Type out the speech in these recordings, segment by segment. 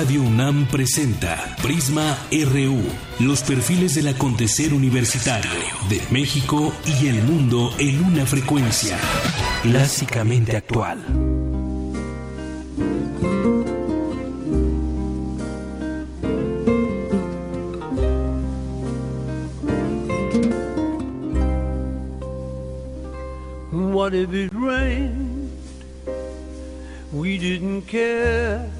Radio UNAM presenta Prisma RU, los perfiles del acontecer universitario de México y el mundo en una frecuencia clásicamente actual. What it rained? We didn't care.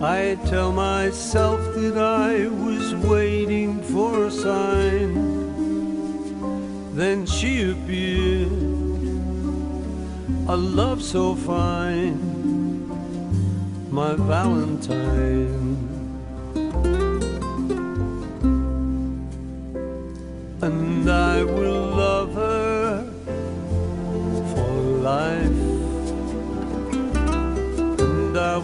I tell myself that I was waiting for a sign. Then she appeared, a love so fine, my Valentine. And I will love her for life.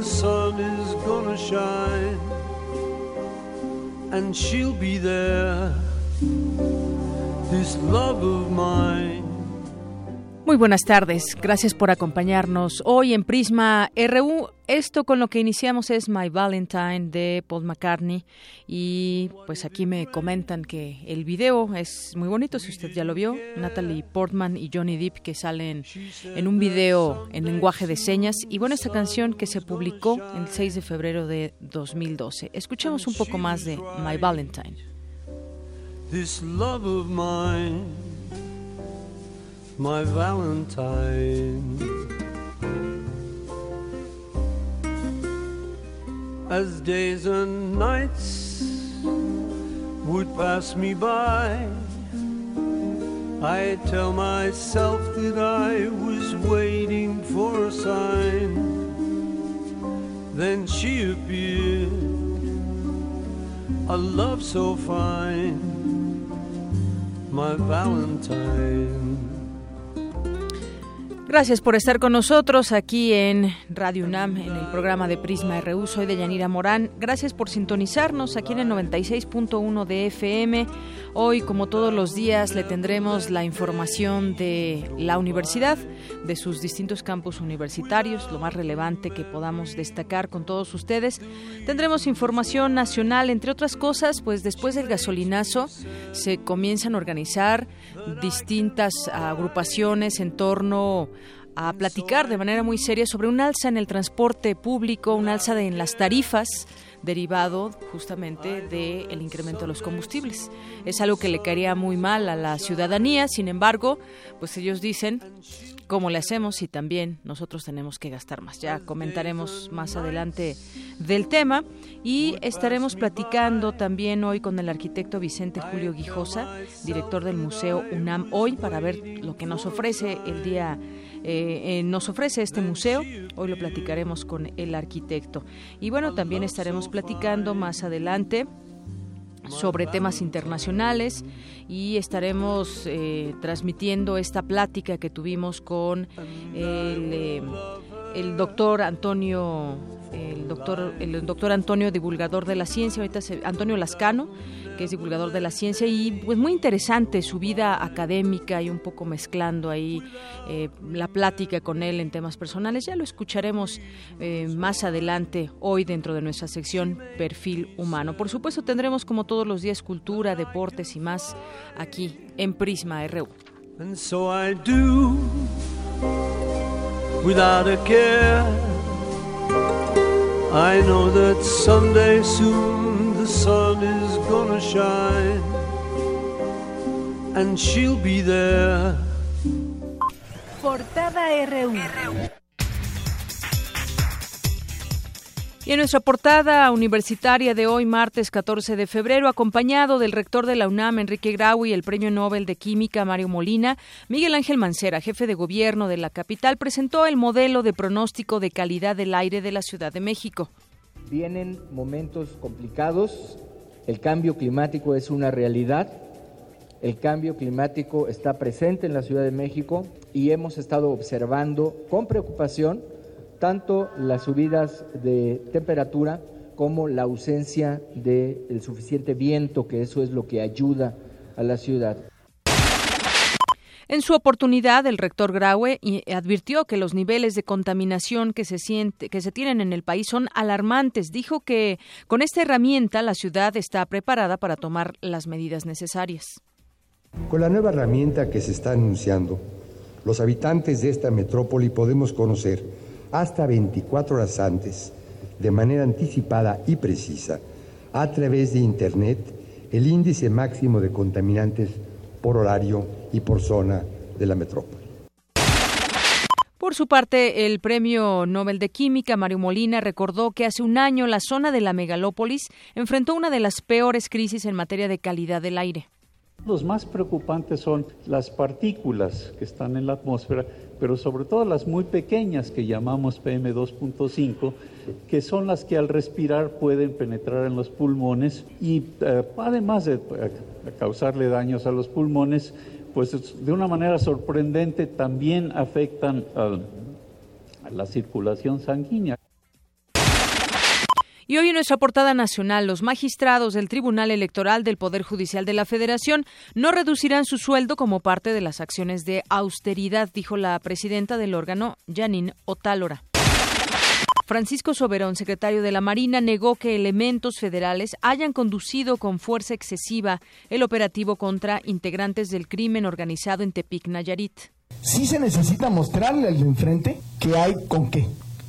the sun is gonna shine and she'll be there. This love of mine. Muy buenas tardes, gracias por acompañarnos hoy en Prisma RU. Esto con lo que iniciamos es My Valentine de Paul McCartney y pues aquí me comentan que el video es muy bonito, si usted ya lo vio, Natalie Portman y Johnny Depp que salen en un video en lenguaje de señas y bueno, esta canción que se publicó el 6 de febrero de 2012. Escuchemos un poco más de My Valentine. This love of mine, my Valentine. As days and nights would pass me by, I tell myself that I was waiting for a sign. Then she appeared, a love so fine, my Valentine. Gracias por estar con nosotros aquí en Radio UNAM, en el programa de Prisma RU. Soy de Yanira Morán. Gracias por sintonizarnos aquí en el 96.1 de FM. Hoy, como todos los días, le tendremos la información de la universidad, de sus distintos campus universitarios, lo más relevante que podamos destacar con todos ustedes. Tendremos información nacional, entre otras cosas, pues después del gasolinazo se comienzan a organizar distintas agrupaciones en torno a platicar de manera muy seria sobre un alza en el transporte público, un alza en las tarifas derivado justamente del incremento de los combustibles. Es algo que le caería muy mal a la ciudadanía, sin embargo, pues ellos dicen cómo le hacemos y también nosotros tenemos que gastar más. Ya comentaremos más adelante del tema y estaremos platicando también hoy con el arquitecto Vicente Julio Guijosa, director del Museo UNAM hoy para ver lo que nos ofrece el día eh, eh, nos ofrece este museo. Hoy lo platicaremos con el arquitecto. Y bueno, también estaremos platicando más adelante sobre temas internacionales y estaremos eh, transmitiendo esta plática que tuvimos con el, el doctor Antonio el doctor el doctor Antonio divulgador de la ciencia ahorita Antonio Lascano que es divulgador de la ciencia y pues muy interesante su vida académica y un poco mezclando ahí eh, la plática con él en temas personales. Ya lo escucharemos eh, más adelante hoy dentro de nuestra sección perfil humano. Por supuesto tendremos como todos los días cultura deportes y más aquí en Prisma RU without a care. I know that someday soon the sun is gonna shine, and she'll be there. Portada RU. Y en nuestra portada universitaria de hoy, martes 14 de febrero, acompañado del rector de la UNAM, Enrique Grau, y el premio Nobel de Química, Mario Molina, Miguel Ángel Mancera, jefe de gobierno de la capital, presentó el modelo de pronóstico de calidad del aire de la Ciudad de México. Vienen momentos complicados, el cambio climático es una realidad, el cambio climático está presente en la Ciudad de México y hemos estado observando con preocupación tanto las subidas de temperatura como la ausencia del suficiente viento, que eso es lo que ayuda a la ciudad. En su oportunidad, el rector Graue advirtió que los niveles de contaminación que se, siente, que se tienen en el país son alarmantes. Dijo que con esta herramienta la ciudad está preparada para tomar las medidas necesarias. Con la nueva herramienta que se está anunciando, los habitantes de esta metrópoli podemos conocer hasta 24 horas antes, de manera anticipada y precisa, a través de Internet, el índice máximo de contaminantes por horario y por zona de la metrópoli. Por su parte, el Premio Nobel de Química, Mario Molina, recordó que hace un año la zona de la megalópolis enfrentó una de las peores crisis en materia de calidad del aire. Los más preocupantes son las partículas que están en la atmósfera, pero sobre todo las muy pequeñas que llamamos PM2.5, que son las que al respirar pueden penetrar en los pulmones y eh, además de eh, causarle daños a los pulmones, pues de una manera sorprendente también afectan a la circulación sanguínea. Y hoy en nuestra portada nacional, los magistrados del Tribunal Electoral del Poder Judicial de la Federación no reducirán su sueldo como parte de las acciones de austeridad, dijo la presidenta del órgano, Janine Otálora. Francisco Soberón, secretario de la Marina, negó que elementos federales hayan conducido con fuerza excesiva el operativo contra integrantes del crimen organizado en Tepic, Nayarit. Sí se necesita mostrarle al de enfrente que hay con qué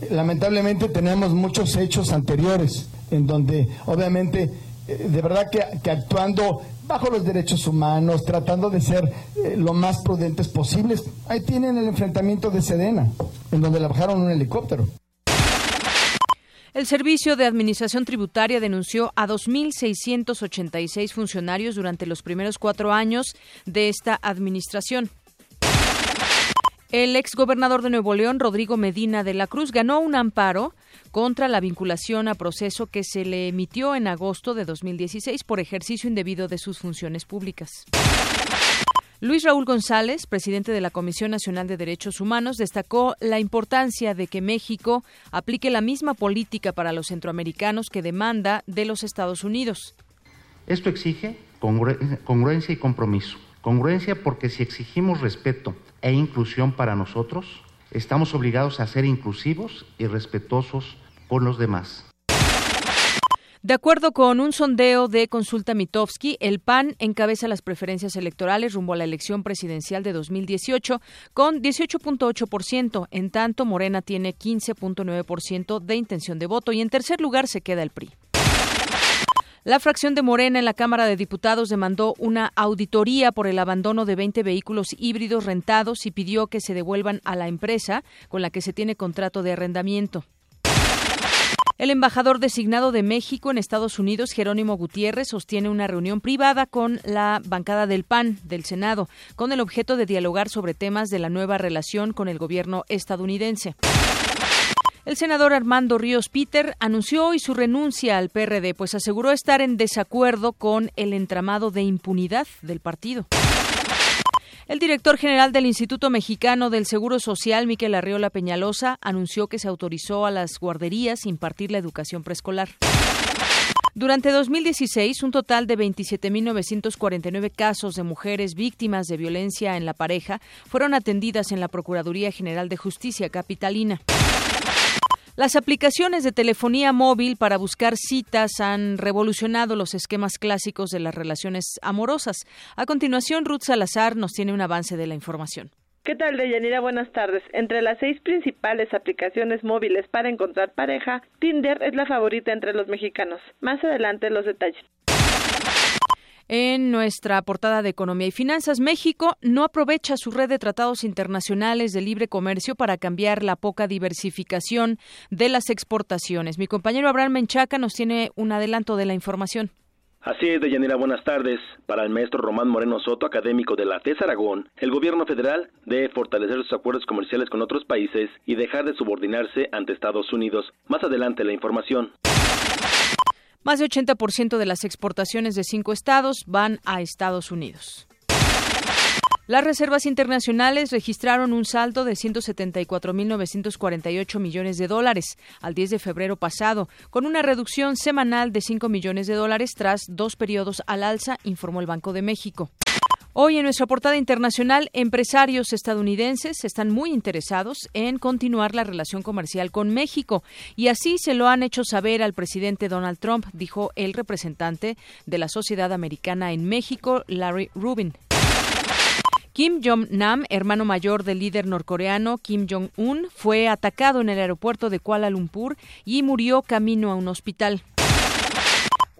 lamentablemente tenemos muchos hechos anteriores en donde obviamente eh, de verdad que, actuando bajo los derechos humanos, tratando de ser eh, lo más prudentes posibles. Ahí tienen el enfrentamiento de Sedena, en donde le bajaron un helicóptero. El Servicio de Administración Tributaria denunció a 2.686 funcionarios durante los primeros cuatro años de esta administración. El exgobernador de Nuevo León, Rodrigo Medina de la Cruz, ganó un amparo contra la vinculación a proceso que se le emitió en agosto de 2016 por ejercicio indebido de sus funciones públicas. Luis Raúl González, presidente de la Comisión Nacional de Derechos Humanos, destacó la importancia de que México aplique la misma política para los centroamericanos que demanda de los Estados Unidos. Esto exige congruencia y compromiso. Congruencia porque si exigimos respeto e inclusión para nosotros, estamos obligados a ser inclusivos y respetuosos con los demás. De acuerdo con un sondeo de Consulta Mitofsky, el PAN encabeza las preferencias electorales rumbo a la elección presidencial de 2018 con 18.8%, en tanto Morena tiene 15.9% de intención de voto y en tercer lugar se queda el PRI. La fracción de Morena en la Cámara de Diputados demandó una auditoría por el abandono de 20 vehículos híbridos rentados y pidió que se devuelvan a la empresa con la que se tiene contrato de arrendamiento. El embajador designado de México en Estados Unidos, Jerónimo Gutiérrez, sostiene una reunión privada con la bancada del PAN del Senado, con el objeto de dialogar sobre temas de la nueva relación con el gobierno estadounidense. El senador Armando Ríos Peter anunció hoy su renuncia al PRD, pues aseguró estar en desacuerdo con el entramado de impunidad del partido. El director general del Instituto Mexicano del Seguro Social, Miquel Arriola Peñalosa, anunció que se autorizó a las guarderías impartir la educación preescolar. Durante 2016, un total de 27.949 casos de mujeres víctimas de violencia en la pareja fueron atendidas en la Procuraduría General de Justicia Capitalina. Las aplicaciones de telefonía móvil para buscar citas han revolucionado los esquemas clásicos de las relaciones amorosas. A continuación, Ruth Salazar nos tiene un avance de la información. ¿Qué tal, Deyanira? Buenas tardes. Entre las seis principales aplicaciones móviles para encontrar pareja, Tinder es la favorita entre los mexicanos. Más adelante los detalles. En nuestra portada de Economía y Finanzas, México no aprovecha su red de tratados internacionales de libre comercio para cambiar la poca diversificación de las exportaciones. Mi compañero Abraham Menchaca nos tiene un adelanto de la información. Así es, Deyanira, buenas tardes. Para el maestro Román Moreno Soto, académico de la TES Aragón, el gobierno federal debe fortalecer sus acuerdos comerciales con otros países y dejar de subordinarse ante Estados Unidos. Más adelante la información. Más de 80% de las exportaciones de cinco estados van a Estados Unidos. Las reservas internacionales registraron un saldo de 174.948 millones de dólares al 10 de febrero pasado, con una reducción semanal de 5 millones de dólares tras dos periodos al alza, informó el Banco de México. Hoy en nuestra portada internacional, empresarios estadounidenses están muy interesados en continuar la relación comercial con México y así se lo han hecho saber al presidente Donald Trump, dijo el representante de la Sociedad Americana en México, Larry Rubin. Kim Jong-nam, hermano mayor del líder norcoreano Kim Jong-un, fue atacado en el aeropuerto de Kuala Lumpur y murió camino a un hospital.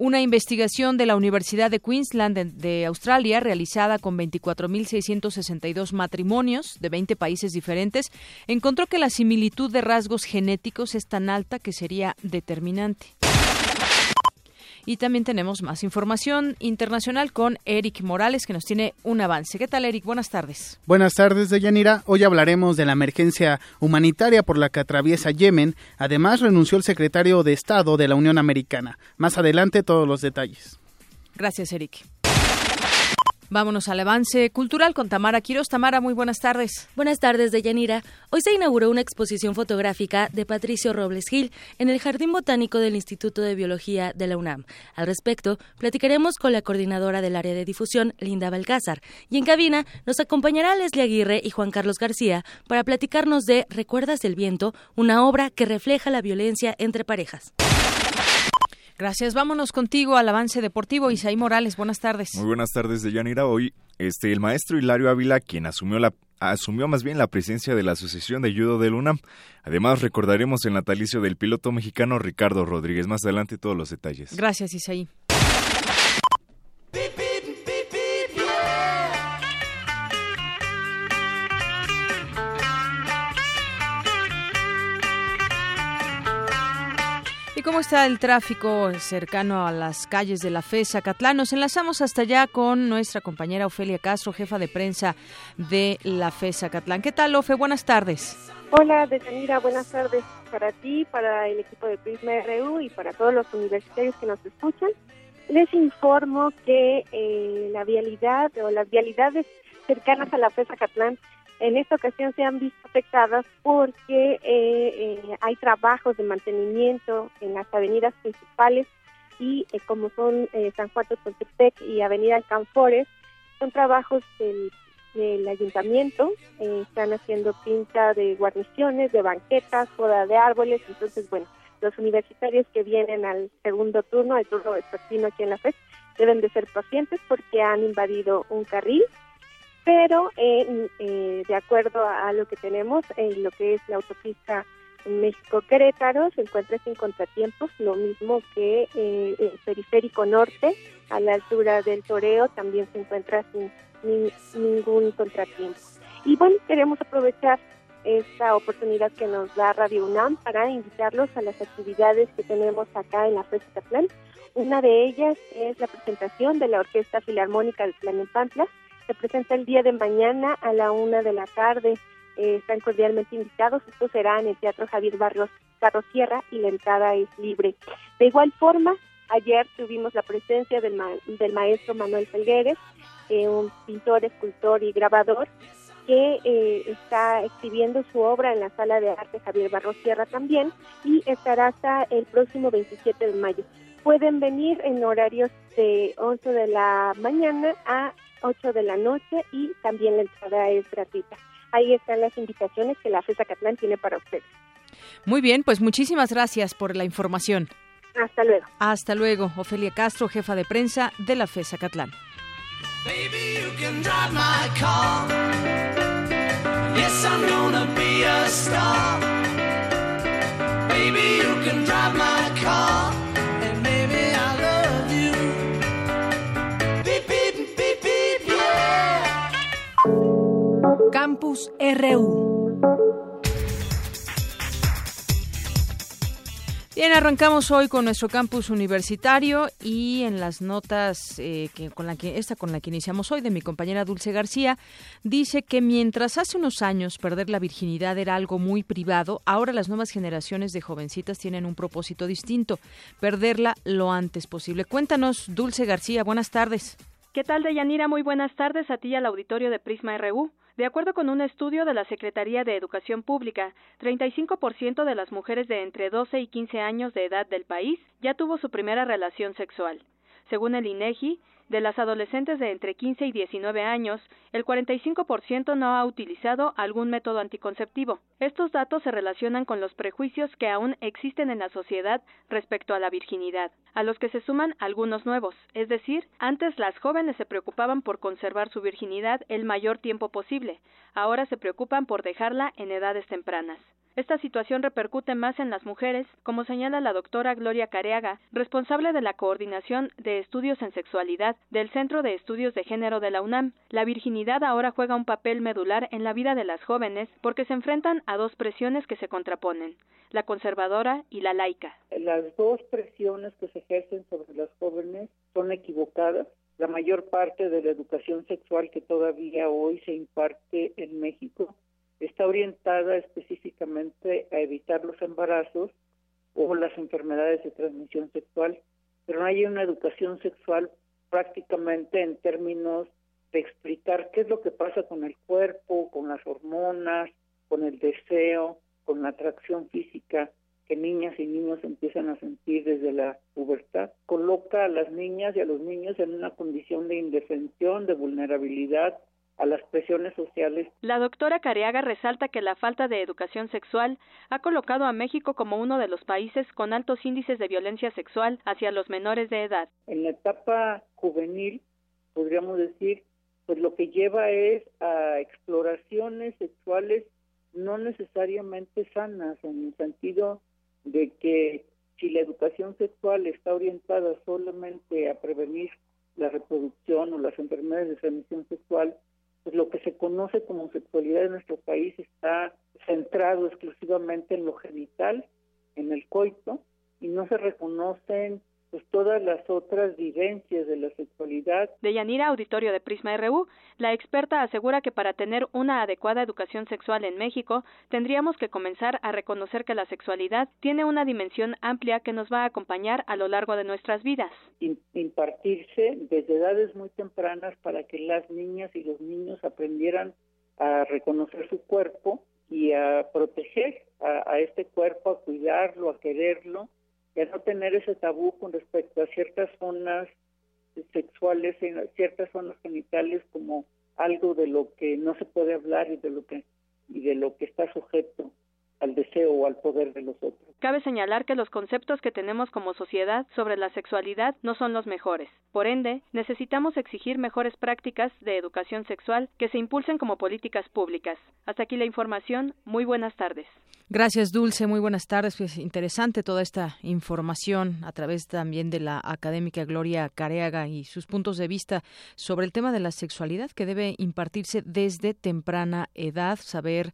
Una investigación de la Universidad de Queensland de, Australia, realizada con 24.662 matrimonios de 20 países diferentes, encontró que la similitud de rasgos genéticos es tan alta que sería determinante. Y también tenemos más información internacional con Eric Morales, que nos tiene un avance. ¿Qué tal, Eric? Buenas tardes. Buenas tardes, Deyanira. Hoy hablaremos de la emergencia humanitaria por la que atraviesa Yemen. Además, renunció el secretario de Estado de la Unión Americana. Más adelante, todos los detalles. Gracias, Eric. Vámonos al avance cultural con Tamara Quiroz. Tamara, muy buenas tardes. Buenas tardes, Deyanira. Hoy se inauguró una exposición fotográfica de Patricio Robles Gil en el Jardín Botánico del Instituto de Biología de la UNAM. Al respecto, platicaremos con la coordinadora del área de difusión, Linda Balcázar. Y en cabina nos acompañará Leslie Aguirre y Juan Carlos García para platicarnos de Recuerdas del Viento, una obra que refleja la violencia entre parejas. Gracias. Vámonos contigo al avance deportivo. Isaí Morales, buenas tardes. Muy buenas tardes, Deyanira. Hoy este, el maestro Hilario Ávila, quien asumió la asumió más bien la presencia de la Asociación de Judo del UNAM. Además, recordaremos el natalicio del piloto mexicano Ricardo Rodríguez. Más adelante todos los detalles. Gracias, Isaí. ¿Y cómo está el tráfico cercano a las calles de la FESA Catlán? Nos enlazamos hasta allá con nuestra compañera Ofelia Castro, jefa de prensa de la FESA Catlán. ¿Qué tal, Ofe? Buenas tardes. Hola, Deyanira. Buenas tardes para ti, para el equipo de Prisma RU y para todos los universitarios que nos escuchan. Les informo que eh, la vialidad o las vialidades cercanas a la FESA Catlán en esta ocasión se han visto afectadas porque eh, eh, hay trabajos de mantenimiento en las avenidas principales y eh, como son San Juan de y Avenida Alcanfores, son trabajos del, ayuntamiento, están haciendo pinta de guarniciones, de banquetas, poda de árboles, entonces bueno, los universitarios que vienen al segundo turno, al turno vespertino aquí en la FES, deben de ser pacientes porque han invadido un carril pero eh, eh, de acuerdo a, lo que tenemos en lo que es la autopista México-Querétaro, se encuentra sin contratiempos, lo mismo que eh, el periférico norte, a la altura del Toreo, también se encuentra sin ningún contratiempo. Y bueno, queremos aprovechar esta oportunidad que nos da Radio UNAM para invitarlos a las actividades que tenemos acá en la Festa Plan. Una de ellas es la presentación de la Orquesta Filarmónica del Plan Pantla, se presenta el día de mañana a la una de la tarde. Eh, están cordialmente invitados. Esto será en el Teatro Javier Barrios Carro Sierra y la entrada es libre. De igual forma, ayer tuvimos la presencia del, del maestro Manuel Felgueres, eh, un pintor, escultor y grabador que eh, está exhibiendo su obra en la Sala de Arte Javier Barros Sierra también y estará hasta el próximo 27 de mayo. Pueden venir en horarios de 11 de la mañana a 8 de la noche y también la entrada es gratuita. Ahí están las invitaciones que la FESA Catlán tiene para ustedes. Muy bien, pues muchísimas gracias por la información. Hasta luego. Hasta luego. Ofelia Castro, jefa de prensa de la FESA Catlán. Yes, I'm gonna be a star. Baby, you can drive my car. Campus RU. Bien, arrancamos hoy con nuestro campus universitario y en las notas eh, que con la que esta con la que iniciamos hoy de mi compañera Dulce García dice que mientras hace unos años perder la virginidad era algo muy privado, ahora las nuevas generaciones de jovencitas tienen un propósito distinto, perderla lo antes posible. Cuéntanos, Dulce García, buenas tardes. ¿Qué tal, Deyanira? Muy buenas tardes a ti y al auditorio de Prisma RU. De acuerdo con un estudio de la Secretaría de Educación Pública, 35% de las mujeres de entre 12 y 15 años de edad del país ya tuvo su primera relación sexual. Según el INEGI, de las adolescentes de entre 15 y 19 años, el 45% no ha utilizado algún método anticonceptivo. Estos datos se relacionan con los prejuicios que aún existen en la sociedad respecto a la virginidad, a los que se suman algunos nuevos, es decir, antes las jóvenes se preocupaban por conservar su virginidad el mayor tiempo posible, ahora se preocupan por dejarla en edades tempranas. Esta situación repercute más en las mujeres, como señala la doctora Gloria Careaga, responsable de la coordinación de estudios en sexualidad del Centro de Estudios de Género de la UNAM. La virginidad ahora juega un papel medular en la vida de las jóvenes porque se enfrentan a dos presiones que se contraponen, la conservadora y la laica. Las dos presiones que se ejercen sobre las jóvenes son equivocadas. La mayor parte de la educación sexual que todavía hoy se imparte en México está orientada específicamente a evitar los embarazos o las enfermedades de transmisión sexual, pero no hay una educación sexual prácticamente en términos de explicar qué es lo que pasa con el cuerpo, con las hormonas, con el deseo, con la atracción física que niñas y niños empiezan a sentir desde la pubertad. Coloca a las niñas y a los niños en una condición de indefensión, de vulnerabilidad, a las presiones sociales. La doctora Careaga resalta que la falta de educación sexual ha colocado a México como uno de los países con altos índices de violencia sexual hacia los menores de edad. En la etapa juvenil, podríamos decir, pues lo que lleva es a exploraciones sexuales no necesariamente sanas, en el sentido de que si la educación sexual está orientada solamente a prevenir la reproducción o las enfermedades de transmisión sexual, pues lo que se conoce como sexualidad en nuestro país está centrado exclusivamente en lo genital, en el coito, y no se reconocen pues todas las otras vivencias de la sexualidad. De Yanira, auditorio de Prisma RU, la experta asegura que para tener una adecuada educación sexual en México, tendríamos que comenzar a reconocer que la sexualidad tiene una dimensión amplia que nos va a acompañar a lo largo de nuestras vidas. Impartirse desde edades muy tempranas para que las niñas y los niños aprendieran a reconocer su cuerpo y a proteger a, a este cuerpo, a cuidarlo, a quererlo a no tener ese tabú con respecto a ciertas zonas sexuales, en ciertas zonas genitales como algo de lo que no se puede hablar y de lo que y de lo que está sujeto al deseo o al poder de los otros. Cabe señalar que los conceptos que tenemos como sociedad sobre la sexualidad no son los mejores. Por ende, necesitamos exigir mejores prácticas de educación sexual que se impulsen como políticas públicas. Hasta aquí la información. Muy buenas tardes. Gracias, Dulce. Muy buenas tardes. Pues interesante toda esta información a través también de la académica Gloria Careaga y sus puntos de vista sobre el tema de la sexualidad que debe impartirse desde temprana edad, saber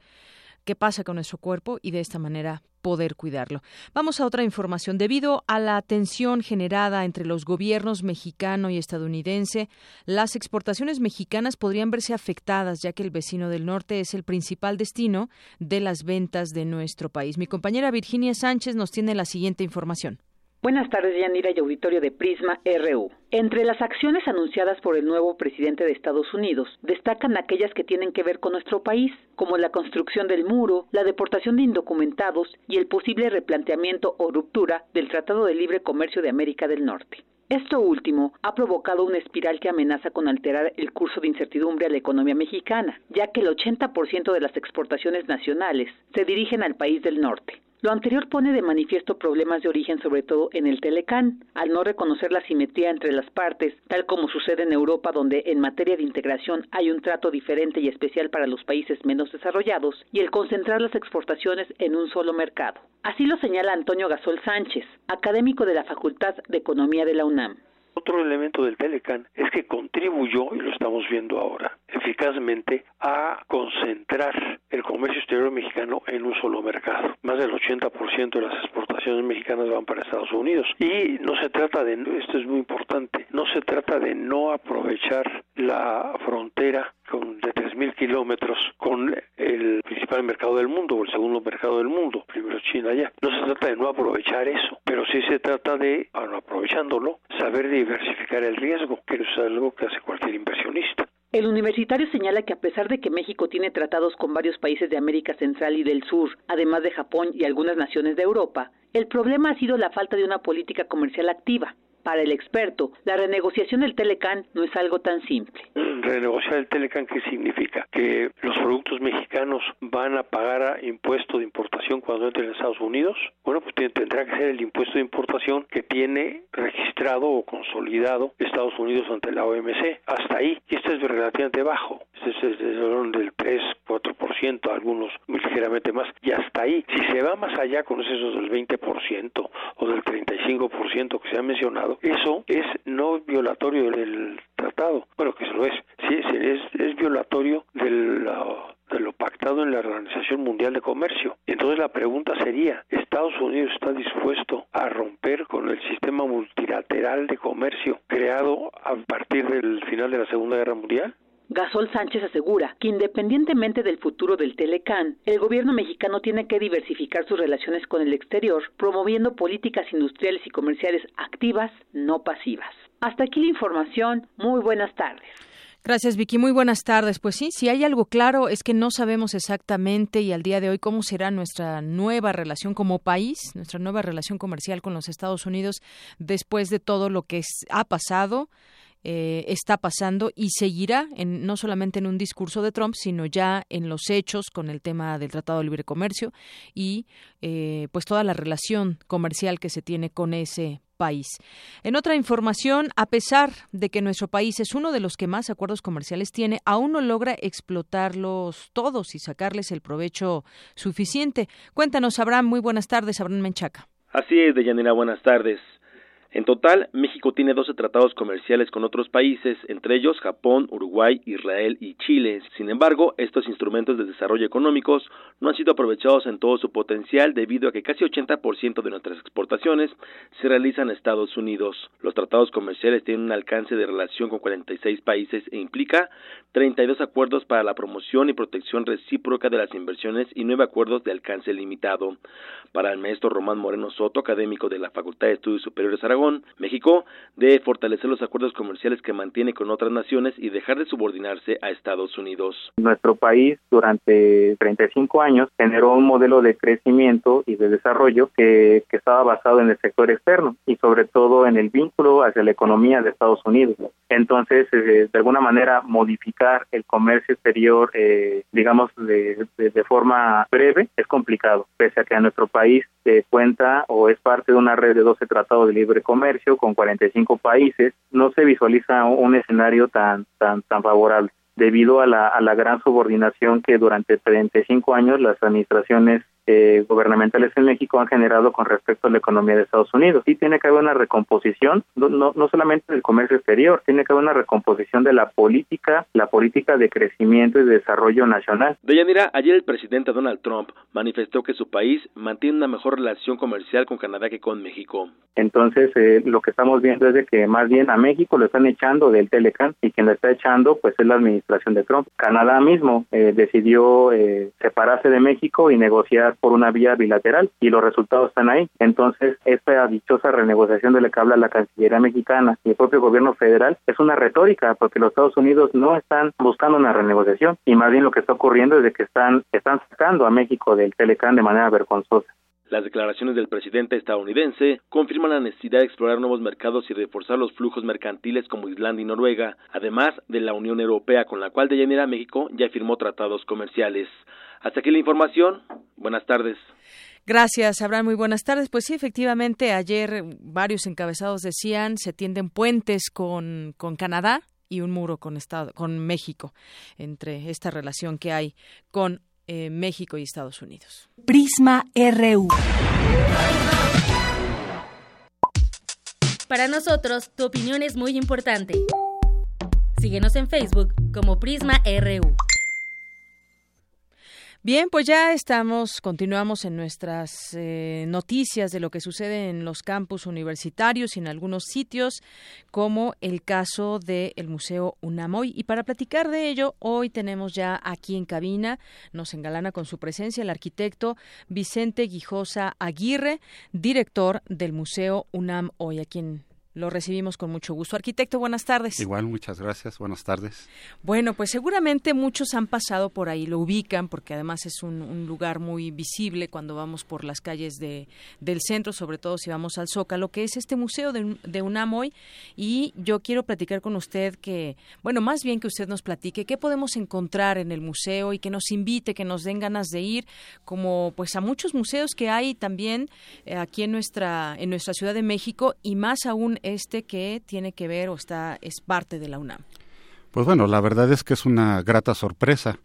qué pasa con nuestro cuerpo y de esta manera poder cuidarlo. Vamos a otra información. Debido a la tensión generada entre los gobiernos mexicano y estadounidense, las exportaciones mexicanas podrían verse afectadas, ya que el vecino del norte es el principal destino de las ventas de nuestro país. Mi compañera Virginia Sánchez nos tiene la siguiente información. Buenas tardes, Yanira y auditorio de Prisma RU. Entre las acciones anunciadas por el nuevo presidente de Estados Unidos, destacan aquellas que tienen que ver con nuestro país, como la construcción del muro, la deportación de indocumentados y el posible replanteamiento o ruptura del Tratado de Libre Comercio de América del Norte. Esto último ha provocado una espiral que amenaza con alterar el curso de incertidumbre a la economía mexicana, ya que el 80% de las exportaciones nacionales se dirigen al país del norte. Lo anterior pone de manifiesto problemas de origen sobre todo en el Telecán, al no reconocer la simetría entre las partes, tal como sucede en Europa donde en materia de integración hay un trato diferente y especial para los países menos desarrollados y el concentrar las exportaciones en un solo mercado. Así lo señala Antonio Gasol Sánchez, académico de la Facultad de Economía de la UNAM. Otro elemento del Telecan es que contribuyó, y lo estamos viendo ahora, eficazmente a concentrar el comercio exterior mexicano en un solo mercado. Más del 80% de las exportaciones mexicanas van para Estados Unidos. Y no se trata de, esto es muy importante, no se trata de no aprovechar la frontera con, de 3.000 kilómetros con el principal mercado del mundo o el segundo mercado del mundo, primero China ya. No se trata de no aprovechar eso, pero sí se trata de, aprovechándolo, saber diversificar el riesgo, que es algo que hace cualquier inversionista. El universitario señala que a pesar de que México tiene tratados con varios países de América Central y del Sur, además de Japón y algunas naciones de Europa, el problema ha sido la falta de una política comercial activa. Para el experto, la renegociación del Telecan no es algo tan simple. Renegociar el Telecan, ¿qué significa? Que los productos mexicanos van a pagar impuesto de importación cuando entren en Estados Unidos. Bueno, pues tendrá que ser el impuesto de importación que tiene registrado o consolidado Estados Unidos ante la OMC. Hasta ahí. Y esto es relativamente bajo. Este es del 3, 4%, algunos ligeramente más. Y hasta ahí. Si se va más allá con esos del 20% o del 35% que se ha mencionado, eso es no violatorio del tratado. Bueno, que lo es. Sí, es, es violatorio del, de lo pactado en la Organización Mundial de Comercio. Entonces la pregunta sería, ¿Estados Unidos está dispuesto a romper con el sistema multilateral de comercio creado a partir del final de la Segunda Guerra Mundial? Gasol Sánchez asegura que independientemente del futuro del Telecán, el gobierno mexicano tiene que diversificar sus relaciones con el exterior, promoviendo políticas industriales y comerciales activas, no pasivas. Hasta aquí la información. Muy buenas tardes. Gracias, Vicky. Muy buenas tardes. Pues sí, si hay algo claro es que no sabemos exactamente y al día de hoy cómo será nuestra nueva relación como país, nuestra nueva relación comercial con los Estados Unidos después de todo lo que ha pasado eh, está pasando y seguirá en, no solamente en un discurso de Trump, sino ya en los hechos con el tema del Tratado de Libre Comercio y eh, pues toda la relación comercial que se tiene con ese país. En otra información, a pesar de que nuestro país es uno de los que más acuerdos comerciales tiene, aún no logra explotarlos todos y sacarles el provecho suficiente. Cuéntanos, Abraham. Muy buenas tardes, Abraham Menchaca. Así es, Deyanira. Buenas tardes. En total, México tiene 12 tratados comerciales con otros países, entre ellos Japón, Uruguay, Israel y Chile. Sin embargo, estos instrumentos de desarrollo económicos no han sido aprovechados en todo su potencial debido a que casi 80% de nuestras exportaciones se realizan en Estados Unidos. Los tratados comerciales tienen un alcance de relación con 46 países e implica 32 acuerdos para la promoción y protección recíproca de las inversiones y nueve acuerdos de alcance limitado. Para el maestro Román Moreno Soto, académico de la Facultad de Estudios Superiores Aragón, México debe fortalecer los acuerdos comerciales que mantiene con otras naciones y dejar de subordinarse a Estados Unidos. Nuestro país durante 35 años generó un modelo de crecimiento y de desarrollo que, estaba basado en el sector externo y sobre todo en el vínculo hacia la economía de Estados Unidos. Entonces, eh, de alguna manera, modificar el comercio exterior, eh, digamos, de, forma breve es complicado, pese a que a nuestro país se cuenta o es parte de una red de 12 tratados de libre comercio con 45 países, no se visualiza un escenario tan tan tan favorable debido a la, a la gran subordinación que durante 35 años las administraciones eh, gubernamentales en México han generado con respecto a la economía de Estados Unidos. Sí tiene que haber una recomposición, no, no, no solamente del comercio exterior, tiene que haber una recomposición de la política, la política de crecimiento y desarrollo nacional. Deyanira, ayer el presidente Donald Trump manifestó que su país mantiene una mejor relación comercial con Canadá que con México. Entonces, eh, lo que estamos viendo es de que más bien a México lo están echando del Telecan y quien lo está echando pues es la administración de Trump. Canadá mismo eh, decidió eh, separarse de México y negociar por una vía bilateral y los resultados están ahí. Entonces, esta dichosa renegociación de la que habla la Cancillería mexicana y el propio gobierno federal es una retórica porque los Estados Unidos no están buscando una renegociación y más bien lo que está ocurriendo es de que están, están sacando a México del Telecan de manera vergonzosa. Las declaraciones del presidente estadounidense confirman la necesidad de explorar nuevos mercados y reforzar los flujos mercantiles como Islandia y Noruega, además de la Unión Europea con la cual de Yanira México ya firmó tratados comerciales. Hasta aquí la información. Buenas tardes. Gracias, Abraham. Muy buenas tardes. Pues sí, efectivamente, ayer varios encabezados decían se tienden puentes con, con Canadá y un muro con, Estado, con México, entre esta relación que hay con eh, México y Estados Unidos. Prisma RU. Para nosotros, tu opinión es muy importante. Síguenos en Facebook como Prisma RU. Bien, pues ya estamos, continuamos en nuestras eh, noticias de lo que sucede en los campus universitarios y en algunos sitios, como el caso del Museo Unamoy. Y para platicar de ello, hoy tenemos ya aquí en cabina, nos engalana con su presencia el arquitecto Vicente Guijosa Aguirre, director del Museo UNAM hoy, a quien lo recibimos con mucho gusto. Arquitecto, buenas tardes. Igual, muchas gracias. Buenas tardes. Bueno, pues seguramente muchos han pasado por ahí, lo ubican, porque además es un, un lugar muy visible cuando vamos por las calles de, del centro, sobre todo si vamos al Zócalo, que es este museo de, de UNAM hoy. Y yo quiero platicar con usted que, bueno, más bien que usted nos platique qué podemos encontrar en el museo y que nos invite, que nos den ganas de ir, como pues a muchos museos que hay también eh, aquí en nuestra, en nuestra Ciudad de México y más aún este que tiene que ver o está es parte de la UNAM? Pues bueno, la verdad es que es una grata sorpresa.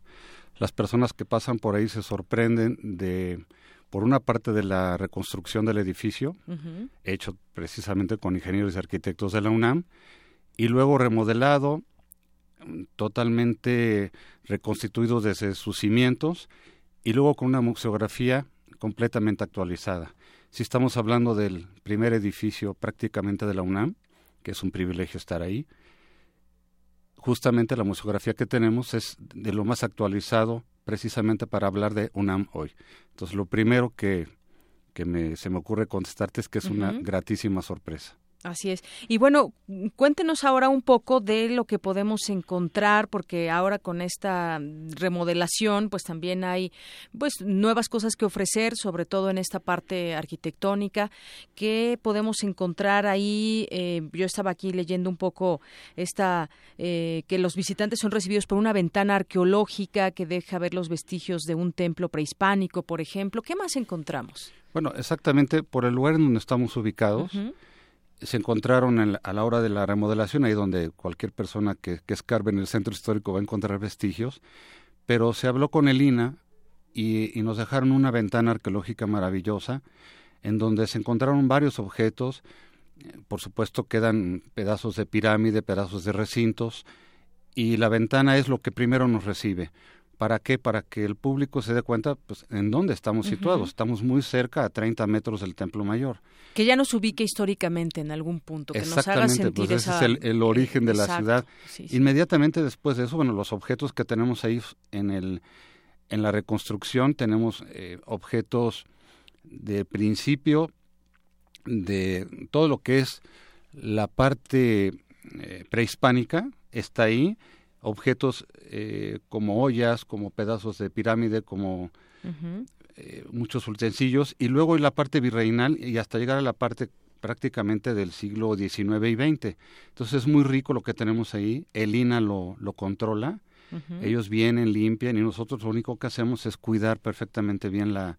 Las personas que pasan por ahí se sorprenden de, por una parte, de la reconstrucción del edificio, uh -huh. hecho precisamente con ingenieros y arquitectos de la UNAM, y luego remodelado, totalmente reconstituido desde sus cimientos, y luego con una museografía completamente actualizada. Si estamos hablando del primer edificio prácticamente de la UNAM, que es un privilegio estar ahí, justamente la museografía que tenemos es de lo más actualizado precisamente para hablar de UNAM hoy. Entonces, lo primero que, que me, se me ocurre contestarte es que es uh -huh. una gratísima sorpresa. Así es. Y bueno, cuéntenos ahora un poco de lo que podemos encontrar, porque ahora con esta remodelación, pues también hay pues nuevas cosas que ofrecer, sobre todo en esta parte arquitectónica. ¿Qué podemos encontrar ahí? Eh, yo estaba aquí leyendo un poco esta eh, que los visitantes son recibidos por una ventana arqueológica que deja ver los vestigios de un templo prehispánico, por ejemplo. ¿Qué más encontramos? Bueno, exactamente por el lugar en donde estamos ubicados. Uh -huh se encontraron en, a la hora de la remodelación, ahí donde cualquier persona que, que, escarbe en el centro histórico va a encontrar vestigios, pero se habló con el INA y, y, nos dejaron una ventana arqueológica maravillosa en donde se encontraron varios objetos, por supuesto quedan pedazos de pirámide, pedazos de recintos, y la ventana es lo que primero nos recibe. ¿Para qué? Para que el público se dé cuenta pues, en dónde estamos uh -huh. situados. Estamos muy cerca, a 30 metros del Templo Mayor. Que ya nos ubique históricamente en algún punto, que nos haga sentir pues esa... ese es el, el origen de Exacto. la ciudad. Sí, sí. Inmediatamente después de eso, bueno, los objetos que tenemos ahí en, el, en la reconstrucción, tenemos eh, objetos de principio de todo lo que es la parte eh, prehispánica, está ahí, objetos eh, como ollas, como pedazos de pirámide, como uh -huh. eh, muchos utensilios, y luego en la parte virreinal y hasta llegar a la parte prácticamente del siglo XIX y XX. Entonces es muy rico lo que tenemos ahí, el INA lo, lo controla, uh -huh. ellos vienen, limpian y nosotros lo único que hacemos es cuidar perfectamente bien la,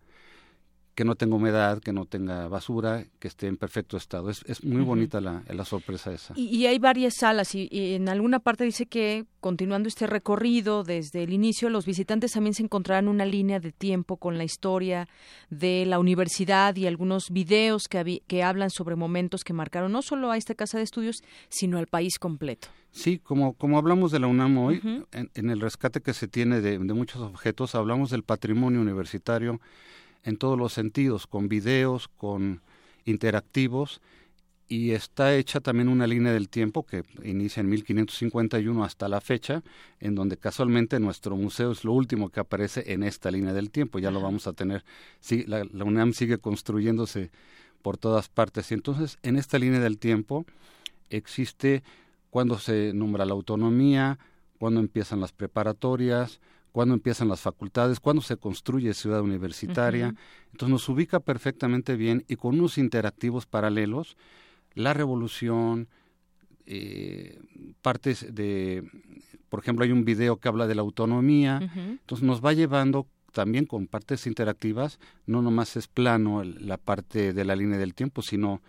que no tenga humedad, que no tenga basura, que esté en perfecto estado. Es, es muy uh -huh. bonita la, la, sorpresa esa. Y, y hay varias salas y, y, en alguna parte dice que continuando este recorrido desde el inicio, los visitantes también se encontrarán una línea de tiempo con la historia de la universidad y algunos videos que, que hablan sobre momentos que marcaron no solo a esta casa de estudios, sino al país completo. Sí, como, como hablamos de la UNAM hoy, uh -huh. en, en, el rescate que se tiene de, de muchos objetos, hablamos del patrimonio universitario, en todos los sentidos, con videos, con interactivos, y está hecha también una línea del tiempo que inicia en 1551 hasta la fecha, en donde casualmente nuestro museo es lo último que aparece en esta línea del tiempo, ya lo vamos a tener, sí, la, la UNAM sigue construyéndose por todas partes, y entonces en esta línea del tiempo existe cuando se nombra la autonomía, cuando empiezan las preparatorias, cuándo empiezan las facultades, cuándo se construye ciudad universitaria. Uh -huh. Entonces nos ubica perfectamente bien y con unos interactivos paralelos, la revolución, eh, partes de, por ejemplo, hay un video que habla de la autonomía, uh -huh. entonces nos va llevando también con partes interactivas, no nomás es plano el- la parte de la línea del tiempo, sino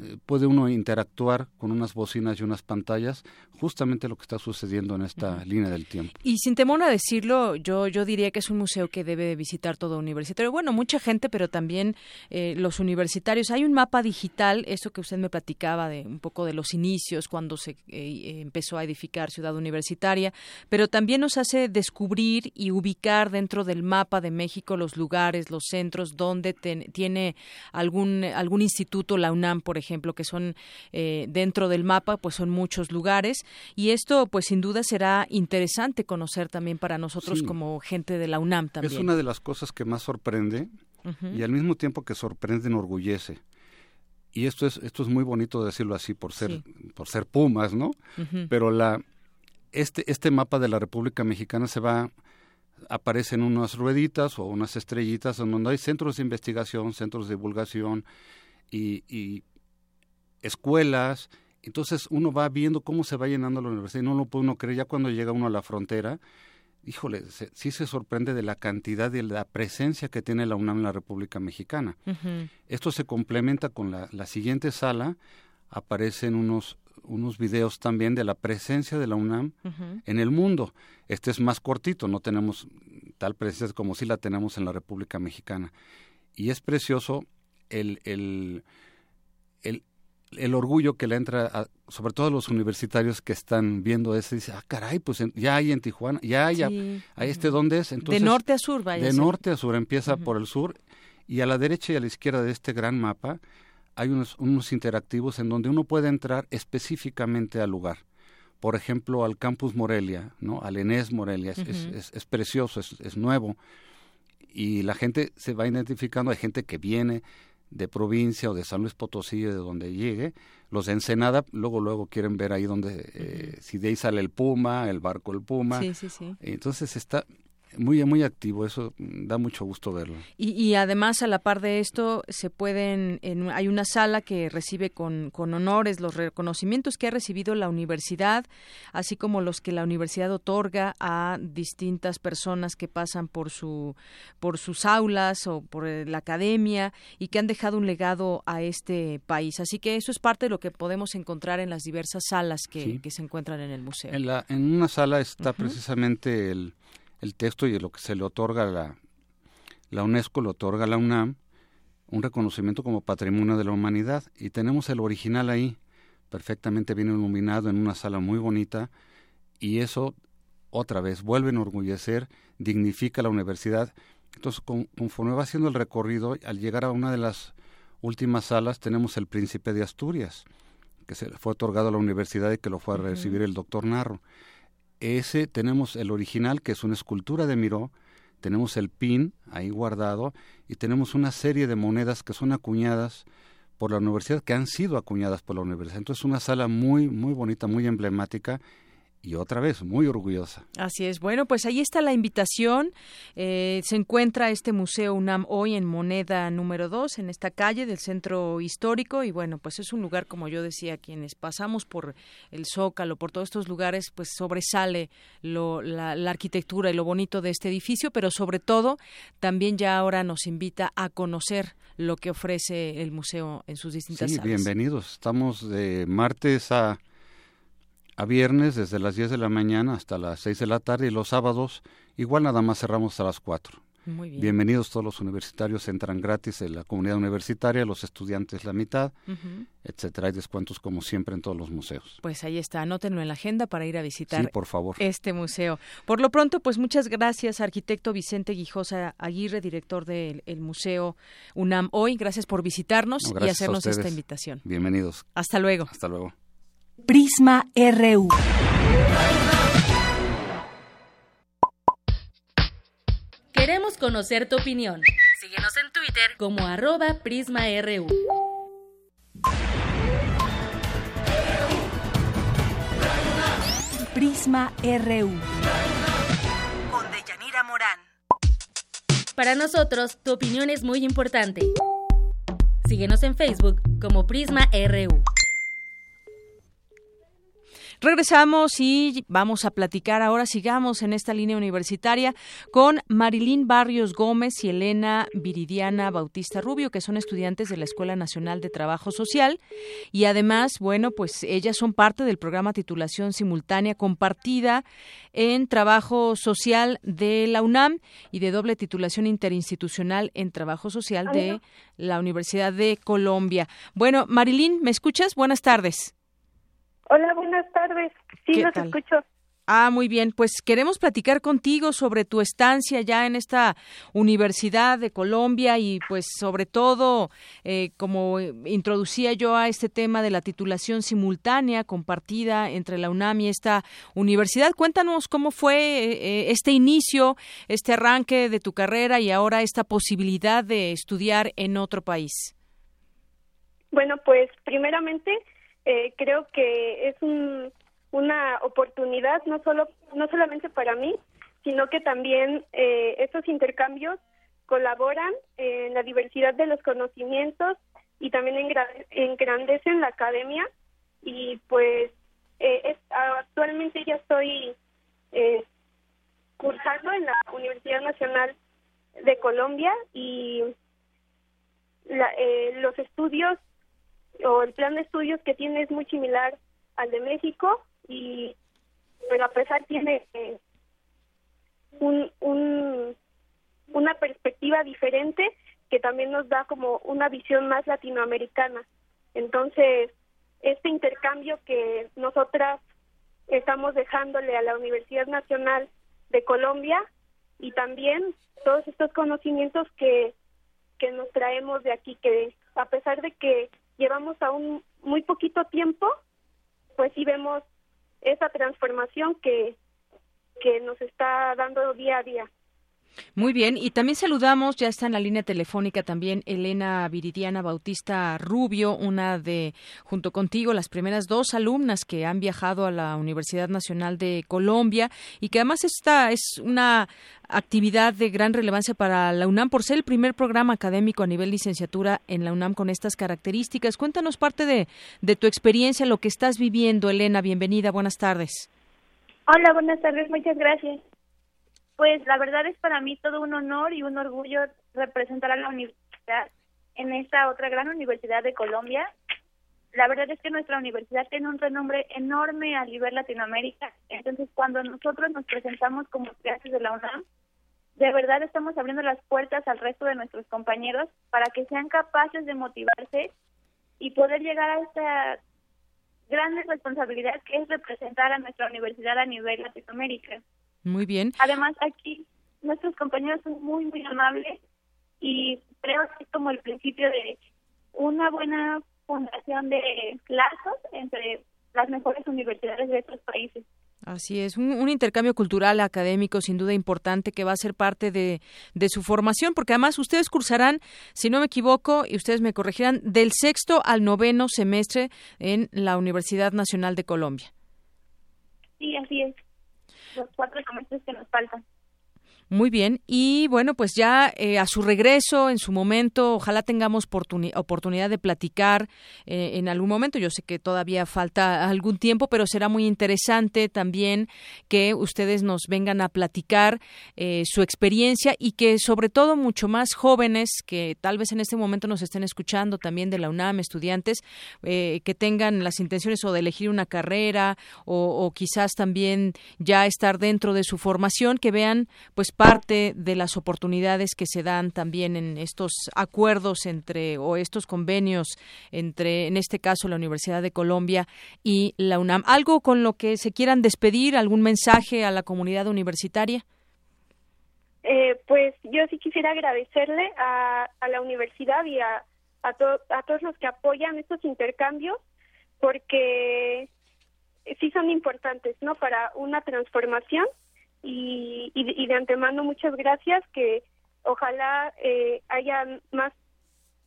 eh, puede uno interactuar con unas bocinas y unas pantallas, justamente lo que está sucediendo en esta línea del tiempo. Y sin temor a decirlo, yo, yo diría que es un museo que debe visitar todo universitario. Bueno, mucha gente, pero también eh, los universitarios. Hay un mapa digital, eso que usted me platicaba de un poco de los inicios, cuando se eh, empezó a edificar Ciudad Universitaria, pero también nos hace descubrir y ubicar dentro del mapa de México los lugares, los centros donde ten- tiene algún, algún instituto, la UNAM, por ejemplo, que son eh, dentro del mapa, pues son muchos lugares. Y esto, pues sin duda, será interesante conocer también para nosotros Sí. como gente de la UNAM también. Es una de las cosas que más sorprende y al mismo tiempo que sorprende enorgullece. Y esto es esto es muy bonito decirlo así por ser por ser Pumas, ¿no? Pero la este este mapa de la República Mexicana se va aparecen unas rueditas o unas estrellitas en donde hay centros de investigación, centros de divulgación y, y escuelas. Entonces uno va viendo cómo se va llenando la universidad y no lo puede uno creer ya cuando llega uno a la frontera. Híjole, se- sí se sorprende de la cantidad y de la presencia que tiene la UNAM en la República Mexicana. Esto se complementa con la, la siguiente sala. Aparecen unos, unos videos también de la presencia de la UNAM en el mundo. Este es más cortito, no tenemos tal presencia como si la tenemos en la República Mexicana. Y es precioso el, el, el, el orgullo que le entra, a- sobre todo a los universitarios que están viendo eso, y dice, ah, caray, pues en- ya hay en Tijuana, ya hay, a- Sí. a este dónde es. Entonces, de norte a sur, vaya. de norte a sur, empieza por el sur y a la derecha y a la izquierda de este gran mapa hay unos, unos interactivos en donde uno puede entrar específicamente al lugar. Por ejemplo, al campus Morelia, ¿no? Al Enes Morelia, es, es- Ujú. es- es precioso, es, es nuevo. Y la gente se va identificando, hay gente que viene de provincia o de San Luis Potosí, de donde llegue. Los de Ensenada, luego, luego quieren ver ahí donde, eh, si de ahí sale el Puma, el barco el Puma. Sí, sí, sí. Entonces está muy, muy activo, eso da mucho gusto verlo. Y, y además, a la par de esto, se pueden, en- hay una sala que recibe con, con honores los reconocimientos que ha recibido la universidad, así como los que la universidad otorga a distintas personas que pasan por su, por sus aulas o por eh, la academia y que han dejado un legado a este país. Así que eso es parte de lo que podemos encontrar en las diversas salas que, Sí. que se encuentran en el museo. En, la, en una sala está precisamente el, el texto y lo que se le otorga a la, la UNESCO, le otorga a la UNAM, un reconocimiento como Patrimonio de la Humanidad. Y tenemos el original ahí, perfectamente bien iluminado en una sala muy bonita. Y eso, otra vez, vuelve a enorgullecer, dignifica la universidad. Entonces, con- conforme va haciendo el recorrido, al llegar a una de las últimas salas, tenemos el Príncipe de Asturias, que se le fue otorgado a la universidad y que lo fue a recibir el doctor Narro. Ese tenemos el original, que es una escultura de Miró, tenemos el pin ahí guardado y tenemos una serie de monedas que son acuñadas por la universidad, que han sido acuñadas por la universidad. Entonces, una sala muy, muy bonita, muy emblemática y otra vez muy orgullosa. Así es. Bueno, pues ahí está la invitación. Eh, se encuentra este Museo UNAM hoy en Moneda número 2, en esta calle del centro histórico. Y bueno, pues es un lugar, como yo decía, quienes pasamos por el Zócalo, por todos estos lugares, pues sobresale lo, la, la arquitectura y lo bonito de este edificio, pero sobre todo también ya ahora nos invita a conocer lo que ofrece el museo en sus distintas Sí, bienvenidos. Estamos de martes a, a viernes desde las 10 de la mañana hasta las 6 de la tarde y los sábados igual nada más cerramos a las 4. Muy bien. Bienvenidos todos los universitarios, entran gratis en la comunidad universitaria, los estudiantes la mitad, etcétera. Hay descuentos como siempre en todos los museos. Pues ahí está, anótenlo en la agenda para ir a visitar Sí, por favor. este museo. Por lo pronto, pues muchas gracias, arquitecto Vicente Guijosa Aguirre, director del el Museo UNAM hoy. Gracias por visitarnos No, y gracias hacernos esta invitación. Bienvenidos. Hasta luego. Hasta luego. Prisma RU. Queremos conocer tu opinión. Síguenos en Twitter como arroba PrismaRU. Prisma RU. Con Deyanira Morán. Para nosotros, tu opinión es muy importante. Síguenos en Facebook como Prisma RU. Regresamos y vamos a platicar ahora, sigamos en esta línea universitaria con Marilín Barrios Gómez y Elena Viridiana Bautista Rubio, que son estudiantes de la Escuela Nacional de Trabajo Social y además, bueno, pues ellas son parte del programa titulación simultánea compartida en trabajo social de la UNAM y de doble titulación interinstitucional en trabajo social de la Universidad de Colombia. Bueno, Marilín, ¿me escuchas? Buenas tardes. Hola, buenas tardes. Sí, ¿Qué los tal? escucho. Ah, muy bien. Pues queremos platicar contigo sobre tu estancia ya en esta Universidad de Colombia y pues sobre todo, eh, como introducía yo a este tema de la titulación simultánea compartida entre la UNAM y esta universidad. Cuéntanos cómo fue eh, eh, este inicio, este arranque de tu carrera y ahora esta posibilidad de estudiar en otro país. Bueno, pues primeramente eh, creo que es un, una oportunidad no solo no solamente para mí, sino que también eh, estos intercambios colaboran en la diversidad de los conocimientos y también engra- engrandecen la academia. Y pues eh, actualmente ya estoy eh, cursando en la Universidad Nacional de Colombia y la- eh, los estudios o el plan de estudios que tiene es muy similar al de México y pero a pesar tiene eh, un, un una perspectiva diferente que también nos da como una visión más latinoamericana. Entonces este intercambio que nosotras estamos dejándole a la Universidad Nacional de Colombia y también todos estos conocimientos que que nos traemos de aquí que a pesar de que llevamos aún muy poquito tiempo pues sí vemos esa transformación que que nos está dando día a día Muy bien, y también saludamos, ya está en la línea telefónica también Elena Viridiana Bautista Rubio, una de, junto contigo, las primeras dos alumnas que han viajado a la Universidad Nacional de Colombia y que además esta es una actividad de gran relevancia para la UNAM por ser el primer programa académico a nivel licenciatura en la UNAM con estas características. Cuéntanos parte de, de tu experiencia, lo que estás viviendo, Elena. Bienvenida, buenas tardes. Hola, buenas tardes, muchas gracias. Pues la verdad es para mí todo un honor y un orgullo representar a la universidad en esta otra gran universidad de Colombia. La verdad es que nuestra universidad tiene un renombre enorme a nivel Latinoamérica. Entonces, cuando nosotros nos presentamos como estudiantes de la UNAM, de verdad estamos abriendo las puertas al resto de nuestros compañeros para que sean capaces de motivarse y poder llegar a esta gran responsabilidad que es representar a nuestra universidad a nivel Latinoamérica. Muy bien. Además, aquí nuestros compañeros son muy, muy amables y creo que es como el principio de una buena fundación de lazos entre las mejores universidades de estos países. Así es, un, un intercambio cultural académico sin duda importante que va a ser parte de, de su formación, porque además ustedes cursarán, si no me equivoco, y ustedes me corregirán, del sexto al noveno semestre en la Universidad Nacional de Colombia. Sí, así es. Los cuatro semestres que nos faltan. Muy bien, y bueno, pues ya eh, a su regreso, en su momento, ojalá tengamos oportuni- oportunidad de platicar eh, en algún momento. Yo sé que todavía falta algún tiempo, pero será muy interesante también que ustedes nos vengan a platicar eh, su experiencia y que sobre todo mucho más jóvenes que tal vez en este momento nos estén escuchando también de la UNAM, estudiantes, que tengan las intenciones o de elegir una carrera o, o quizás también ya estar dentro de su formación, que vean pues parte de las oportunidades que se dan también en estos acuerdos entre o estos convenios entre en este caso la Universidad de Colombia y la UNAM. ¿Algo con lo que se quieran despedir, algún mensaje a la comunidad universitaria? Eh, pues yo sí quisiera agradecerle a, a la universidad y a, a, a todos los que apoyan estos intercambios porque sí son importantes, ¿no? Para una transformación y, y, de antemano muchas gracias que ojalá eh, haya más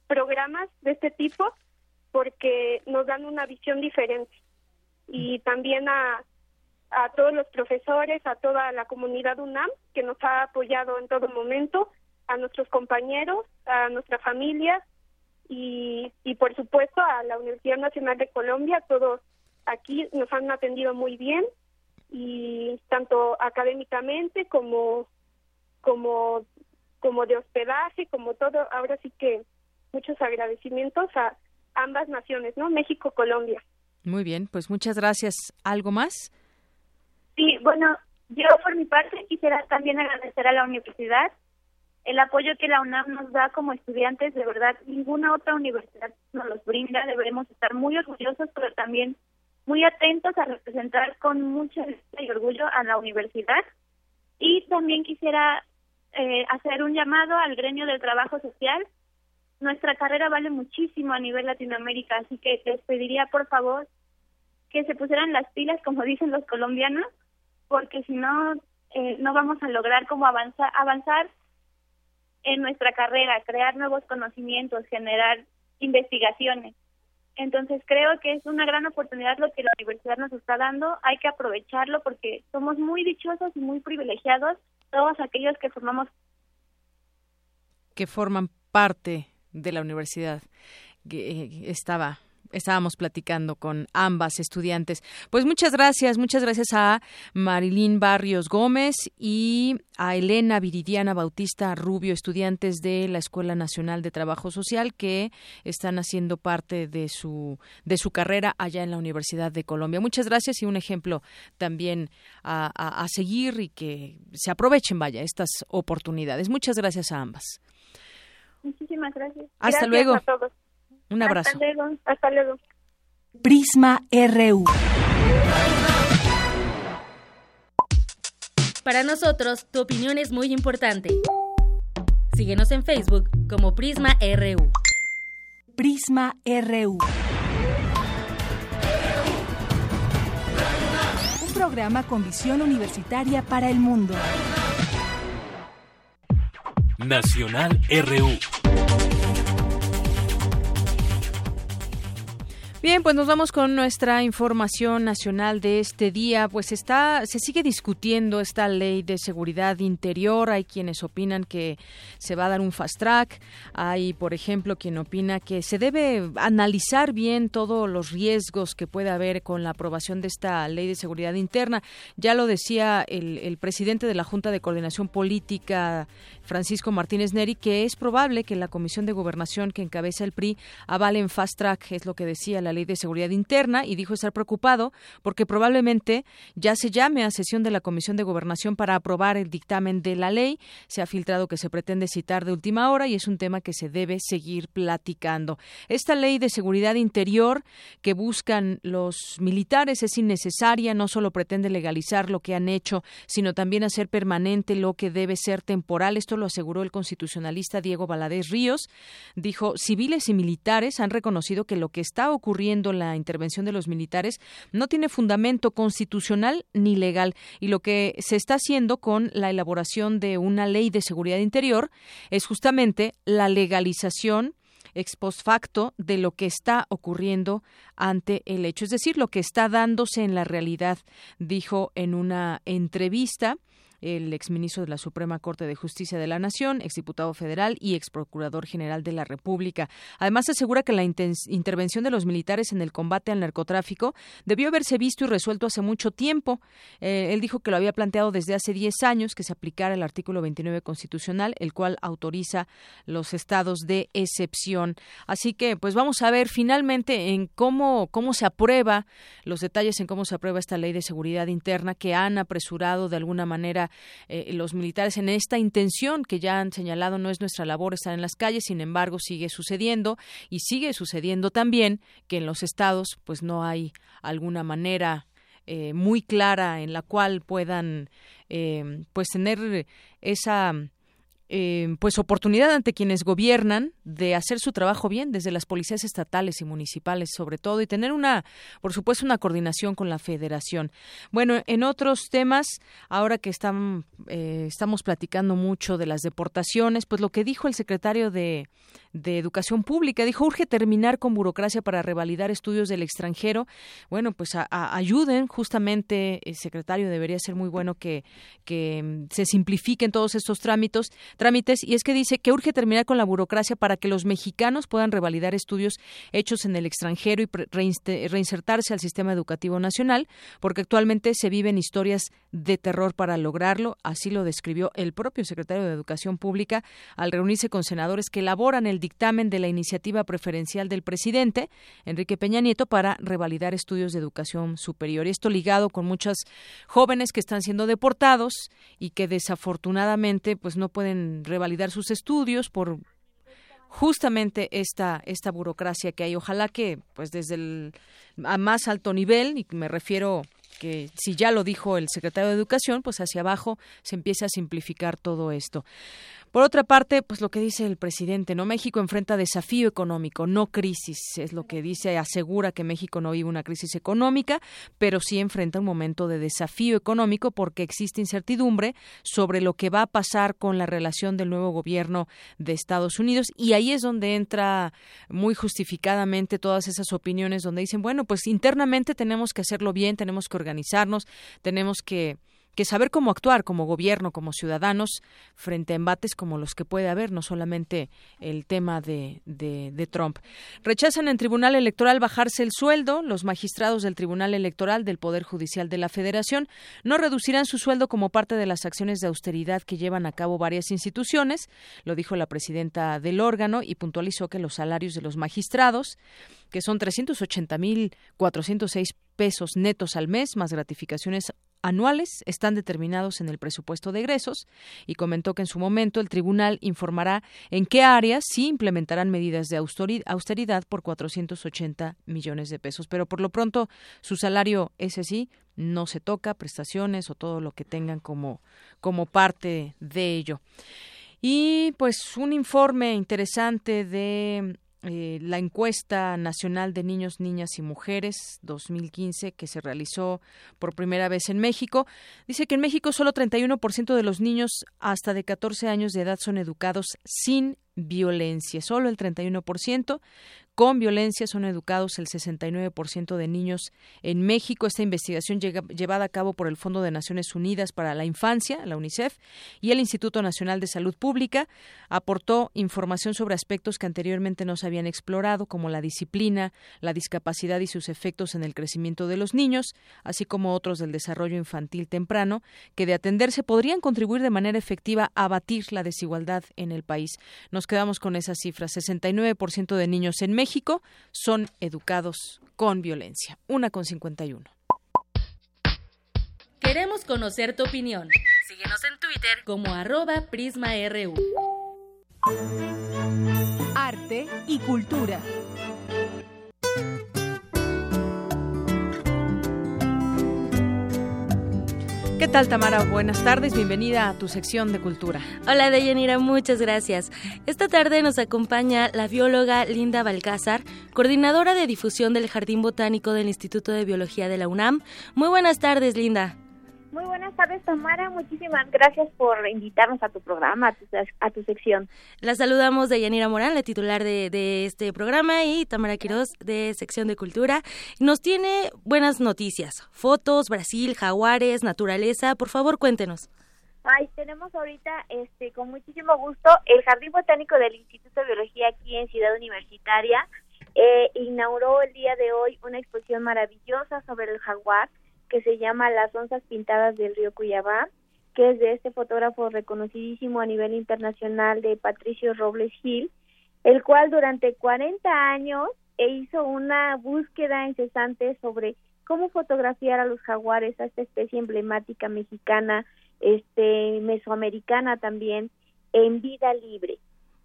programas de este tipo porque nos dan una visión diferente. Y también a, a todos los profesores, a toda la comunidad UNAM que nos ha apoyado en todo momento, a nuestros compañeros, a nuestra familia y, y por supuesto a la Universidad Nacional de Colombia, todos aquí nos han atendido muy bien y tanto académicamente como como como de hospedaje, como todo, ahora sí que muchos agradecimientos a ambas naciones, ¿no? México, Colombia. Muy bien, pues muchas gracias. ¿Algo más? Sí, bueno, yo por mi parte quisiera también agradecer a la universidad el apoyo que la UNAM nos da como estudiantes, de verdad, ninguna otra universidad nos los brinda, debemos estar muy orgullosos, pero también muy atentos a representar con mucho y orgullo a la universidad. Y también quisiera eh, hacer un llamado al gremio del trabajo social. Nuestra carrera vale muchísimo a nivel Latinoamérica, así que les pediría por favor que se pusieran las pilas, como dicen los colombianos, porque si no, eh, no vamos a lograr como avanzar, avanzar en nuestra carrera, crear nuevos conocimientos, generar investigaciones. Entonces creo que es una gran oportunidad lo que la universidad nos está dando, hay que aprovecharlo porque somos muy dichosos y muy privilegiados todos aquellos que formamos que forman parte de la universidad. Que eh, estaba estábamos platicando con ambas estudiantes. Pues muchas gracias, muchas gracias a Marilyn Barrios Gómez y a Elena Viridiana Bautista Rubio, estudiantes de la Escuela Nacional de Trabajo Social que están haciendo parte de su de su carrera allá en la Universidad de Colombia. Muchas gracias y un ejemplo también a, a, a seguir y que se aprovechen, vaya, estas oportunidades. Muchas gracias a ambas. Muchísimas gracias. Hasta Gracias luego. a todos. Un abrazo. Hasta luego. Hasta luego. Prisma RU. Para nosotros, tu opinión es muy importante. Síguenos en Facebook como Prisma RU. Prisma RU. Un programa con visión universitaria para el mundo. Nacional RU. Bien, pues nos vamos con nuestra información nacional de este día. Pues está, se sigue discutiendo esta ley de seguridad interior. Hay quienes opinan que se va a dar un fast track. Hay, por ejemplo, quien opina que se debe analizar bien todos los riesgos que puede haber con la aprobación de esta ley de seguridad interna. Ya lo decía el, el presidente de la Junta de Coordinación Política, Francisco Martínez Neri, que es probable que la Comisión de Gobernación que encabeza el PRI avale en fast track, es lo que decía la Ley de Seguridad Interna, y dijo estar preocupado porque probablemente ya se llame a sesión de la Comisión de Gobernación para aprobar el dictamen de la ley. Se ha filtrado que se pretende citar de última hora y es un tema que se debe seguir platicando. Esta ley de seguridad interior que buscan los militares es innecesaria, no solo pretende legalizar lo que han hecho, sino también hacer permanente lo que debe ser temporal. Esto lo aseguró el constitucionalista Diego Valadez Ríos. Dijo, civiles y militares han reconocido que lo que está ocurriendo la intervención de los militares no tiene fundamento constitucional ni legal y lo que se está haciendo con la elaboración de una ley de seguridad interior es justamente la legalización ex post facto de lo que está ocurriendo ante el hecho, es decir, lo que está dándose en la realidad, dijo en una entrevista el exministro de la Suprema Corte de Justicia de la Nación, exdiputado federal y exprocurador general de la República. Además, asegura que la intervención de los militares en el combate al narcotráfico debió haberse visto y resuelto hace mucho tiempo. Eh, él dijo que lo había planteado desde hace 10 años que se aplicara el artículo 29 constitucional, el cual autoriza los estados de excepción. Así que, pues vamos a ver finalmente en cómo, cómo se aprueba, los detalles en cómo se aprueba esta ley de seguridad interna que han apresurado de alguna manera eh, los militares en esta intención que ya han señalado no es nuestra labor estar en las calles, sin embargo sigue sucediendo y sigue sucediendo también que en los estados pues no hay alguna manera eh, muy clara en la cual puedan eh, pues tener esa eh, pues oportunidad ante quienes gobiernan de hacer su trabajo bien desde las policías estatales y municipales sobre todo y tener una por supuesto una coordinación con la federación. Bueno en otros temas ahora que están, eh, estamos platicando mucho de las deportaciones pues lo que dijo el secretario de, de educación pública dijo urge terminar con burocracia para revalidar estudios del extranjero bueno pues a, ayuden justamente el secretario debería ser muy bueno que que se simplifiquen todos estos trámites trámites y es que dice que urge terminar con la burocracia para que los mexicanos puedan revalidar estudios hechos en el extranjero y reinsertarse al sistema educativo nacional, porque actualmente se viven historias de terror para lograrlo, así lo describió el propio secretario de Educación Pública al reunirse con senadores que elaboran el dictamen de la iniciativa preferencial del presidente, Enrique Peña Nieto, para revalidar estudios de educación superior. Esto ligado con muchos jóvenes que están siendo deportados y que desafortunadamente pues no pueden revalidar sus estudios por justamente esta esta burocracia que hay. Ojalá que pues desde el a más alto nivel y me refiero que si ya lo dijo el secretario de Educación, pues hacia abajo se empiece a simplificar todo esto. Por otra parte, pues lo que dice el presidente, ¿no? México enfrenta desafío económico, no crisis, es lo que dice, asegura que México no vive una crisis económica, pero sí enfrenta un momento de desafío económico porque existe incertidumbre sobre lo que va a pasar con la relación del nuevo gobierno de Estados Unidos y ahí es donde entra muy justificadamente todas esas opiniones donde dicen, bueno, pues internamente tenemos que hacerlo bien, tenemos que organizarnos, tenemos que que saber cómo actuar como gobierno, como ciudadanos, frente a embates como los que puede haber, no solamente el tema de, de, Trump. Rechazan en Tribunal Electoral bajarse el sueldo. Los magistrados del Tribunal Electoral del Poder Judicial de la Federación no reducirán su sueldo como parte de las acciones de austeridad que llevan a cabo varias instituciones, lo dijo la presidenta del órgano y puntualizó que los salarios de los magistrados, que son 380.406 pesos netos al mes, más gratificaciones anuales están determinados en el presupuesto de egresos y comentó que en su momento el tribunal informará en qué áreas sí implementarán medidas de austeridad por 480 millones de pesos. Pero por lo pronto su salario, ese sí, no se toca, prestaciones o todo lo que tengan como, como parte de ello. Y pues un informe interesante de eh, la encuesta nacional de niños, niñas y mujeres 2015 que se realizó por primera vez en México dice que en México solo 31% de los niños hasta de 14 años de edad son educados sin violencia, solo el 31%, con violencia son educados el 69% de niños en México. Esta investigación llevada a cabo por el Fondo de Naciones Unidas para la Infancia, la UNICEF, y el Instituto Nacional de Salud Pública aportó información sobre aspectos que anteriormente no se habían explorado, como la disciplina, la discapacidad y sus efectos en el crecimiento de los niños, así como otros del desarrollo infantil temprano, que de atenderse podrían contribuir de manera efectiva a abatir la desigualdad en el país. Nos quedamos con esas cifras. 69% de niños en México México son educados con violencia. Una con 51. Queremos conocer tu opinión. Síguenos en Twitter como arroba PrismaRU. Arte y cultura. ¿Qué tal, Tamara? Buenas tardes, bienvenida a tu sección de cultura. Hola, Deyanira, muchas gracias. Esta tarde nos acompaña la bióloga Linda Balcázar, coordinadora de difusión del Jardín Botánico del Instituto de Biología de la UNAM. Muy buenas tardes, Linda. Muy buenas tardes, Tamara. Muchísimas gracias por invitarnos a tu programa, a tu, sección. La saludamos de Yanira Morán, la titular de, este programa, y Tamara Quiroz, de Sección de Cultura. Nos tiene buenas noticias. Fotos, Brasil, jaguares, naturaleza. Por favor, cuéntenos. Ay, tenemos ahorita, este, con muchísimo gusto, el Jardín Botánico del Instituto de Biología aquí en Ciudad Universitaria. Eh, inauguró el día de hoy una exposición maravillosa sobre el jaguar que se llama Las onzas pintadas del río Cuyabá, que es de este fotógrafo reconocidísimo a nivel internacional de Patricio Robles Gil, el cual durante 40 años e hizo una búsqueda incesante sobre cómo fotografiar a los jaguares, a esta especie emblemática mexicana, este mesoamericana también, en vida libre.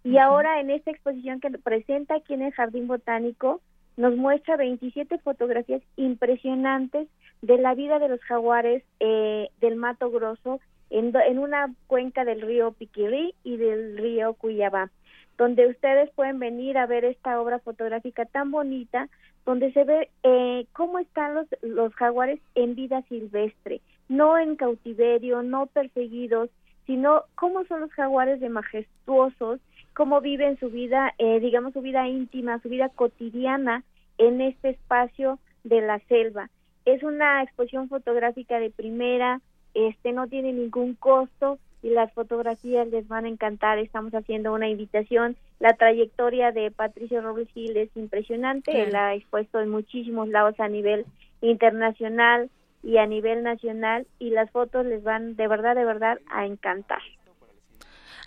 Y ahora en esta exposición que presenta aquí en el Jardín Botánico, nos muestra 27 fotografías impresionantes de la vida de los jaguares eh, del Mato Grosso en, en una cuenca del río Piquiri y del río Cuyabá, donde ustedes pueden venir a ver esta obra fotográfica tan bonita, donde se ve eh, cómo están los, los jaguares en vida silvestre, no en cautiverio, no perseguidos, sino cómo son los jaguares de majestuosos, cómo viven su vida, eh, digamos, su vida íntima, su vida cotidiana en este espacio de la selva. Es una exposición fotográfica de primera, este no tiene ningún costo y las fotografías les van a encantar. Estamos haciendo una invitación. La trayectoria de Patricio Robles Gil es impresionante. Claro. Él ha expuesto en muchísimos lados a nivel internacional y a nivel nacional y las fotos les van de verdad, de verdad a encantar.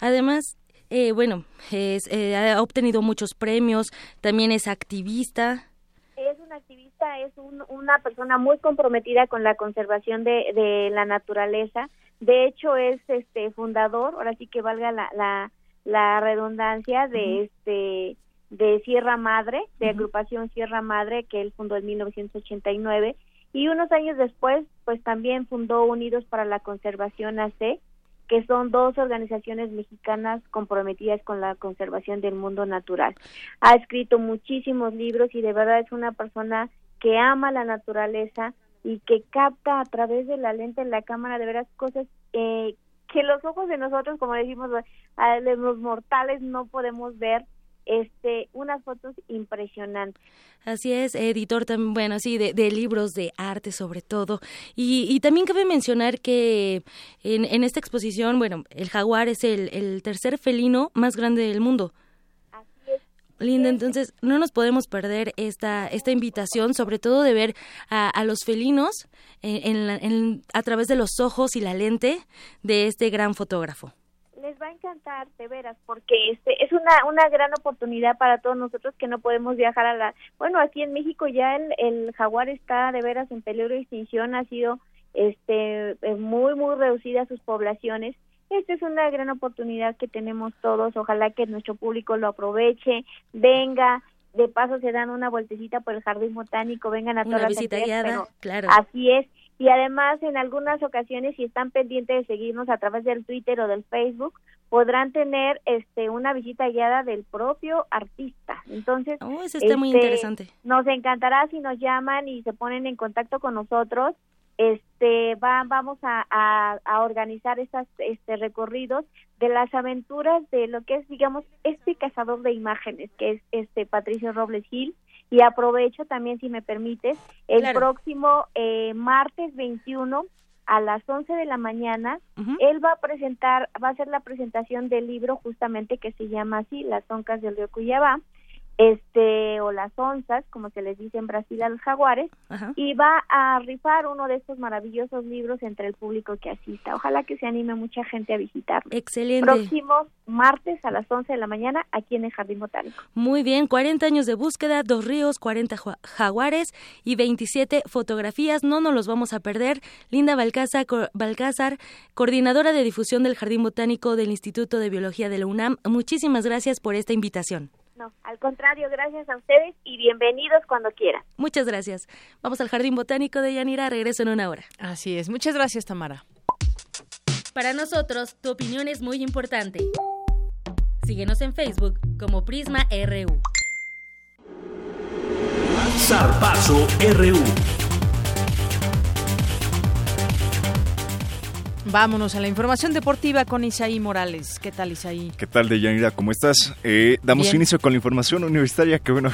Además, eh, bueno, es, eh, ha obtenido muchos premios, también es activista. Activista, es un- una persona muy comprometida con la conservación de, de la naturaleza. De hecho, es este fundador, ahora sí que valga la, la, la redundancia, de este de Sierra Madre, de agrupación Sierra Madre, que él fundó en 1989. Y unos años después, pues también fundó Unidos para la Conservación AC, que son dos organizaciones mexicanas comprometidas con la conservación del mundo natural. Ha escrito muchísimos libros y de verdad es una persona que ama la naturaleza y que capta a través de la lente de la cámara de veras cosas eh, que los ojos de nosotros, como decimos, los mortales no podemos ver. Este, unas fotos impresionantes. Así es, editor también, bueno, sí, de, de libros de arte sobre todo. Y, y también cabe mencionar que en, en esta exposición, bueno, el jaguar es el, el tercer felino más grande del mundo. Linda, entonces no nos podemos perder esta esta invitación, sobre todo de ver a, a los felinos en, en en- a través de los ojos y la lente de este gran fotógrafo. Les va a encantar, de veras, porque este es una una gran oportunidad para todos nosotros que no podemos viajar a la... Bueno, aquí en México ya el, el jaguar está de veras en peligro de extinción, ha sido este eh, muy, muy reducida sus poblaciones. Esta es una gran oportunidad que tenemos todos, ojalá que nuestro público lo aproveche, venga, de paso se dan una vueltecita por el jardín botánico, vengan a Una todas las actividades, claro. Así es. Y además, en algunas ocasiones, si están pendientes de seguirnos a través del Twitter o del Facebook, podrán tener este una visita guiada del propio artista. Entonces, Oh, eso está muy este, interesante. Nos encantará si nos llaman y se ponen en contacto con nosotros. Este, va, vamos a, a, a organizar estas este recorridos de las aventuras de lo que es, digamos, este cazador de imágenes, que es este Patricio Robles Gil. Y aprovecho también, si me permites, el Claro. próximo eh, martes 21 a las 11 de la mañana, él va a presentar, va a hacer la presentación del libro justamente que se llama así, Las Oncas del Río Cuyabá, este, o las onzas, como se les dice en Brasil a los jaguares, y va a rifar uno de estos maravillosos libros entre el público que asista. Ojalá que se anime mucha gente a visitarlo. Excelente. Próximo martes a las 11 de la mañana aquí en el Jardín Botánico. Muy bien, 40 años de búsqueda, dos ríos, 40 jua- jaguares y 27 fotografías. No nos los vamos a perder. Linda Balcázar, co- Balcázar, coordinadora de difusión del Jardín Botánico del Instituto de Biología de la UNAM, muchísimas gracias por esta invitación. No, al contrario, gracias a ustedes y bienvenidos cuando quieran. Muchas gracias. Vamos al Jardín Botánico de Yanira, regreso en una hora. Así es. Muchas gracias, Tamara. Para nosotros, tu opinión es muy importante. Síguenos en Facebook como Prisma RU. Zarpazo RU. Vámonos a la información deportiva con Isaí Morales. ¿Qué tal, Isaí? ¿Qué tal, Deyanira? ¿Cómo estás? Eh, damos Bien. inicio con la información universitaria, que bueno.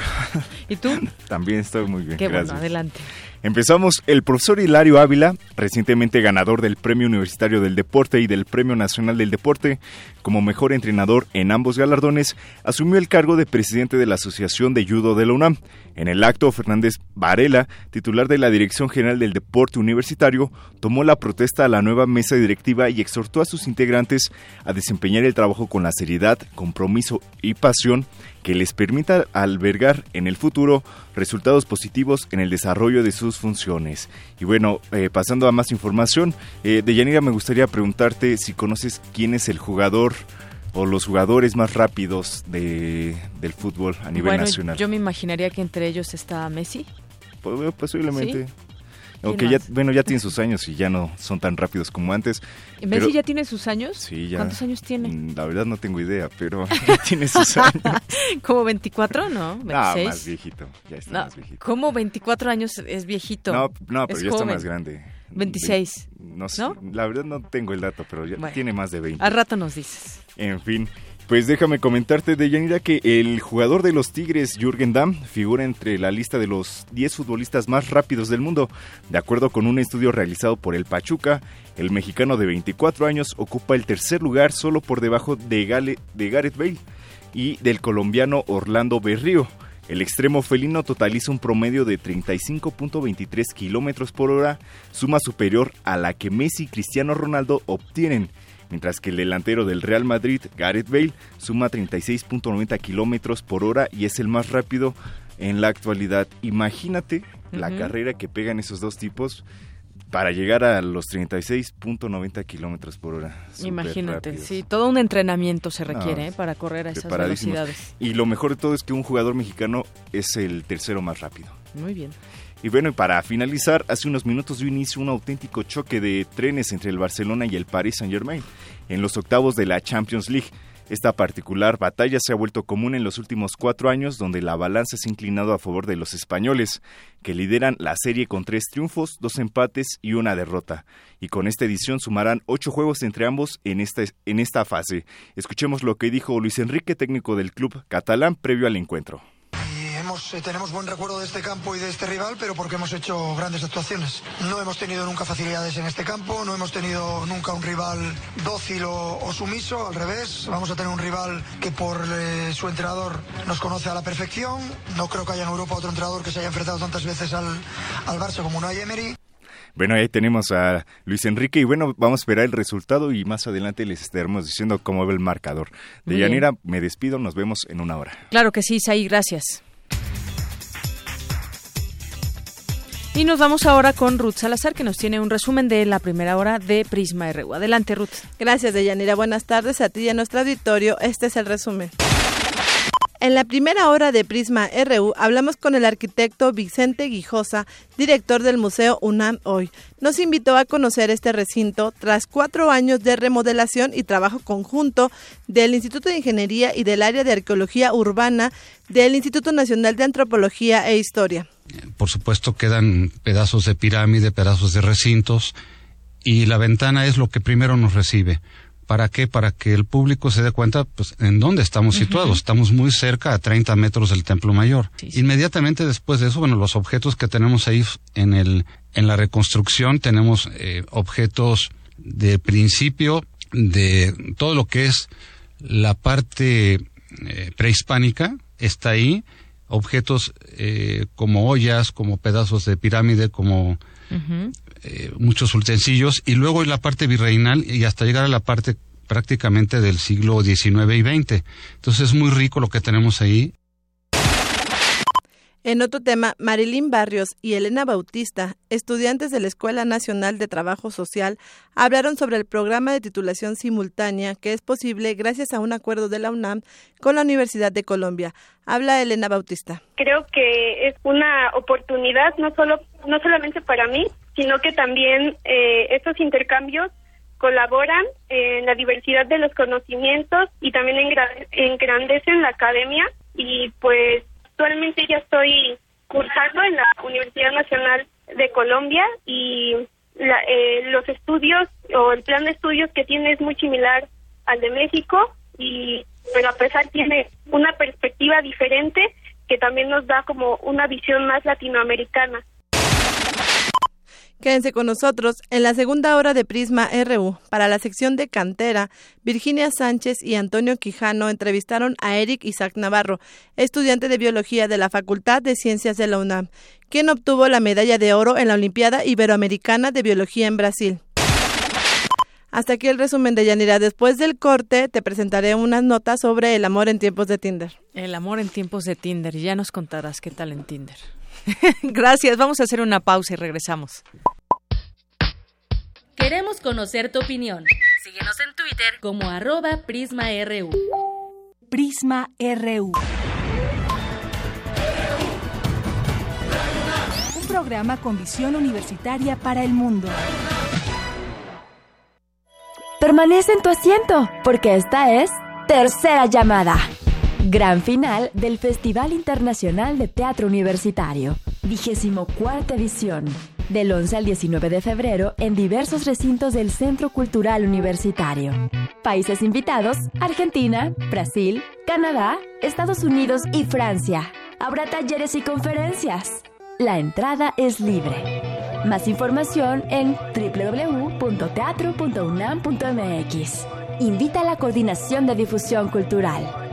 ¿Y tú? También estoy muy bien, Qué gracias. bueno, adelante. Empezamos. El profesor Hilario Ávila, recientemente ganador del Premio Universitario del Deporte y del Premio Nacional del Deporte, como mejor entrenador en ambos galardones, asumió el cargo de presidente de la Asociación de Judo de la UNAM. En el acto, Fernández Varela, titular de la Dirección General del Deporte Universitario, tomó la protesta a la nueva mesa directiva y exhortó a sus integrantes a desempeñar el trabajo con la seriedad, compromiso y pasión que les permita albergar en el futuro resultados positivos en el desarrollo de sus funciones. Y bueno, eh, pasando a más información, eh, me gustaría preguntarte si conoces quién es el jugador o los jugadores más rápidos de, del fútbol a nivel bueno, nacional. yo me imaginaría que entre ellos está Messi. Pues, Posiblemente. ¿Sí? Aunque ¿Quién ya, bueno, ya tienen sus años y ya no son tan rápidos como antes. ¿Y ¿Messi pero- ya tiene sus años? Sí, ya. ¿Cuántos años tiene? Mm, La verdad no tengo idea, pero ya tiene sus años. ¿Como 24? No, 26. No, más viejito. Ya está No, más viejito. ¿Cómo 24 años es viejito? No, no, pero Es ya está joven. más grande. 26. No sé, la verdad no tengo el dato, pero ya Bueno. tiene más de 20. Al rato nos dices. En fin, Pues déjame comentarte, Deyanira, que el jugador de los Tigres, Jürgen Damm, figura entre la lista de los 10 futbolistas más rápidos del mundo. De acuerdo con un estudio realizado por el Pachuca, el mexicano de 24 años ocupa el tercer lugar solo por debajo de, Gale, de Gareth Bale y del colombiano Orlando Berrío. El extremo felino totaliza un promedio de 35.23 kilómetros por hora, suma superior a la que Messi y Cristiano Ronaldo obtienen, mientras que el delantero del Real Madrid, Gareth Bale, suma 36.90 kilómetros por hora y es el más rápido en la actualidad. Imagínate la carrera que pegan esos dos tipos para llegar a los 36.90 kilómetros por hora. Imagínate, rápidos. sí, todo un entrenamiento se requiere No, ¿eh? para correr a esas velocidades. Y lo mejor de todo es que un jugador mexicano es el tercero más rápido. Muy bien. Y bueno, y para finalizar, hace unos minutos dio inicio un auténtico choque de trenes entre el Barcelona y el Paris Saint-Germain en los octavos de la Champions League. Esta particular batalla se ha vuelto común en los últimos cuatro años, donde la balanza se ha inclinado a favor de los españoles, que lideran la serie con tres triunfos, dos empates y una derrota. Y con esta edición sumarán ocho juegos entre ambos en esta, en esta fase. Escuchemos lo que dijo Luis Enrique, técnico del club catalán, previo al encuentro. Y hemos, eh, tenemos buen recuerdo de este campo y de este rival, pero porque hemos hecho grandes actuaciones. No hemos tenido nunca facilidades en este campo, no hemos tenido nunca un rival dócil o, o sumiso, al revés. Vamos a tener un rival que por eh, su entrenador nos conoce a la perfección. No creo que haya en Europa otro entrenador que se haya enfrentado tantas veces al, al Barça como Unai Emery. Bueno, ahí tenemos a Luis Enrique y bueno, vamos a esperar el resultado y más adelante les estaremos diciendo cómo ve el marcador. De. Yanira, me despido, nos vemos en una hora. Claro que sí, Isaí, gracias. Y nos vamos ahora con Ruth Salazar, que nos tiene un resumen de la primera hora de Prisma RU. Adelante, Ruth. Gracias, Deyanira. Buenas tardes a ti y a nuestro auditorio. Este es el resumen. En la primera hora de Prisma RU hablamos con el arquitecto Vicente Guijosa, director del Museo UNAM Hoy. Nos invitó a conocer este recinto tras cuatro años de remodelación y trabajo conjunto del Instituto de Ingeniería y del área de Arqueología Urbana del Instituto Nacional de Antropología e Historia. Por supuesto quedan pedazos de pirámide, pedazos de recintos y la ventana es lo que primero nos recibe. ¿Para qué? Para que el público se dé cuenta pues, en dónde estamos situados. Estamos muy cerca, a 30 metros del Templo Mayor. Inmediatamente después de eso, bueno, los objetos que tenemos ahí en, el, en la reconstrucción, tenemos eh, objetos de principio de todo lo que es la parte eh, prehispánica, está ahí. Objetos eh, como ollas, como pedazos de pirámide, como eh, muchos utensilios y luego en la parte virreinal y hasta llegar a la parte prácticamente del siglo XIX y XX. Entonces es muy rico lo que tenemos ahí. En otro tema, Marilyn Barrios y Elena Bautista, estudiantes de la Escuela Nacional de Trabajo Social, hablaron sobre el programa de titulación simultánea que es posible gracias a un acuerdo de la UNAM con la Universidad de Colombia. Habla Elena Bautista. creo que es una oportunidad no solo no solamente para mí sino que también eh, estos intercambios colaboran en la diversidad de los conocimientos y también engra- engrandecen la academia y pues actualmente ya estoy cursando en la Universidad Nacional de Colombia y la- eh, los estudios o el plan de estudios que tiene es muy similar al de México y pero a pesar tiene una perspectiva diferente que también nos da como una visión más latinoamericana. Quédense con nosotros en la segunda hora de Prisma RU. Para la sección de cantera, Virginia Sánchez y Antonio Quijano entrevistaron a Eric Isaac Navarro, estudiante de biología de la Facultad de Ciencias de la UNAM, quien obtuvo la medalla de oro en la Olimpiada Iberoamericana de Biología en Brasil. Hasta aquí el resumen de Yanira. Después del corte te presentaré unas notas sobre el amor en tiempos de Tinder. El amor en tiempos de Tinder. Ya nos contarás qué tal en Tinder. Gracias. Vamos a hacer una pausa y regresamos. Queremos conocer tu opinión. Síguenos en Twitter como arroba PrismaRU. Prisma RU. Un programa con visión universitaria para el mundo. Permanece en tu asiento, porque esta es Tercera Llamada. Gran final del Festival Internacional de Teatro Universitario. Vigésimo cuarta edición. Del 11 al 19 de febrero en diversos recintos del Centro Cultural Universitario. Países invitados, Argentina, Brasil, Canadá, Estados Unidos y Francia. Habrá talleres y conferencias. La entrada es libre. Más información en www.teatro.unam.mx. Invita a la Coordinación de Difusión Cultural.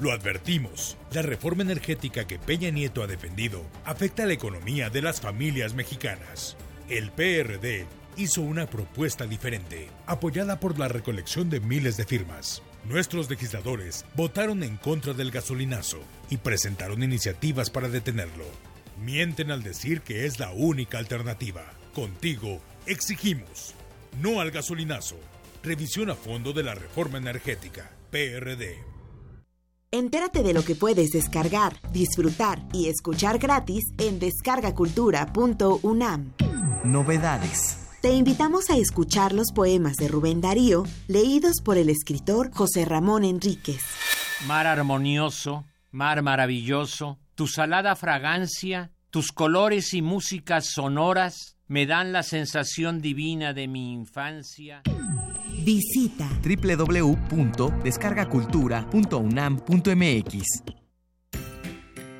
Lo advertimos, la reforma energética que Peña Nieto ha defendido afecta a la economía de las familias mexicanas. El PRD hizo una propuesta diferente, apoyada por la recolección de miles de firmas. Nuestros legisladores votaron en contra del gasolinazo y presentaron iniciativas para detenerlo. Mienten al decir que es la única alternativa. Contigo exigimos no al gasolinazo. Revisión a fondo de la reforma energética. PRD. Entérate de lo que puedes descargar, disfrutar y escuchar gratis en descargacultura.unam. Novedades. Te invitamos a escuchar los poemas de Rubén Darío, leídos por el escritor José Ramón Enríquez. Mar armonioso, mar maravilloso, tu salada fragancia, tus colores y músicas sonoras me dan la sensación divina de mi infancia. Visita www.descargacultura.unam.mx.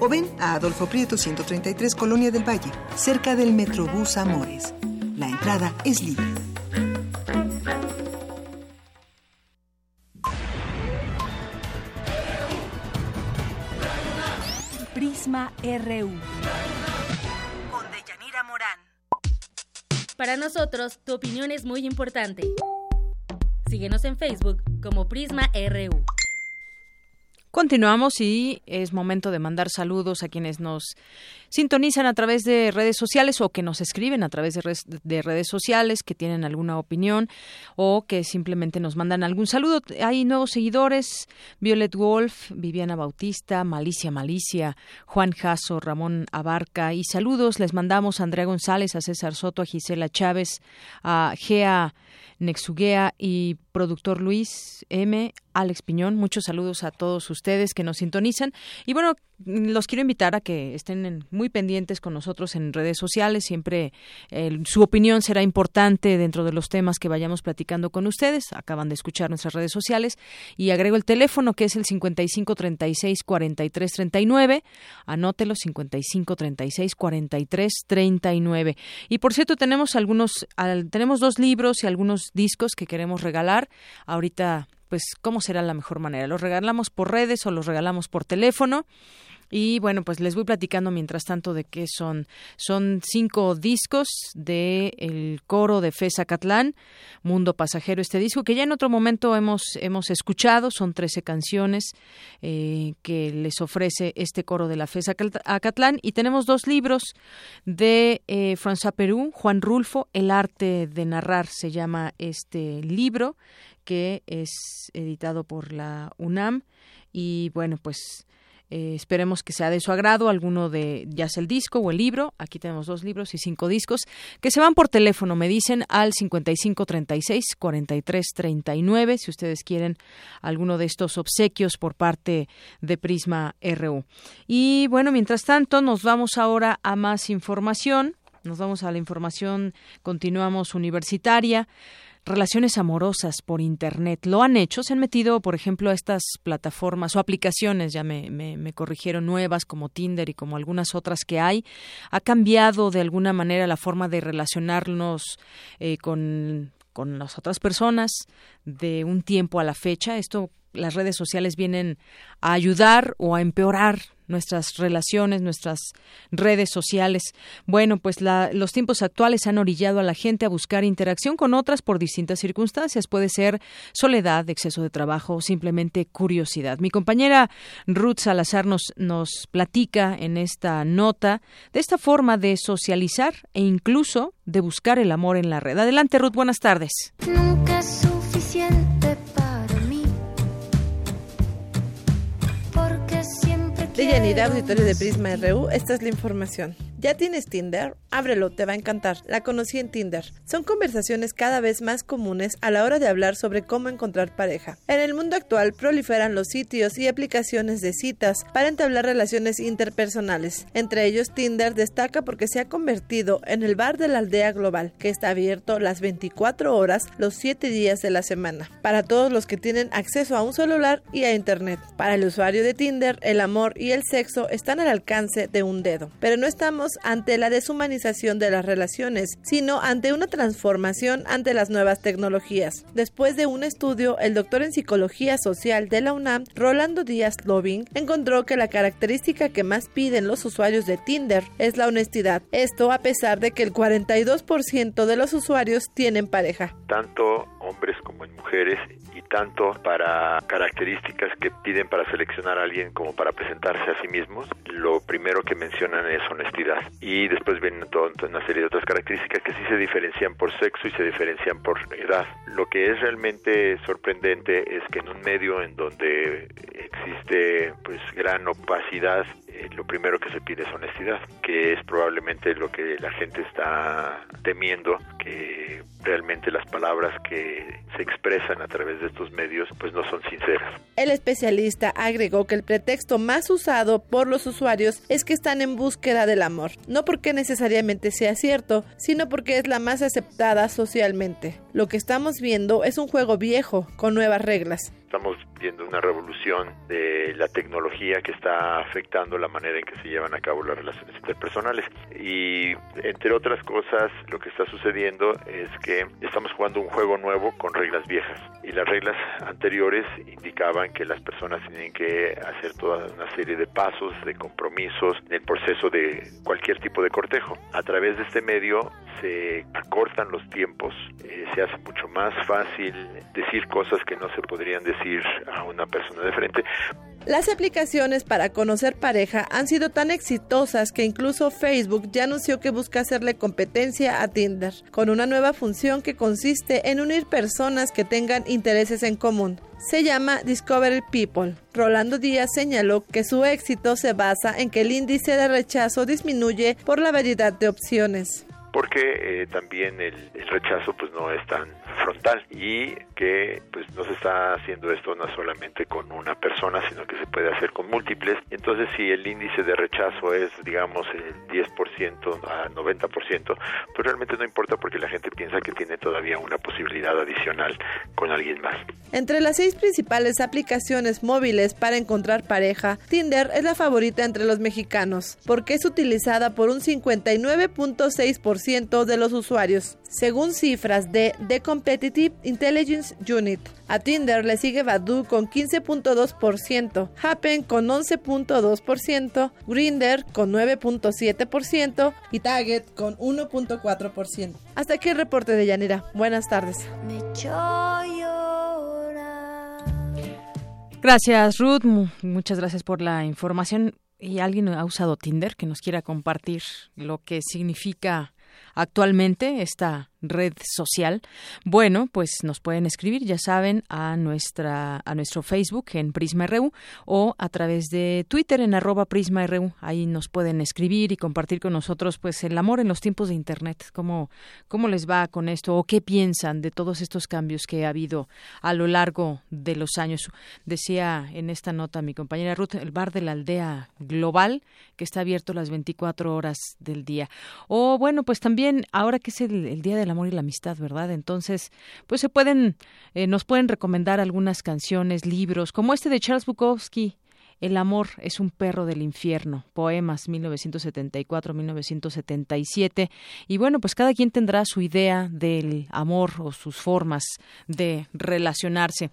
o ven a Adolfo Prieto 133 Colonia del Valle, cerca del Metrobús Amores. La entrada es libre. Prisma RU. Con Deyanira Morán. Para nosotros, tu opinión es muy importante. Síguenos en Facebook como Prisma RU. Continuamos y es momento de mandar saludos a quienes nos sintonizan a través de redes sociales o que nos escriben a través de, redes sociales, que tienen alguna opinión o que simplemente nos mandan algún saludo. Hay nuevos seguidores, Violet Wolf, Viviana Bautista, Malicia Malicia, Juan Jasso, Ramón Abarca y saludos les mandamos a Andrea González, a César Soto, a Gisela Chávez, a Gea Nexuguea y productor Luis M. Alex Piñón. Muchos saludos a todos ustedes que nos sintonizan. Y bueno, los quiero invitar a que estén muy pendientes con nosotros en redes sociales. Siempre su opinión será importante dentro de los temas que vayamos platicando con ustedes. Acaban de escuchar nuestras redes sociales. Y agrego el teléfono que es el 55 36 43 39. Anótelo 55 36 43 39. Y por cierto, tenemos algunos, al- tenemos dos libros y algunos discos que queremos regalar. Ahorita, pues, ¿cómo será la mejor manera? ¿Los regalamos por redes o los regalamos por teléfono? Y bueno, pues les voy platicando mientras tanto de qué son. Son cinco discos de el coro de Fesa Catlán, Mundo Pasajero, este disco que ya en otro momento hemos, hemos escuchado. Son 13 canciones eh, que les ofrece este coro de la Fesa Cat- Acatlán. Y tenemos dos libros de eh, François Perú, Juan Rulfo, El arte de narrar se llama este libro que es editado por la UNAM. Y bueno, pues eh, esperemos que sea de su agrado alguno de ya sea el disco o el libro. Aquí tenemos dos libros y cinco discos que se van por teléfono. Me dicen al 5536 4339 si ustedes quieren alguno de estos obsequios por parte de Prisma RU. Y bueno, mientras tanto nos vamos ahora a más información. Nos vamos a la información, continuamos universitaria. Relaciones amorosas por Internet. ¿Lo han hecho? ¿Se han metido, por ejemplo, a estas plataformas o aplicaciones, ya me, me, corrigieron, nuevas como Tinder y como algunas otras que hay? ¿Ha cambiado de alguna manera la forma de relacionarnos eh, con con las otras personas de un tiempo a la fecha. Esto las redes sociales vienen a ayudar o a empeorar nuestras relaciones, nuestras redes sociales. Bueno, pues los tiempos actuales han orillado a la gente a buscar interacción con otras por distintas circunstancias. Puede ser soledad, exceso de trabajo o simplemente curiosidad. Mi compañera Ruth Salazar nos, nos platica en esta nota de esta forma de socializar e incluso de buscar el amor en la red. Adelante, Ruth, buenas tardes. Nunca De Yanira, auditorio de Prisma RU, esta es la información. ¿Ya tienes Tinder? Ábrelo, te va a encantar. La conocí en Tinder. Son conversaciones cada vez más comunes a la hora de hablar sobre cómo encontrar pareja. En el mundo actual proliferan los sitios y aplicaciones de citas para entablar relaciones interpersonales. Entre ellos Tinder destaca porque se ha convertido en el bar de la aldea global, que está abierto las 24 horas los 7 días de la semana, para todos los que tienen acceso a un celular y a Internet. Para el usuario de Tinder, el amor y el sexo están al alcance de un dedo. Pero no estamos ante la deshumanización de las relaciones, sino ante una transformación ante las nuevas tecnologías. Después de un estudio, el doctor en psicología social de la UNAM, Rolando Díaz Loving, encontró que la característica que más piden los usuarios de Tinder es la honestidad. Esto a pesar de que el 42% de los usuarios tienen pareja. Tanto hombres como mujeres tanto para características que piden para seleccionar a alguien como para presentarse a sí mismos, lo primero que mencionan es honestidad y después vienen toda una serie de otras características que sí se diferencian por sexo y se diferencian por edad. Lo que es realmente sorprendente es que en un medio en donde existe pues gran opacidad eh, lo primero que se pide es honestidad, que es probablemente lo que la gente está temiendo, que realmente las palabras que se expresan a través de estos medios pues no son sinceras. El especialista agregó que el pretexto más usado por los usuarios es que están en búsqueda del amor, no porque necesariamente sea cierto, sino porque es la más aceptada socialmente. Lo que estamos viendo es un juego viejo con nuevas reglas. Estamos viendo una revolución de la tecnología que está afectando la manera en que se llevan a cabo las relaciones interpersonales. Y entre otras cosas, lo que está sucediendo es que estamos jugando un juego nuevo con reglas viejas. Y las reglas anteriores indicaban que las personas tienen que hacer toda una serie de pasos, de compromisos, en el proceso de cualquier tipo de cortejo. A través de este medio se acortan los tiempos, eh, se hace mucho más fácil decir cosas que no se podrían decir a una persona de frente. Las aplicaciones para conocer pareja han sido tan exitosas que incluso Facebook ya anunció que busca hacerle competencia a Tinder, con una nueva función que consiste en unir personas que tengan intereses en común. Se llama Discover People. Rolando Díaz señaló que su éxito se basa en que el índice de rechazo disminuye por la variedad de opciones porque eh, también el, rechazo pues no es tan frontal y que pues no se está haciendo esto no solamente con una persona sino que se puede hacer con múltiples. Entonces si el índice de rechazo es digamos el 10% a 90% pues realmente no importa porque la gente piensa que tiene todavía una posibilidad adicional con alguien más. Entre las seis principales aplicaciones móviles para encontrar pareja Tinder es la favorita entre los mexicanos porque es utilizada por un 59.6% de los usuarios, según cifras de The Competitive Intelligence Unit. A Tinder le sigue Badoo con 15.2%, Happen con 11.2%, Grinder con 9.7% y Target con 1.4%. Hasta aquí el reporte de Yanira. Buenas tardes. Gracias, Ruth. Muchas gracias por la información. ¿Y alguien ha usado Tinder que nos quiera compartir lo que significa actualmente esta red social. Bueno, pues nos pueden escribir, ya saben, a nuestra a nuestro Facebook en Prisma RU o a través de Twitter en arroba Prisma RU. Ahí nos pueden escribir y compartir con nosotros pues el amor en los tiempos de internet, cómo, cómo les va con esto o qué piensan de todos estos cambios que ha habido a lo largo de los años. Decía en esta nota mi compañera Ruth, el bar de la aldea global que está abierto las 24 horas del día. O bueno, pues también ahora que es el, Día de el amor y la amistad, ¿verdad? Entonces, pues se pueden, eh, nos pueden recomendar algunas canciones, libros, como este de Charles Bukowski, el amor es un perro del infierno, poemas 1974-1977. Y bueno, pues cada quien tendrá su idea del amor o sus formas de relacionarse.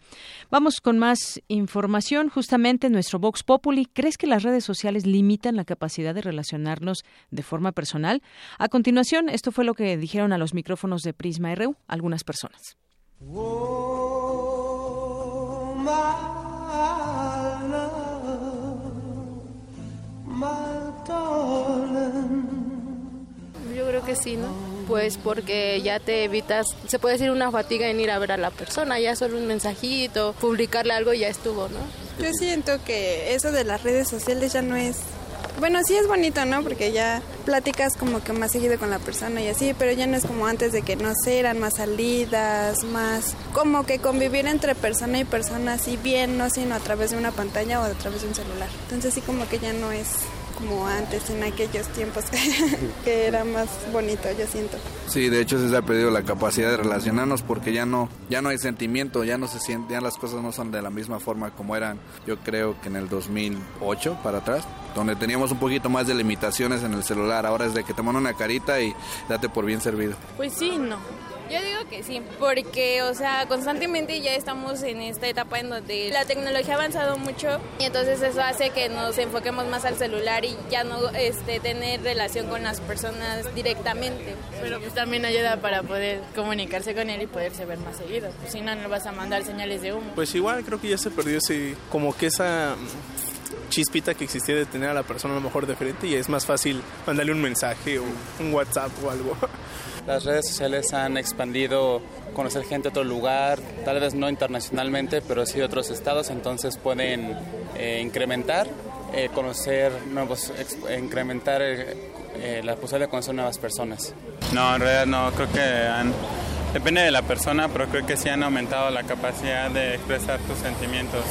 Vamos con más información. Justamente en nuestro Vox Populi, ¿crees que las redes sociales limitan la capacidad de relacionarnos de forma personal? A continuación, esto fue lo que dijeron a los micrófonos de Prisma RU algunas personas. Yo que sí, ¿no? Pues porque ya te evitas, se puede decir una fatiga en ir a ver a la persona, ya solo un mensajito, publicarle algo y ya estuvo, ¿no? Yo siento que eso de las redes sociales ya no es bueno, sí es bonito, ¿no? Porque ya platicas como que más seguido con la persona y así, pero ya no es como antes de que no sé, eran más salidas, más como que convivir entre persona y persona así bien, no sino a través de una pantalla o a través de un celular. Entonces sí como que ya no es como antes, en aquellos tiempos, que era más bonito, yo siento. Sí, de hecho se ha perdido la capacidad de relacionarnos porque ya no, ya no hay sentimiento, ya no se siente, ya las cosas no son de la misma forma como eran, yo creo que en el 2008 para atrás, donde teníamos un poquito más de limitaciones en el celular, ahora es de que te mandan una carita y date por bien servido. Pues sí, no yo digo que sí, porque, o sea, constantemente ya estamos en esta etapa en donde la tecnología ha avanzado mucho y entonces eso hace que nos enfoquemos más al celular y ya no este, tener relación con las personas directamente. Pero pues también ayuda para poder comunicarse con él y poderse ver más seguido. Pues, si no, no vas a mandar señales de humo. Pues igual creo que ya se perdió ese, como que esa chispita que existía de tener a la persona a lo mejor de frente y es más fácil mandarle un mensaje o un WhatsApp o algo. Las redes sociales han expandido conocer gente de otro lugar, tal vez no internacionalmente, pero sí de otros estados, entonces pueden eh, incrementar, eh, conocer nuevos, incrementar eh, la posibilidad de conocer nuevas personas. No, en realidad no, creo que han, depende de la persona, pero creo que sí han aumentado la capacidad de expresar tus sentimientos.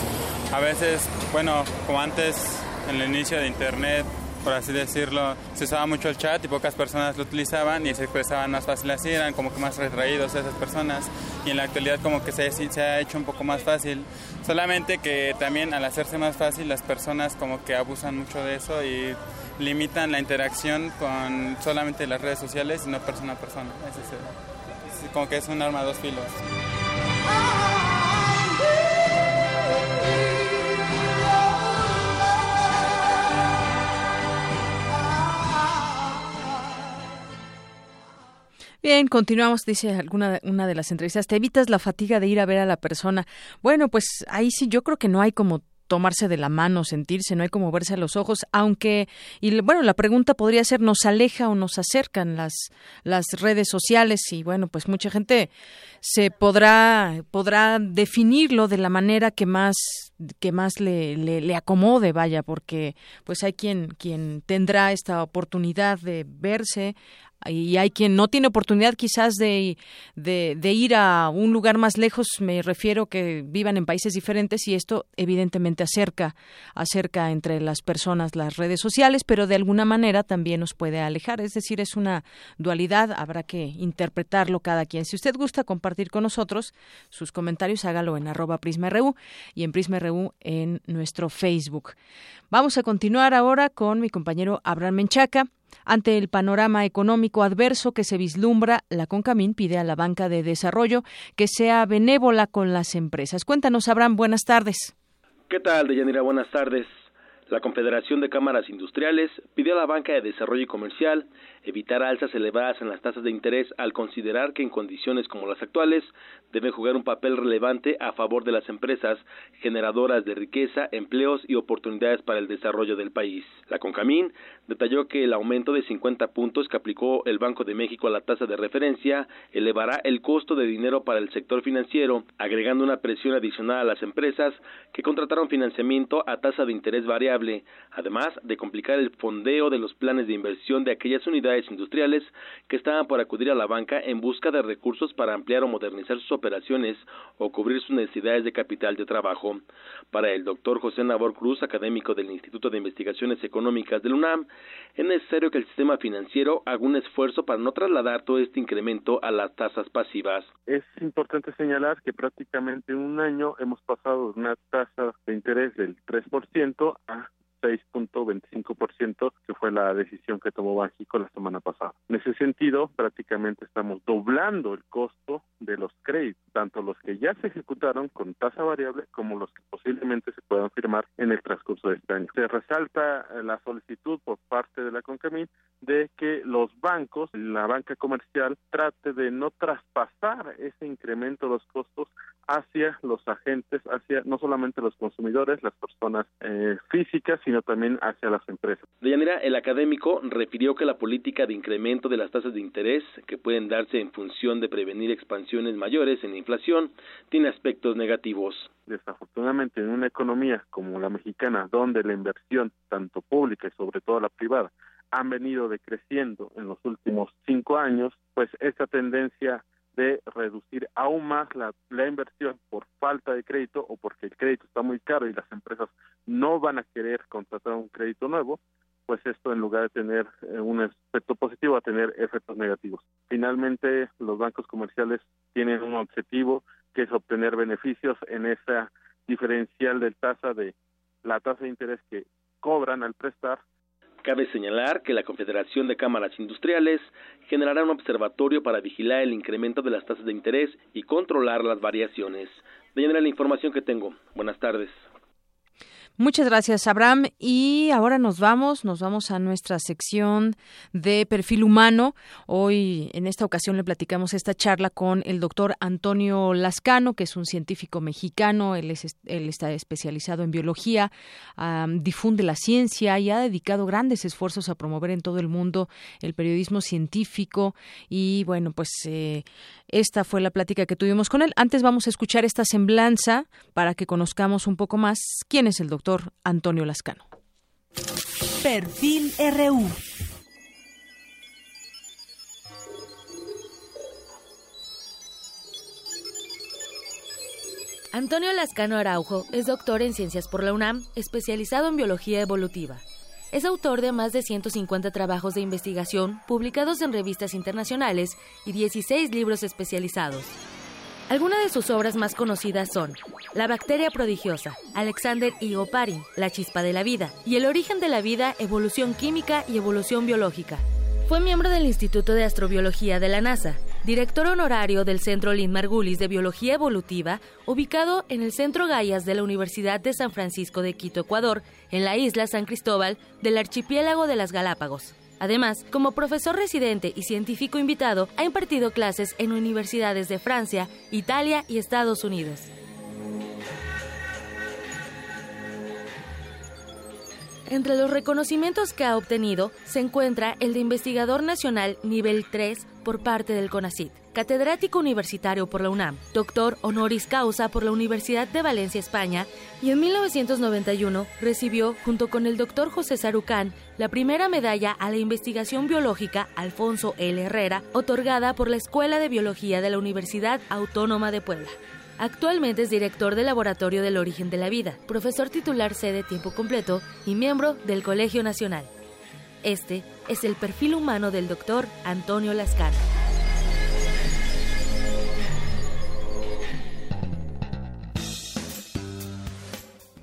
A veces, bueno, como antes, en el inicio de Internet, por así decirlo, se usaba mucho el chat y pocas personas lo utilizaban y se expresaban más fácil así, eran como que más retraídos esas personas y en la actualidad como que se, ha hecho un poco más fácil, solamente que también al hacerse más fácil las personas como que abusan mucho de eso y limitan la interacción con solamente las redes sociales y no persona a persona. Es, como que es un arma a dos filos. Bien, continuamos, dice alguna una de las entrevistas. Te evitas la fatiga de ir a ver a la persona. Bueno, pues ahí sí yo creo que no hay como tomarse de la mano, sentirse, no hay como verse a los ojos, aunque, y bueno, la pregunta podría ser, ¿nos aleja o nos acercan las, las redes sociales? Y bueno, pues mucha gente se podrá, podrá definirlo de la manera que más, que más le, le, le acomode, vaya, porque pues hay quien, quien tendrá esta oportunidad de verse y hay quien no tiene oportunidad quizás de, de, ir a un lugar más lejos, me refiero que vivan en países diferentes y esto evidentemente acerca, acerca entre las personas las redes sociales, pero de alguna manera también nos puede alejar, es decir, es una dualidad, habrá que interpretarlo cada quien. Si usted gusta compartir con nosotros sus comentarios, hágalo en arroba PrismaRU y en PrismaRU en nuestro Facebook. Vamos a continuar ahora con mi compañero Abraham Menchaca. Ante el panorama económico adverso que se vislumbra, la CONCAMIN pide a la banca de desarrollo que sea benévola con las empresas. Cuéntanos, Abraham, buenas tardes. ¿Qué tal, Deyanira? Buenas tardes. La Confederación de Cámaras Industriales pidió a la banca de desarrollo y comercial evitar alzas elevadas en las tasas de interés al considerar que en condiciones como las actuales deben jugar un papel relevante a favor de las empresas generadoras de riqueza, empleos y oportunidades para el desarrollo del país. La CONCAMIN detalló que el aumento de 50 puntos que aplicó el Banco de México a la tasa de referencia elevará el costo de dinero para el sector financiero, agregando una presión adicional a las empresas que contrataron financiamiento a tasa de interés variable, además de complicar el fondeo de los planes de inversión de aquellas unidades industriales que estaban por acudir a la banca en busca de recursos para ampliar o modernizar sus operaciones o cubrir sus necesidades de capital de trabajo. Para el doctor José Nabor Cruz, académico del Instituto de Investigaciones Económicas del UNAM, es necesario que el sistema financiero haga un esfuerzo para no trasladar todo este incremento a las tasas pasivas. Es importante señalar que prácticamente en un año hemos pasado de una tasa de interés del 3% a 6.25%, que fue la decisión que tomó Banjico la semana pasada. En ese sentido, prácticamente estamos doblando el costo de los créditos, tanto los que ya se ejecutaron con tasa variable como los que posiblemente se puedan firmar en el transcurso de este año. Se resalta la solicitud por parte de la CONCAMIN de que los bancos, la banca comercial, trate de no traspasar ese incremento de los costos hacia los agentes, hacia no solamente los consumidores, las personas eh, físicas, sino también hacia las empresas. De manera, el académico refirió que la política de incremento de las tasas de interés, que pueden darse en función de prevenir expansiones mayores en la inflación, tiene aspectos negativos. Desafortunadamente, en una economía como la mexicana, donde la inversión, tanto pública y sobre todo la privada, han venido decreciendo en los últimos cinco años, pues esta tendencia de reducir aún más la, inversión por falta de crédito o porque el crédito está muy caro y las empresas no van a querer contratar un crédito nuevo, pues esto en lugar de tener eh, un efecto positivo va a tener efectos negativos. Finalmente, los bancos comerciales tienen un objetivo que es obtener beneficios en esa diferencial del tasa de la tasa de interés que cobran al prestar Cabe señalar que la Confederación de Cámaras Industriales generará un observatorio para vigilar el incremento de las tasas de interés y controlar las variaciones. De la información que tengo. Buenas tardes. Muchas gracias, Abraham. Y ahora nos vamos, nos vamos a nuestra sección de perfil humano. Hoy, en esta ocasión, le platicamos esta charla con el doctor Antonio Lascano, que es un científico mexicano. Él, es, él está especializado en biología, difunde la ciencia y ha dedicado grandes esfuerzos a promover en todo el mundo el periodismo científico. Y bueno, pues eh, esta fue la plática que tuvimos con él. Antes vamos a escuchar esta semblanza para que conozcamos un poco más quién es el doctor Antonio Lascano. Perfil RU. Antonio Lascano Araujo es doctor en ciencias por la UNAM, especializado en biología evolutiva. Es autor de más de 150 trabajos de investigación publicados en revistas internacionales y 16 libros especializados. Algunas de sus obras más conocidas son La bacteria prodigiosa, Alexander y Oparin, La chispa de la vida, y El origen de la vida, Evolución química y evolución biológica. Fue miembro del Instituto de Astrobiología de la NASA, director honorario del Centro Lynn Margulis de Biología Evolutiva, ubicado en el Centro Gaias de la Universidad de San Francisco de Quito, Ecuador, en la isla San Cristóbal del archipiélago de las Galápagos. Además, como profesor residente y científico invitado, ha impartido clases en universidades de Francia, Italia y Estados Unidos. Entre los reconocimientos que ha obtenido se encuentra el de investigador nacional nivel 3 por parte del CONACYT, catedrático universitario por la UNAM, doctor honoris causa por la Universidad de Valencia, España, y en 1991 recibió, junto con el doctor José Sarucán, la primera medalla a la investigación biológica Alfonso L. Herrera, otorgada por la Escuela de Biología de la Universidad Autónoma de Puebla. Actualmente es director del Laboratorio del Origen de la Vida, profesor titular sede tiempo completo y miembro del Colegio Nacional. Este es el perfil humano del doctor Antonio Lascano.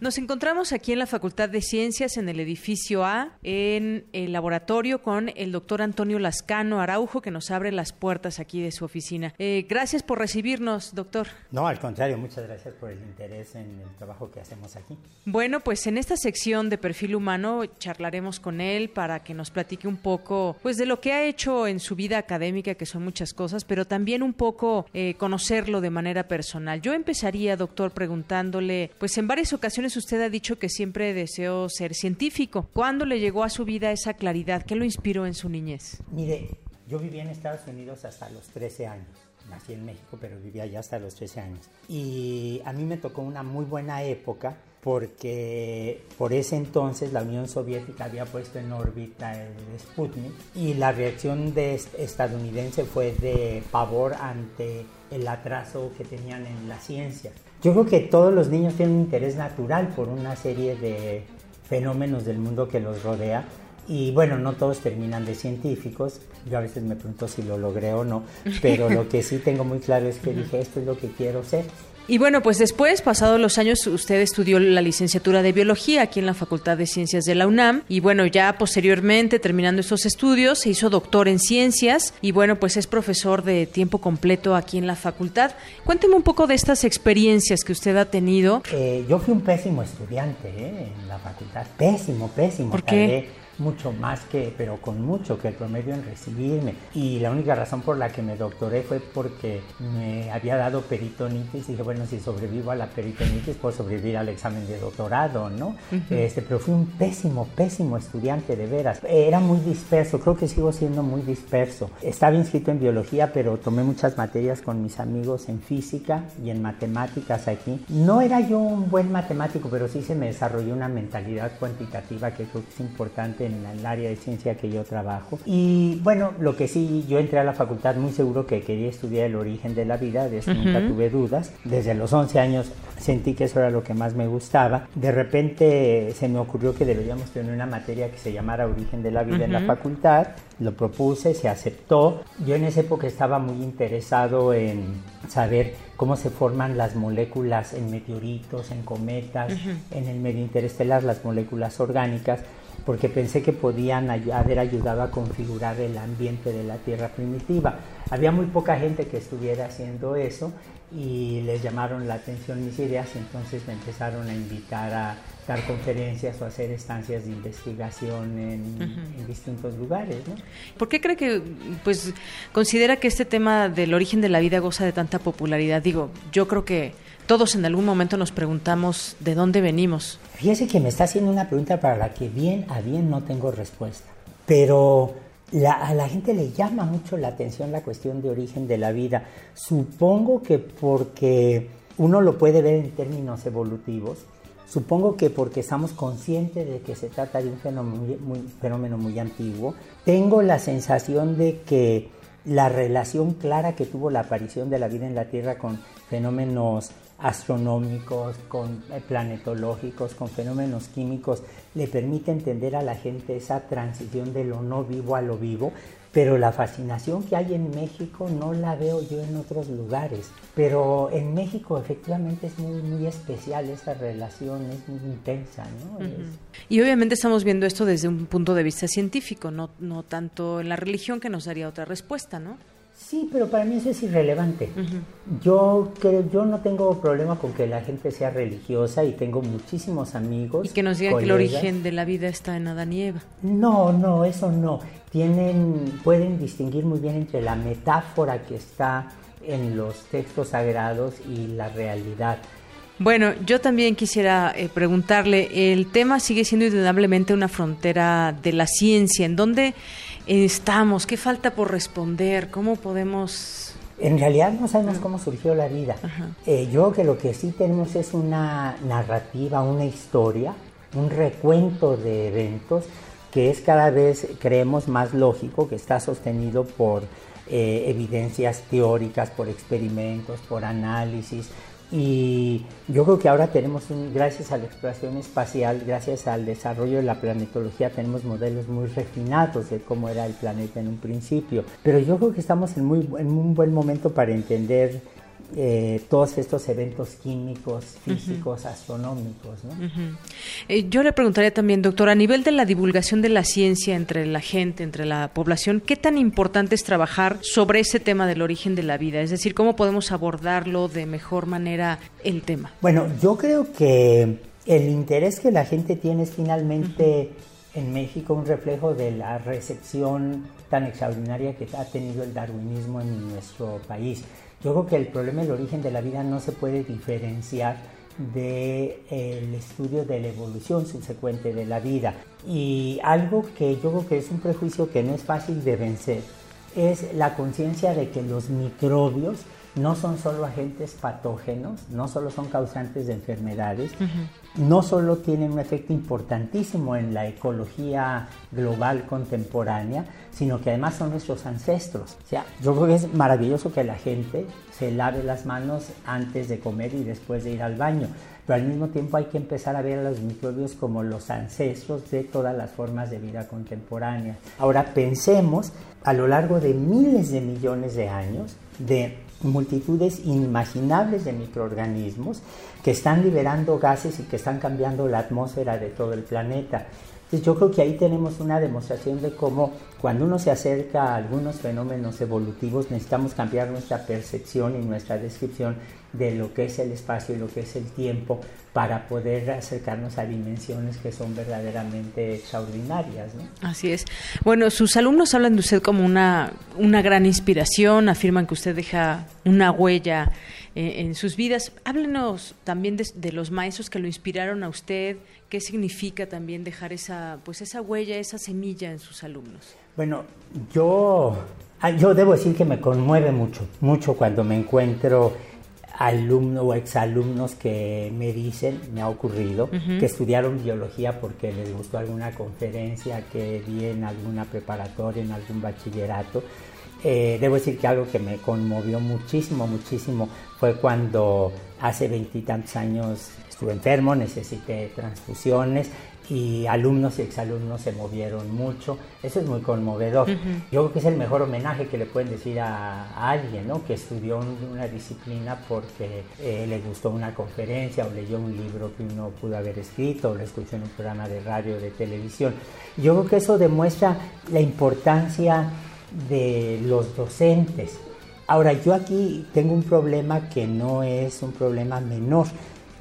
Nos encontramos aquí en la Facultad de Ciencias, en el edificio A, en el laboratorio con el doctor Antonio Lascano Araujo, que nos abre las puertas aquí de su oficina. Eh, gracias por recibirnos, doctor. No, al contrario, muchas gracias por el interés en el trabajo que hacemos aquí. Bueno, pues en esta sección de perfil humano charlaremos con él para que nos platique un poco pues de lo que ha hecho en su vida académica, que son muchas cosas, pero también un poco eh, conocerlo de manera personal. Yo empezaría, doctor, preguntándole, pues en varias ocasiones usted ha dicho que siempre deseó ser científico. ¿Cuándo le llegó a su vida esa claridad? ¿Qué lo inspiró en su niñez? Mire, yo viví en Estados Unidos hasta los 13 años. Nací en México, pero vivía allá hasta los 13 años. Y a mí me tocó una muy buena época porque por ese entonces la Unión Soviética había puesto en órbita el Sputnik y la reacción de estadounidense fue de pavor ante el atraso que tenían en la ciencia. Yo creo que todos los niños tienen un interés natural por una serie de fenómenos del mundo que los rodea y bueno, no todos terminan de científicos, yo a veces me pregunto si lo logré o no, pero lo que sí tengo muy claro es que dije, esto es lo que quiero ser. Y bueno, pues después, pasados los años, usted estudió la licenciatura de biología aquí en la Facultad de Ciencias de la UNAM y bueno, ya posteriormente, terminando esos estudios, se hizo doctor en ciencias y bueno, pues es profesor de tiempo completo aquí en la facultad. Cuénteme un poco de estas experiencias que usted ha tenido. Eh, yo fui un pésimo estudiante ¿eh? en la facultad, pésimo, pésimo. ¿Por qué? Mucho más que, pero con mucho que el promedio en recibirme. Y la única razón por la que me doctoré fue porque me había dado peritonitis. Y dije, bueno, si sobrevivo a la peritonitis, puedo sobrevivir al examen de doctorado, ¿no? este, pero fui un pésimo, pésimo estudiante, de veras. Era muy disperso, creo que sigo siendo muy disperso. Estaba inscrito en biología, pero tomé muchas materias con mis amigos en física y en matemáticas aquí. No era yo un buen matemático, pero sí se me desarrolló una mentalidad cuantitativa que creo que es importante en el área de ciencia que yo trabajo. Y bueno, lo que sí, yo entré a la facultad muy seguro que quería estudiar el origen de la vida, de eso nunca tuve dudas. Desde los 11 años sentí que eso era lo que más me gustaba. De repente se me ocurrió que deberíamos tener una materia que se llamara origen de la vida en la facultad. Lo propuse, se aceptó. Yo en esa época estaba muy interesado en saber cómo se forman las moléculas en meteoritos, en cometas, en el medio interestelar, las moléculas orgánicas porque pensé que podían haber ayudado a configurar el ambiente de la Tierra primitiva. Había muy poca gente que estuviera haciendo eso y les llamaron la atención mis ideas y entonces me empezaron a invitar a dar conferencias o hacer estancias de investigación en, distintos lugares. ¿Por qué cree que pues considera que este tema del origen de la vida goza de tanta popularidad? Digo, yo creo que todos en algún momento nos preguntamos de dónde venimos. Fíjese que me está haciendo una pregunta para la que bien a bien no tengo respuesta, pero a la gente le llama mucho la atención la cuestión de origen de la vida. Supongo que porque uno lo puede ver en términos evolutivos, supongo que porque estamos conscientes de que se trata de un fenómeno muy, fenómeno muy antiguo, tengo la sensación de que la relación clara que tuvo la aparición de la vida en la Tierra con fenómenos astronómicos, con eh, planetológicos, con fenómenos químicos, le permite entender a la gente esa transición de lo no vivo a lo vivo, pero la fascinación que hay en México no la veo yo en otros lugares. Pero en México efectivamente es muy, muy especial esa relación, es muy intensa. ¿no? Y obviamente estamos viendo esto desde un punto de vista científico, no, no tanto en la religión que nos daría otra respuesta, ¿no? Sí, pero para mí eso es irrelevante. Yo creo, yo no tengo problema con que la gente sea religiosa y tengo muchísimos amigos. Y que nos digan que el origen de la vida está en Adán y Eva. No, no, eso no. Tienen, pueden distinguir muy bien entre la metáfora que está en los textos sagrados y la realidad. Bueno, yo también quisiera eh, preguntarle, el tema sigue siendo indudablemente una frontera de la ciencia, en dónde estamos, qué falta por responder, cómo podemos... En realidad no sabemos cómo surgió la vida. Eh, yo creo que lo que sí tenemos es una narrativa, una historia, un recuento de eventos que es cada vez, creemos, más lógico, que está sostenido por eh, evidencias teóricas, por experimentos, por análisis, y yo creo que ahora tenemos, gracias a la exploración espacial, gracias al desarrollo de la planetología, tenemos modelos muy refinados de cómo era el planeta en un principio. Pero yo creo que estamos en, muy, en un buen momento para entender eh, todos estos eventos químicos, físicos, astronómicos. ¿no? Eh, yo le preguntaría también, doctor, a nivel de la divulgación de la ciencia entre la gente, entre la población, ¿qué tan importante es trabajar sobre ese tema del origen de la vida? Es decir, ¿cómo podemos abordarlo de mejor manera el tema? Bueno, yo creo que el interés que la gente tiene es finalmente en México un reflejo de la recepción tan extraordinaria que ha tenido el darwinismo en nuestro país. Yo creo que el problema del origen de la vida no se puede diferenciar del el estudio de la evolución subsecuente de la vida. Y algo que yo creo que es un prejuicio que no es fácil de vencer es la conciencia de que los microbios no son solo agentes patógenos, no solo son causantes de enfermedades, no solo tienen un efecto importantísimo en la ecología global contemporánea, sino que además son nuestros ancestros. O sea, yo creo que es maravilloso que la gente se lave las manos antes de comer y después de ir al baño, pero al mismo tiempo hay que empezar a ver a los microbios como los ancestros de todas las formas de vida contemporánea. Ahora pensemos a lo largo de miles de millones de años de multitudes inimaginables de microorganismos que están liberando gases y que están cambiando la atmósfera de todo el planeta. Entonces yo creo que ahí tenemos una demostración de cómo cuando uno se acerca a algunos fenómenos evolutivos necesitamos cambiar nuestra percepción y nuestra descripción de lo que es el espacio y lo que es el tiempo para poder acercarnos a dimensiones que son verdaderamente extraordinarias. Así es. Bueno, sus alumnos hablan de usted como una, una gran inspiración, afirman que usted deja una huella eh, en sus vidas. Háblenos también de, los maestros que lo inspiraron a usted, qué significa también dejar esa, pues esa huella, esa semilla en sus alumnos. Bueno, yo, ah, yo debo decir que me conmueve mucho, mucho cuando me encuentro alumnos o exalumnos que me dicen, me ha ocurrido, que estudiaron biología porque les gustó alguna conferencia que di en alguna preparatoria, en algún bachillerato. Eh, debo decir que algo que me conmovió muchísimo, muchísimo fue cuando hace veintitantos años estuve enfermo, necesité transfusiones y alumnos y exalumnos se movieron mucho. Eso es muy conmovedor. Yo creo que es el mejor homenaje que le pueden decir a, alguien ¿no? que estudió una disciplina porque eh, le gustó una conferencia o leyó un libro que uno pudo haber escrito o lo escuchó en un programa de radio o de televisión. Yo creo que eso demuestra la importancia de los docentes. Ahora, yo aquí tengo un problema que no es un problema menor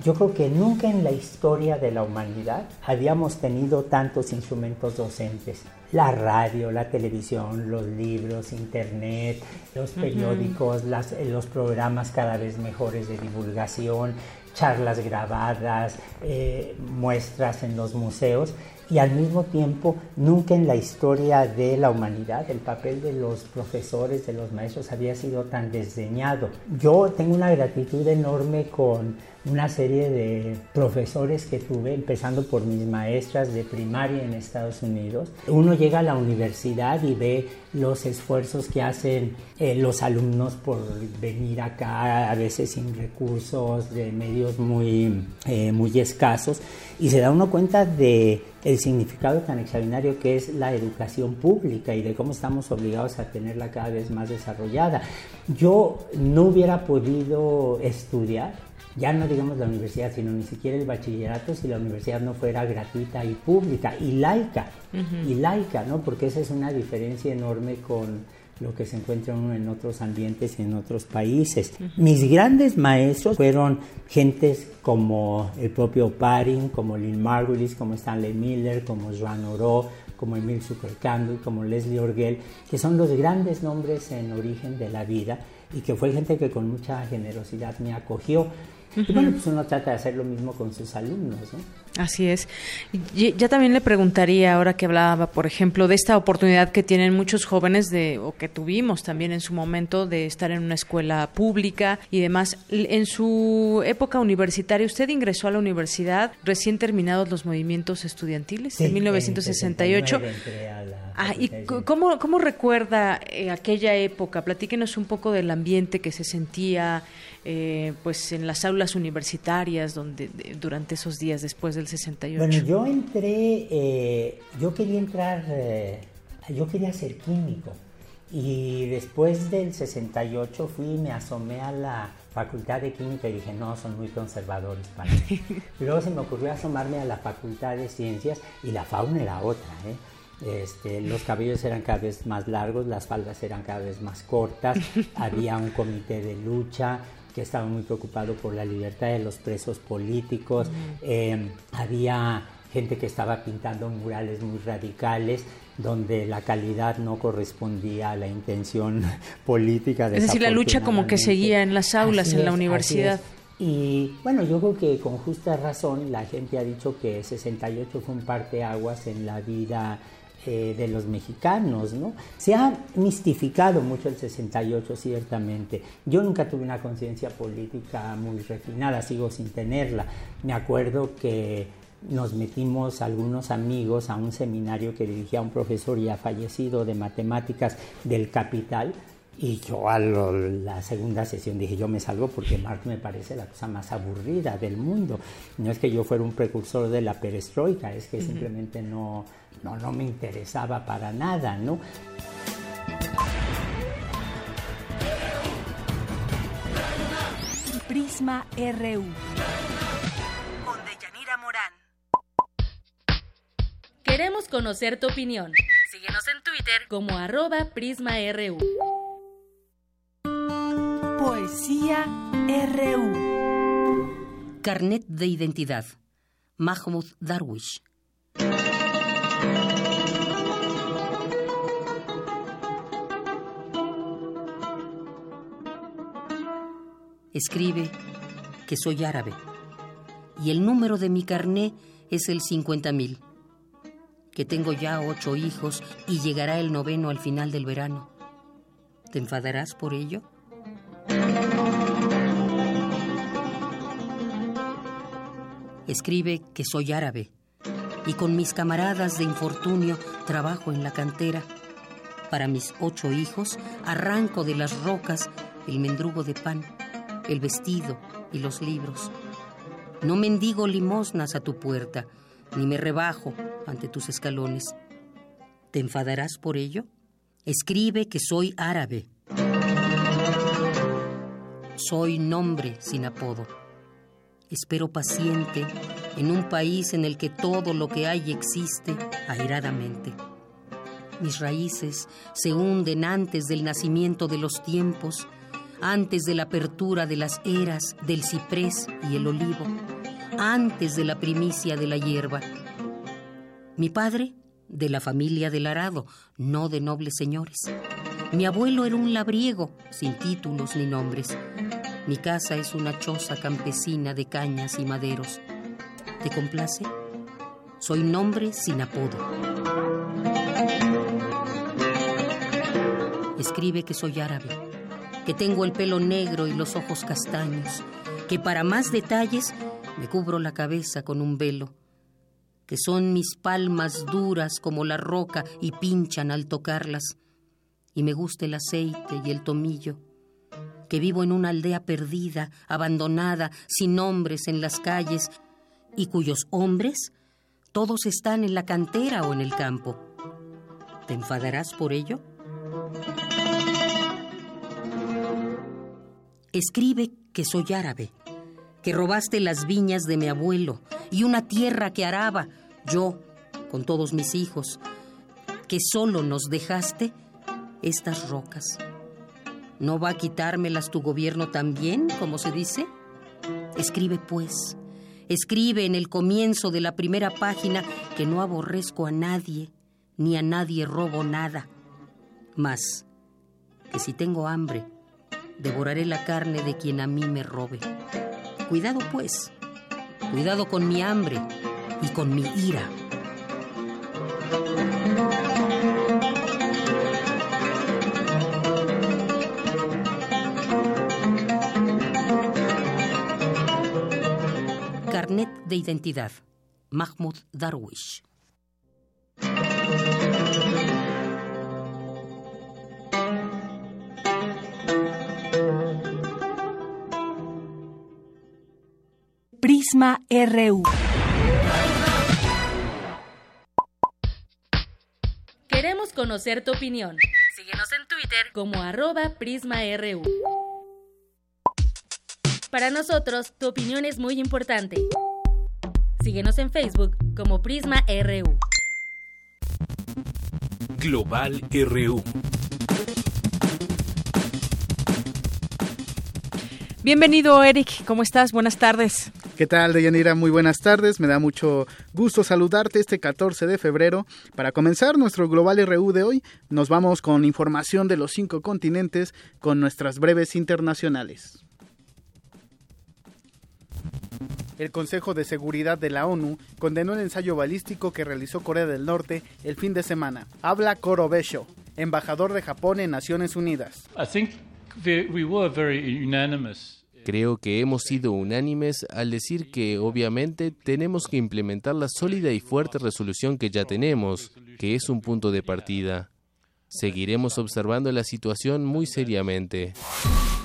yo creo que nunca en la historia de la humanidad habíamos tenido tantos instrumentos docentes. La radio, la televisión, los libros, internet, los periódicos, los programas cada vez mejores de divulgación, charlas grabadas, eh, muestras en los museos y al mismo tiempo nunca en la historia de la humanidad el papel de los profesores, de los maestros había sido tan desdeñado. Yo tengo una gratitud enorme con una serie de profesores que tuve, empezando por mis maestras de primaria en Estados Unidos. Uno llega a la universidad y ve los esfuerzos que hacen eh, los alumnos por venir acá, a veces sin recursos, de medios muy, eh, muy escasos, y se da uno cuenta de el significado tan extraordinario que es la educación pública y de cómo estamos obligados a tenerla cada vez más desarrollada. Yo no hubiera podido estudiar ya no digamos la universidad, sino ni siquiera el bachillerato si la universidad no fuera gratuita y pública y laica, y laica, ¿no? Porque esa es una diferencia enorme con lo que se encuentra uno en otros ambientes y en otros países. Mis grandes maestros fueron gentes como el propio Parin, como Lynn Margulis, como Stanley Miller, como Joan Oro, como Emil Zuckerkandl, como Leslie Orgel, que son los grandes nombres en origen de la vida y que fue gente que con mucha generosidad me acogió. Y bueno, pues uno trata de hacer lo mismo con sus alumnos, ¿no? Así es. Y ya también le preguntaría, ahora que hablaba, por ejemplo, de esta oportunidad que tienen muchos jóvenes de, o que tuvimos también en su momento de estar en una escuela pública y demás. En su época universitaria, usted ingresó a la universidad recién terminados los movimientos estudiantiles en 1968. Ah, ¿Y cómo, cómo recuerda eh, aquella época? Platíquenos un poco del ambiente que se sentía eh, pues en las aulas universitarias donde durante esos días después del 68. Bueno, yo entré, eh, yo quería entrar, eh, yo quería ser químico y después del 68 fui y me asomé a la facultad de química y dije, no, son muy conservadores para mí. luego se me ocurrió asomarme a la facultad de ciencias y la fauna era otra, Este, los cabellos eran cada vez más largos, las faldas eran cada vez más cortas, había un comité de lucha, que estaba muy preocupado por la libertad de los presos políticos, eh, había gente que estaba pintando murales muy radicales donde la calidad no correspondía a la intención política. Es decir, la lucha como que seguía en las aulas, en la universidad. Y bueno, yo creo que con justa razón la gente ha dicho que 68 fue un parteaguas en la vida eh, de los mexicanos, ¿no? Se ha mistificado mucho el 68, ciertamente. Yo nunca tuve una conciencia política muy refinada, sigo sin tenerla. Me acuerdo que nos metimos algunos amigos a un seminario que dirigía un profesor ya fallecido de matemáticas del Capital. Y yo a la segunda sesión dije, yo me salgo porque Marx me parece la cosa más aburrida del mundo. No es que yo fuera un precursor de la perestroika, es que simplemente no, no, no me interesaba para nada, ¿no? Prisma RU. Queremos conocer tu opinión. Síguenos en Twitter como arroba PrismaRU. Poesía RU. Carnet de identidad. Mahmoud Darwish. Escribe que soy árabe y el número de mi carné es el 50.000 que tengo ya ocho hijos y llegará el noveno al final del verano. ¿Te enfadarás por ello? Escribe que soy árabe y con mis camaradas de infortunio trabajo en la cantera. Para mis ocho hijos arranco de las rocas el mendrugo de pan, el vestido y los libros. No mendigo limosnas a tu puerta, ni me rebajo ante tus escalones. ¿Te enfadarás por ello? Escribe que soy árabe. Soy nombre sin apodo. Espero paciente en un país en el que todo lo que hay existe airadamente. Mis raíces se hunden antes del nacimiento de los tiempos, antes de la apertura de las eras del ciprés y el olivo antes de la primicia de la hierba. Mi padre, de la familia del arado, no de nobles señores. Mi abuelo era un labriego, sin títulos ni nombres. Mi casa es una choza campesina de cañas y maderos. ¿Te complace? Soy nombre sin apodo. Escribe que soy árabe, que tengo el pelo negro y los ojos castaños, que para más detalles me cubro la cabeza con un velo, que son mis palmas duras como la roca y pinchan al tocarlas, y me gusta el aceite y el tomillo, que vivo en una aldea perdida, abandonada, sin hombres en las calles, y cuyos hombres todos están en la cantera o en el campo. ¿Te enfadarás por ello? Escribe que soy árabe que robaste las viñas de mi abuelo y una tierra que araba, yo, con todos mis hijos, que solo nos dejaste estas rocas. ¿No va a quitármelas tu gobierno también, como se dice? Escribe pues, escribe en el comienzo de la primera página que no aborrezco a nadie, ni a nadie robo nada. Mas, que si tengo hambre, devoraré la carne de quien a mí me robe. Cuidado pues, cuidado con mi hambre y con mi ira. Carnet de identidad. Mahmoud Darwish. Prisma RU. Queremos conocer tu opinión. Síguenos en Twitter como arroba PrismaRU. Para nosotros, tu opinión es muy importante. Síguenos en Facebook como Prisma RU. Global RU. Bienvenido, Eric. ¿Cómo estás? Buenas tardes. ¿Qué tal, Deyanira? Muy buenas tardes. Me da mucho gusto saludarte este 14 de febrero. Para comenzar nuestro Global RU de hoy, nos vamos con información de los cinco continentes con nuestras breves internacionales. El Consejo de Seguridad de la ONU condenó el ensayo balístico que realizó Corea del Norte el fin de semana. Habla Koro Besho, embajador de Japón en Naciones Unidas. Creo que hemos sido unánimes al decir que obviamente tenemos que implementar la sólida y fuerte resolución que ya tenemos, que es un punto de partida. Seguiremos observando la situación muy seriamente.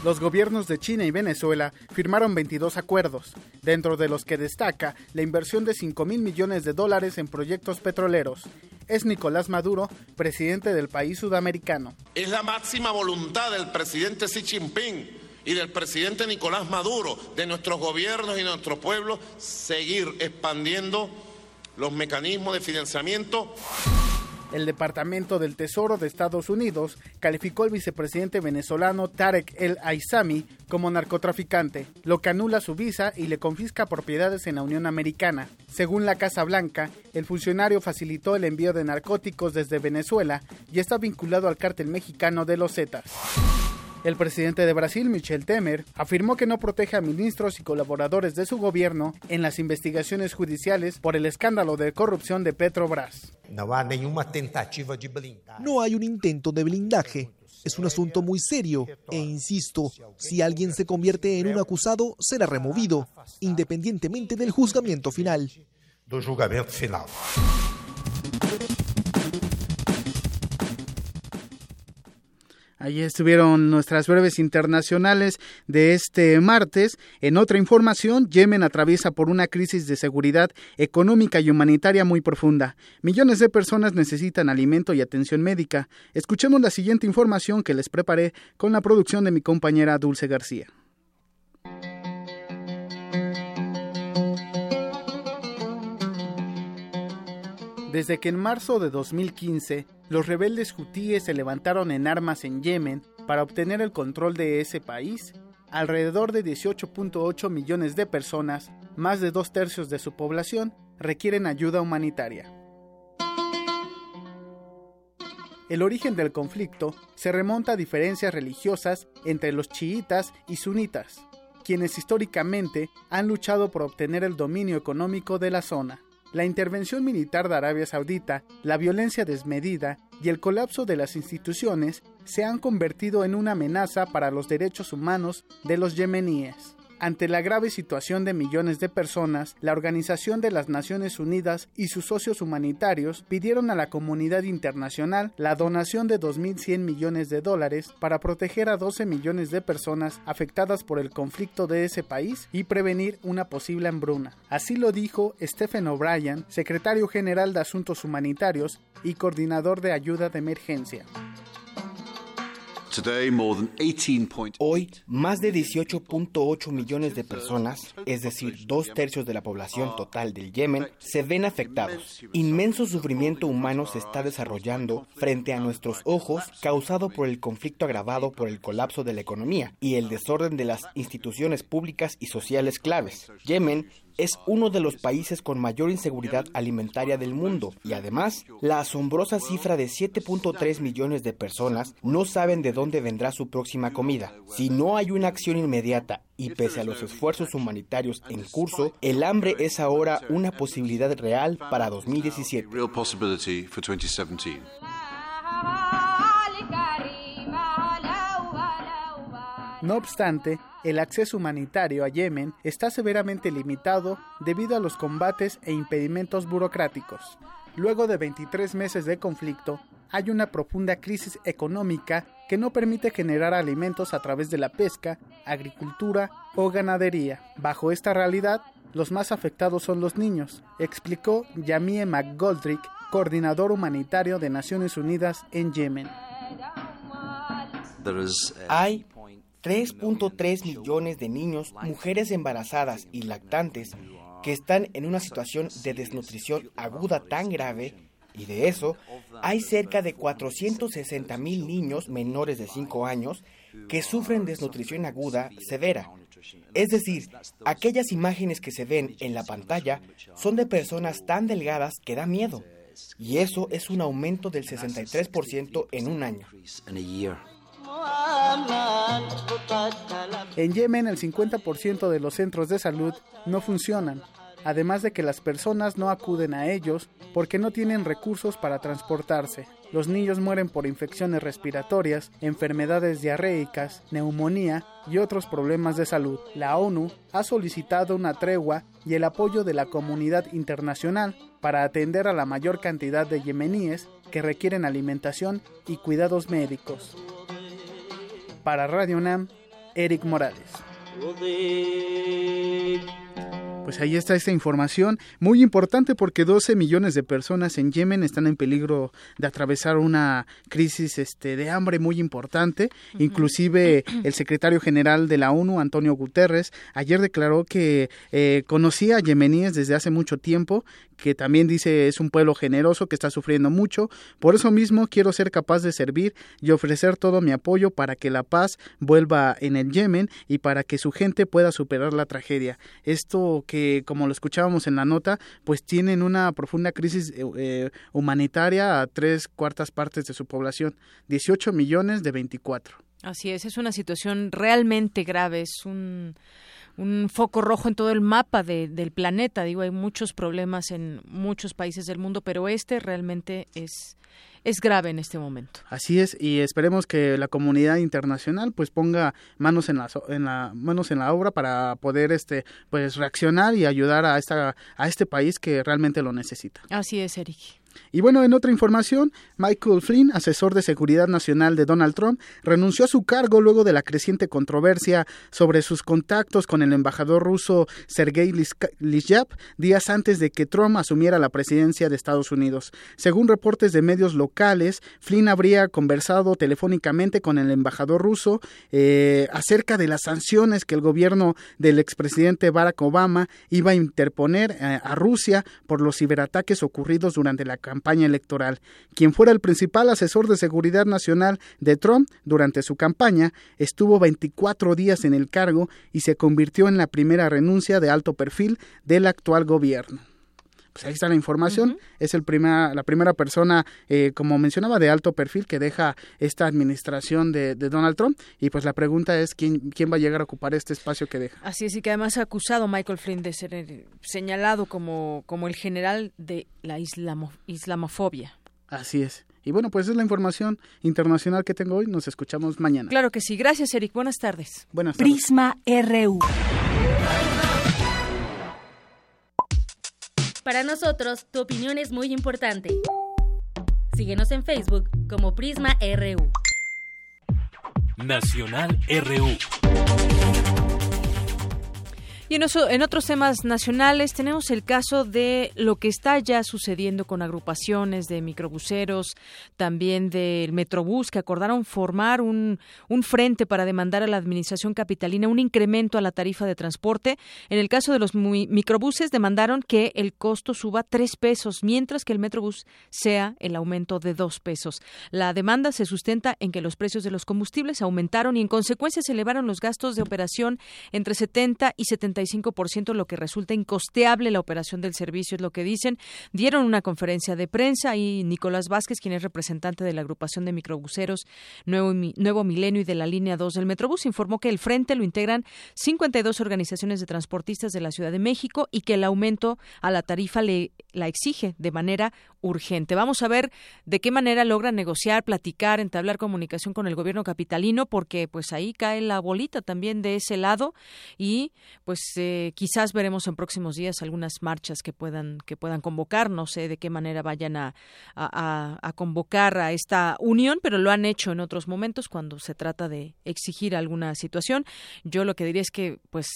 Los gobiernos de China y Venezuela firmaron 22 acuerdos, dentro de los que destaca la inversión de 5 mil millones de dólares en proyectos petroleros. Es Nicolás Maduro, presidente del país sudamericano. Es la máxima voluntad del presidente Xi Jinping y del presidente Nicolás Maduro, de nuestros gobiernos y nuestro pueblo, seguir expandiendo los mecanismos de financiamiento. El Departamento del Tesoro de Estados Unidos calificó al vicepresidente venezolano Tarek El Aizami como narcotraficante, lo que anula su visa y le confisca propiedades en la Unión Americana. Según la Casa Blanca, el funcionario facilitó el envío de narcóticos desde Venezuela y está vinculado al cártel mexicano de los Zetas. El presidente de Brasil, Michel Temer, afirmó que no protege a ministros y colaboradores de su gobierno en las investigaciones judiciales por el escándalo de corrupción de Petrobras. No hay un intento de blindaje. Es un asunto muy serio e insisto, si alguien se convierte en un acusado, será removido, independientemente del juzgamiento final. Ahí estuvieron nuestras breves internacionales de este martes. En otra información, Yemen atraviesa por una crisis de seguridad económica y humanitaria muy profunda. Millones de personas necesitan alimento y atención médica. Escuchemos la siguiente información que les preparé con la producción de mi compañera Dulce García. Desde que en marzo de 2015 los rebeldes hutíes se levantaron en armas en Yemen para obtener el control de ese país, alrededor de 18.8 millones de personas, más de dos tercios de su población, requieren ayuda humanitaria. El origen del conflicto se remonta a diferencias religiosas entre los chiitas y sunitas, quienes históricamente han luchado por obtener el dominio económico de la zona la intervención militar de Arabia Saudita, la violencia desmedida y el colapso de las instituciones se han convertido en una amenaza para los derechos humanos de los yemeníes. Ante la grave situación de millones de personas, la Organización de las Naciones Unidas y sus socios humanitarios pidieron a la comunidad internacional la donación de 2.100 millones de dólares para proteger a 12 millones de personas afectadas por el conflicto de ese país y prevenir una posible hambruna. Así lo dijo Stephen O'Brien, secretario general de Asuntos Humanitarios y coordinador de ayuda de emergencia. Hoy, más de 18.8 millones de personas, es decir, dos tercios de la población total del Yemen, se ven afectados. Inmenso sufrimiento humano se está desarrollando frente a nuestros ojos causado por el conflicto agravado por el colapso de la economía y el desorden de las instituciones públicas y sociales claves. Yemen es uno de los países con mayor inseguridad alimentaria del mundo y además la asombrosa cifra de 7.3 millones de personas no saben de dónde vendrá su próxima comida. Si no hay una acción inmediata y pese a los esfuerzos humanitarios en curso, el hambre es ahora una posibilidad real para 2017. No obstante, el acceso humanitario a Yemen está severamente limitado debido a los combates e impedimentos burocráticos. Luego de 23 meses de conflicto, hay una profunda crisis económica que no permite generar alimentos a través de la pesca, agricultura o ganadería. Bajo esta realidad, los más afectados son los niños, explicó Yamie McGoldrick, coordinador humanitario de Naciones Unidas en Yemen. Hay 3.3 millones de niños, mujeres embarazadas y lactantes que están en una situación de desnutrición aguda tan grave y de eso hay cerca de 460 mil niños menores de 5 años que sufren desnutrición aguda severa. Es decir, aquellas imágenes que se ven en la pantalla son de personas tan delgadas que da miedo. Y eso es un aumento del 63% en un año. En Yemen el 50% de los centros de salud no funcionan, además de que las personas no acuden a ellos porque no tienen recursos para transportarse. Los niños mueren por infecciones respiratorias, enfermedades diarreicas, neumonía y otros problemas de salud. La ONU ha solicitado una tregua y el apoyo de la comunidad internacional para atender a la mayor cantidad de yemeníes que requieren alimentación y cuidados médicos. Para Radio NAM, Eric Morales. Pues ahí está esta información muy importante porque 12 millones de personas en Yemen están en peligro de atravesar una crisis este, de hambre muy importante. Inclusive el secretario general de la ONU, Antonio Guterres, ayer declaró que eh, conocía a yemeníes desde hace mucho tiempo, que también dice es un pueblo generoso que está sufriendo mucho. Por eso mismo quiero ser capaz de servir y ofrecer todo mi apoyo para que la paz vuelva en el Yemen y para que su gente pueda superar la tragedia. Esto que como lo escuchábamos en la nota, pues tienen una profunda crisis eh, eh, humanitaria a tres cuartas partes de su población, 18 millones de 24. Así es, es una situación realmente grave, es un un foco rojo en todo el mapa del planeta. Digo, hay muchos problemas en muchos países del mundo, pero este realmente es es grave en este momento. Así es y esperemos que la comunidad internacional pues ponga manos en la, en la manos en la obra para poder este pues reaccionar y ayudar a esta a este país que realmente lo necesita. Así es, Eric. Y bueno, en otra información, Michael Flynn, asesor de seguridad nacional de Donald Trump, renunció a su cargo luego de la creciente controversia sobre sus contactos con el embajador ruso Sergei Lysyap días antes de que Trump asumiera la presidencia de Estados Unidos. Según reportes de medios locales, Flynn habría conversado telefónicamente con el embajador ruso eh, acerca de las sanciones que el gobierno del expresidente Barack Obama iba a interponer eh, a Rusia por los ciberataques ocurridos durante la campaña electoral. Quien fuera el principal asesor de seguridad nacional de Trump durante su campaña, estuvo 24 días en el cargo y se convirtió en la primera renuncia de alto perfil del actual gobierno. Pues ahí está la información. Es el primera, la primera persona, eh, como mencionaba, de alto perfil que deja esta administración de, Donald Trump. Y pues la pregunta es quién, quién va a llegar a ocupar este espacio que deja. Así es, y que además ha acusado Michael Flynn de ser eh, señalado como, como el general de la islamo, islamofobia. Así es. Y bueno, pues es la información internacional que tengo hoy. Nos escuchamos mañana. Claro que sí. Gracias, Eric. Buenas tardes. Buenas tardes. Prisma RU. Para nosotros, tu opinión es muy importante. Síguenos en Facebook como Prisma RU. Nacional RU. Y en, otros temas nacionales tenemos el caso de lo que está ya sucediendo con agrupaciones de microbuseros, también del Metrobús, que acordaron formar un, un frente para demandar a la Administración Capitalina un incremento a la tarifa de transporte. En el caso de los microbuses, demandaron que el costo suba tres pesos, mientras que el Metrobús sea el aumento de dos pesos. La demanda se sustenta en que los precios de los combustibles aumentaron y en consecuencia se elevaron los gastos de operación entre 70 y 70 lo que resulta incosteable la operación del servicio, es lo que dicen. Dieron una conferencia de prensa y Nicolás Vázquez, quien es representante de la agrupación de microbuseros Nuevo, Nuevo Milenio y de la línea 2 del Metrobús, informó que el frente lo integran 52 organizaciones de transportistas de la Ciudad de México y que el aumento a la tarifa le la exige de manera urgente. Vamos a ver de qué manera logran negociar, platicar, entablar comunicación con el gobierno capitalino, porque pues ahí cae la bolita también de ese lado y pues eh, quizás veremos en próximos días algunas marchas que puedan que puedan convocar. No sé de qué manera vayan a, a, convocar a esta unión, pero lo han hecho en otros momentos cuando se trata de exigir alguna situación. Yo lo que diría es que, pues,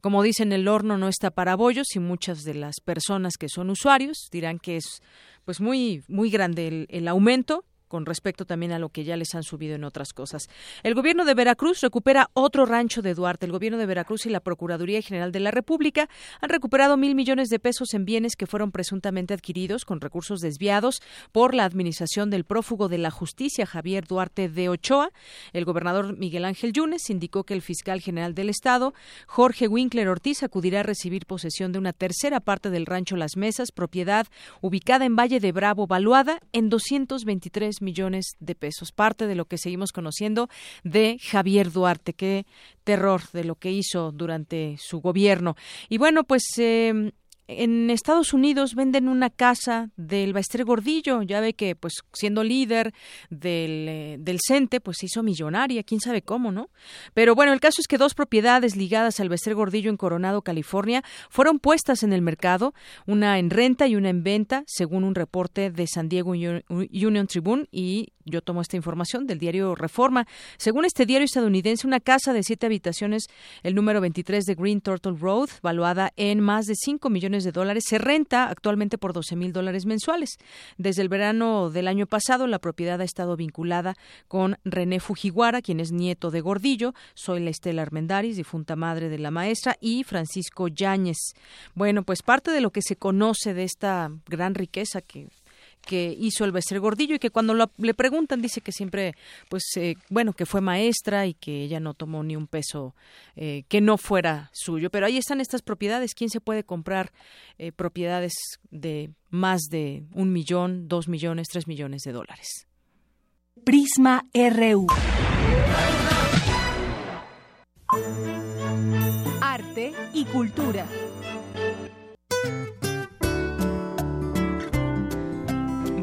como dicen, el horno no está para bollos y muchas de las personas que son usuarios dirán que es pues muy muy grande el, el aumento con respecto también a lo que ya les han subido en otras cosas. El gobierno de Veracruz recupera otro rancho de Duarte. El gobierno de Veracruz y la Procuraduría General de la República han recuperado mil millones de pesos en bienes que fueron presuntamente adquiridos con recursos desviados por la administración del prófugo de la justicia Javier Duarte de Ochoa. El gobernador Miguel Ángel Yunes indicó que el fiscal general del Estado, Jorge Winkler Ortiz, acudirá a recibir posesión de una tercera parte del rancho Las Mesas, propiedad ubicada en Valle de Bravo, valuada en 223 millones de pesos. Parte de lo que seguimos conociendo de Javier Duarte. Qué terror de lo que hizo durante su gobierno. Y bueno, pues eh, en Estados Unidos venden una casa del Baester Gordillo, ya ve que pues siendo líder del, eh, del CENTE pues se hizo millonaria, quién sabe cómo, ¿no? Pero bueno, el caso es que dos propiedades ligadas al Baester Gordillo en Coronado, California, fueron puestas en el mercado, una en renta y una en venta, según un reporte de San Diego Union Tribune y yo tomo esta información del diario Reforma. Según este diario estadounidense, una casa de siete habitaciones, el número 23 de Green Turtle Road, valuada en más de 5 millones de dólares, se renta actualmente por 12 mil dólares mensuales. Desde el verano del año pasado, la propiedad ha estado vinculada con René Fujiwara, quien es nieto de Gordillo, soy la Estela Armendaris, difunta madre de la maestra, y Francisco Yáñez. Bueno, pues parte de lo que se conoce de esta gran riqueza que que hizo el Bester Gordillo y que cuando le preguntan dice que siempre, pues, eh, bueno, que fue maestra y que ella no tomó ni un peso eh, que no fuera suyo. Pero ahí están estas propiedades. ¿Quién se puede comprar eh, propiedades de más de un millón, dos millones, tres millones de dólares? Prisma RU. Arte y cultura.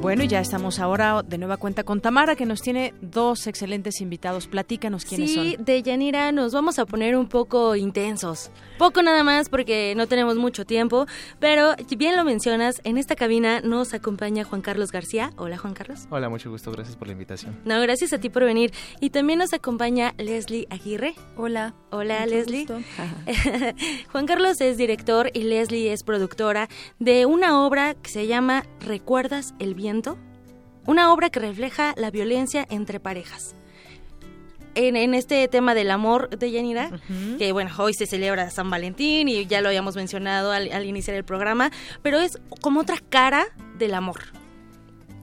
Bueno, y ya estamos ahora de nueva cuenta con Tamara, que nos tiene dos excelentes invitados. Platícanos quiénes son. Sí, de Yanira nos vamos a poner un poco intensos. Poco nada más porque no tenemos mucho tiempo, pero bien lo mencionas, en esta cabina nos acompaña Juan Carlos García. Hola, Juan Carlos. Hola, mucho gusto, gracias por la invitación. No, gracias a ti por venir. Y también nos acompaña Leslie Aguirre. Hola. Hola, Leslie. Juan Carlos es director y Leslie es productora de una obra que se llama ¿Recuerdas el bien una obra que refleja la violencia entre parejas. En, este tema del amor de Yanira, que bueno, hoy se celebra San Valentín y ya lo habíamos mencionado al, iniciar el programa, pero es como otra cara del amor.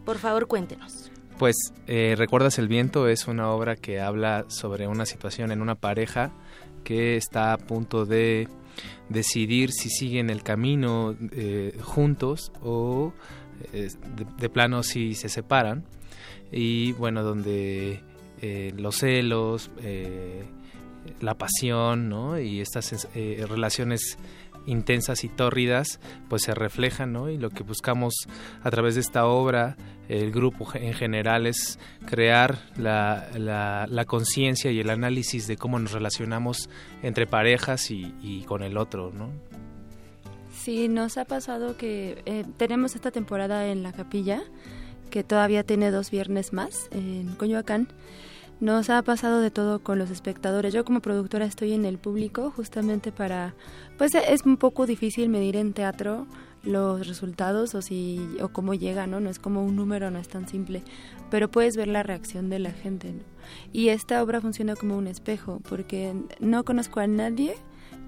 Por favor, cuéntenos. Pues eh, Recuerdas el viento es una obra que habla sobre una situación en una pareja que está a punto de decidir si siguen el camino eh, juntos o de, plano si se separan y bueno, donde eh, los celos, eh, la pasión ¿no? y estas eh, relaciones intensas y tórridas pues se reflejan ¿no? y lo que buscamos a través de esta obra el grupo en general es crear la, la, conciencia y el análisis de cómo nos relacionamos entre parejas y, y con el otro ¿no? Sí, nos ha pasado que eh, tenemos esta temporada en la capilla, que todavía tiene dos viernes más en Coyoacán. Nos ha pasado de todo con los espectadores. Yo como productora estoy en el público justamente para, pues es un poco difícil medir en teatro los resultados o si o cómo llega, ¿no? No es como un número, no es tan simple, pero puedes ver la reacción de la gente, Y esta obra funciona como un espejo porque no conozco a nadie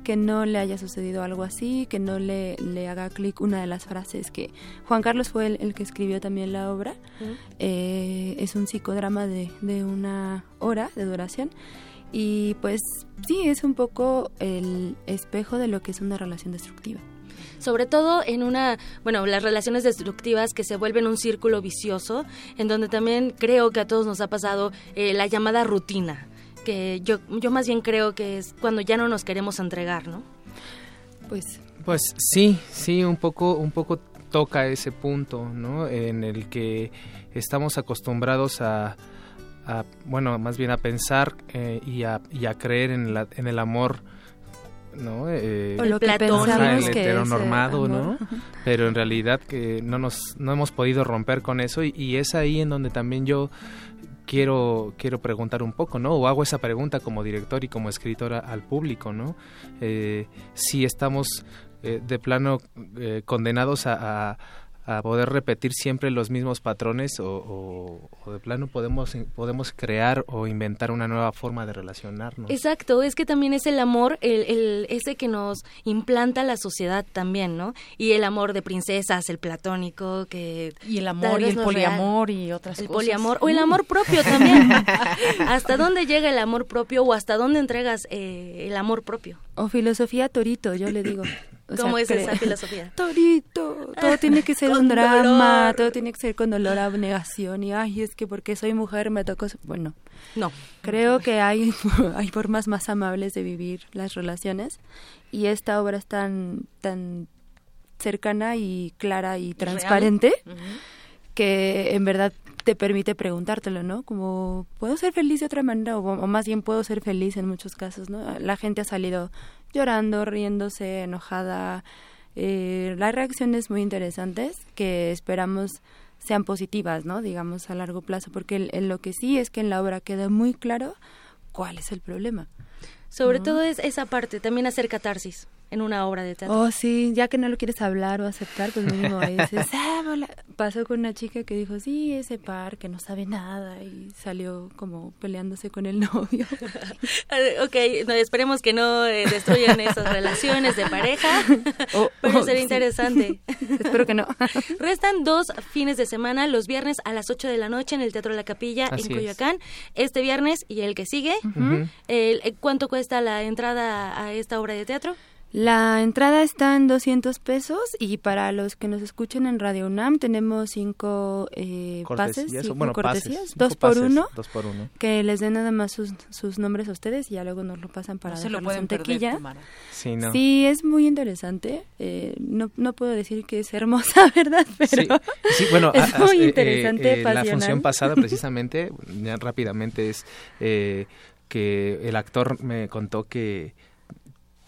que no le haya sucedido algo así, que no le, le haga clic una de las frases que Juan Carlos fue el, que escribió también la obra. Eh, es un psicodrama de, de una hora de duración. Y pues sí, es un poco el espejo de lo que es una relación destructiva sobre todo en una, bueno, las relaciones destructivas que se vuelven un círculo vicioso, en donde también creo que a todos nos ha pasado eh, la llamada rutina que yo, yo más bien creo que es cuando ya no nos queremos entregar, ¿no? Pues, pues sí, sí, un poco, un poco toca ese punto, ¿no? En el que estamos acostumbrados a, bueno, más bien a pensar eh, y, a, y, a, creer en, la, en el amor, ¿no? Eh, o lo que pensamos el heteronormado, ¿no? Pero en realidad que no nos no hemos podido romper con eso y, y es ahí en donde también yo quiero, quiero preguntar un poco, ¿no? O hago esa pregunta como director y como escritora al público, ¿no? Eh, si estamos eh, de plano eh, condenados a, a poder repetir siempre los mismos patrones o, de plano podemos podemos crear o inventar una nueva forma de relacionarnos. Exacto, es que también es el amor, el, ese que nos implanta la sociedad también, ¿no? Y el amor de princesas, el platónico, que... Y el amor y el poliamor y otras el cosas. El poliamor, o el amor propio también. ¿Hasta dónde llega el amor propio o hasta dónde entregas eh, el amor propio? O filosofía torito, yo le digo. ¿Cómo es esa filosofía? Torito. todo, todo tiene que ser un drama, todo tiene que ser con dolor, abnegación y ay, es que porque soy mujer me tocó, bueno, no. Creo que hay hay formas más amables de vivir las relaciones y esta obra es tan tan cercana y clara y transparente que en verdad te permite preguntártelo, ¿no? Como, ¿puedo ser feliz de otra manera? O, más bien, puedo ser feliz en muchos casos, ¿no? La gente ha salido llorando, riéndose, enojada. Eh, las reacciones muy interesantes que esperamos sean positivas, ¿no? Digamos, a largo plazo, porque lo que sí es que en la obra queda muy claro cuál es el problema. Sobre todo es esa parte, también hacer catarsis en una obra de teatro. Oh, sí, ya que no lo quieres hablar o aceptar, pues mínimo ahí dices, ah, pasó con una chica que dijo, sí, ese par que no sabe nada y salió como peleándose con el novio. ok, no, esperemos que no eh, destruyan esas relaciones de pareja, oh, pero oh, sería interesante. Espero que no. Restan dos fines de semana, los viernes a las 8 de la noche en el Teatro de la Capilla en Coyoacán, este viernes y el que sigue. Eh, ¿Cuánto cuesta la entrada a esta obra de teatro? La entrada está en 200 pesos y para los que nos escuchen en Radio UNAM tenemos cinco eh, pases, cinco cortesías, dos, por uno, que les den nada más sus, sus, nombres a ustedes y ya luego nos lo pasan para no dejarlos en tequilla. sí, no. sí, es muy interesante. Eh, no, no puedo decir que es hermosa, ¿verdad? Pero sí, bueno, es muy eh, interesante. la función pasada precisamente, ya rápidamente es que el actor me contó que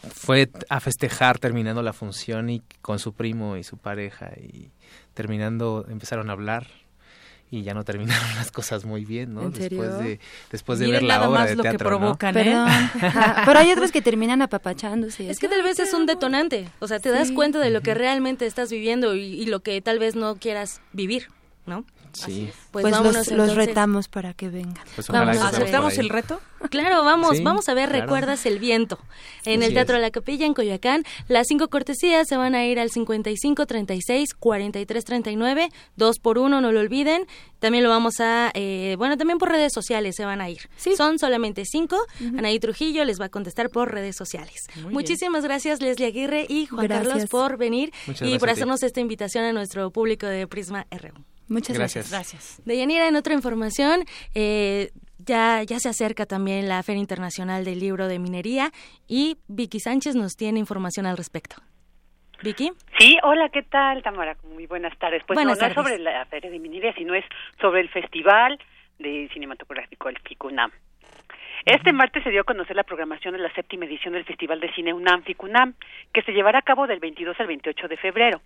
fue a festejar terminando la función y con su primo y su pareja y terminando empezaron a hablar y ya no terminaron las cosas muy bien, ¿no? Después de después de ver la obra de lo teatro, que provocan, ¿no? ¿eh? pero hay otros que terminan apapachándose. Es que tal vez es un detonante, o sea, te das cuenta de lo que realmente estás viviendo y lo que tal vez no quieras vivir, ¿no? Sí. Pues, pues los, retamos para que vengan. Pues ¿Aceptamos el reto? Claro, vamos, vamos a ver Recuerdas el viento en el Teatro de la Capilla en Coyoacán. Las cinco cortesías se van a ir al 55 36 43 39, dos por uno, no lo olviden. También lo vamos a, eh, bueno, también por redes sociales se van a ir. Son solamente cinco. Anaí Trujillo les va a contestar por redes sociales. Muchísimas gracias Leslie Aguirre y Juan Carlos por venir y por hacernos esta invitación a nuestro público de Prisma RU. Muchas gracias. Gracias. Deyanira, en otra información, eh, ya, ya se acerca también la Feria Internacional del Libro de Minería y Vicky Sánchez nos tiene información al respecto. Vicky. Sí, hola, ¿qué tal, Tamara? Muy buenas tardes. Pues no, es sobre la Feria de Minería, sino es sobre el Festival de Cinematográfico, el FICUNAM. Este martes se dio a conocer la programación de la séptima edición del Festival de Cine UNAM FICUNAM, que se llevará a cabo del 22 al 28 de febrero.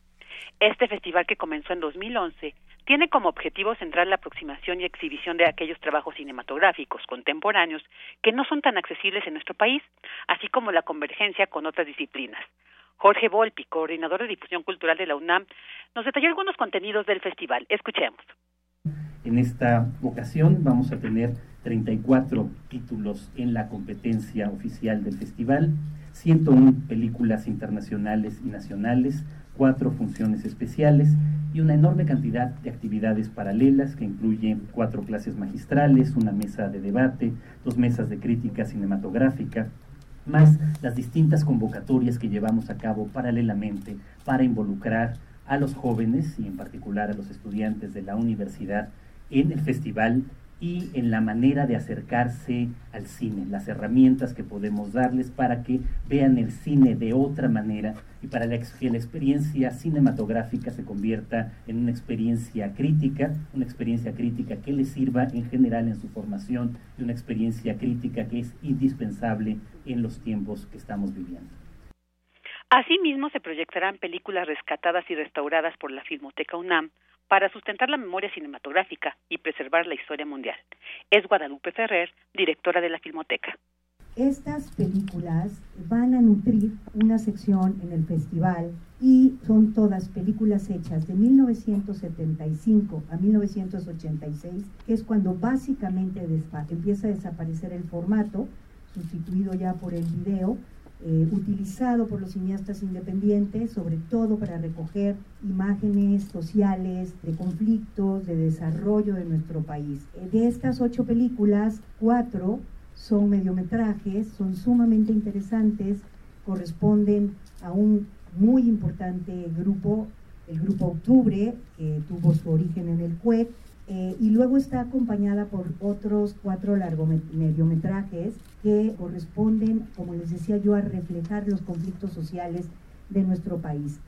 Este festival que comenzó en 2011 tiene como objetivo centrar la aproximación y exhibición de aquellos trabajos cinematográficos contemporáneos que no son tan accesibles en nuestro país, así como la convergencia con otras disciplinas. Jorge Volpi, coordinador de difusión cultural de la UNAM, nos detalló algunos contenidos del festival. Escuchemos. En esta ocasión vamos a tener 34 títulos en la competencia oficial del festival, 101 películas internacionales y nacionales, cuatro funciones especiales y una enorme cantidad de actividades paralelas que incluyen cuatro clases magistrales, una mesa de debate, dos mesas de crítica cinematográfica, más las distintas convocatorias que llevamos a cabo paralelamente para involucrar a los jóvenes y en particular a los estudiantes de la universidad en el festival y en la manera de acercarse al cine, las herramientas que podemos darles para que vean el cine de otra manera y para que la experiencia cinematográfica se convierta en una experiencia crítica, una experiencia crítica que les sirva en general en su formación y una experiencia crítica que es indispensable en los tiempos que estamos viviendo. Asimismo, se proyectarán películas rescatadas y restauradas por la Filmoteca UNAM para sustentar la memoria cinematográfica y preservar la historia mundial. Es Guadalupe Ferrer, directora de la Filmoteca. Estas películas van a nutrir una sección en el festival y son todas películas hechas de 1975 a 1986, que es cuando básicamente empieza a desaparecer el formato, sustituido ya por el video, eh, utilizado por los cineastas independientes, sobre todo para recoger imágenes sociales, de conflictos, de desarrollo de nuestro país. Eh, de estas ocho películas, cuatro son mediometrajes, son sumamente interesantes, corresponden a un muy importante grupo el grupo Octubre, que tuvo su origen en el CUEC, eh, y luego está acompañada por otros cuatro largomediometrajes que corresponden, como les decía yo, a reflejar los conflictos sociales de nuestro país.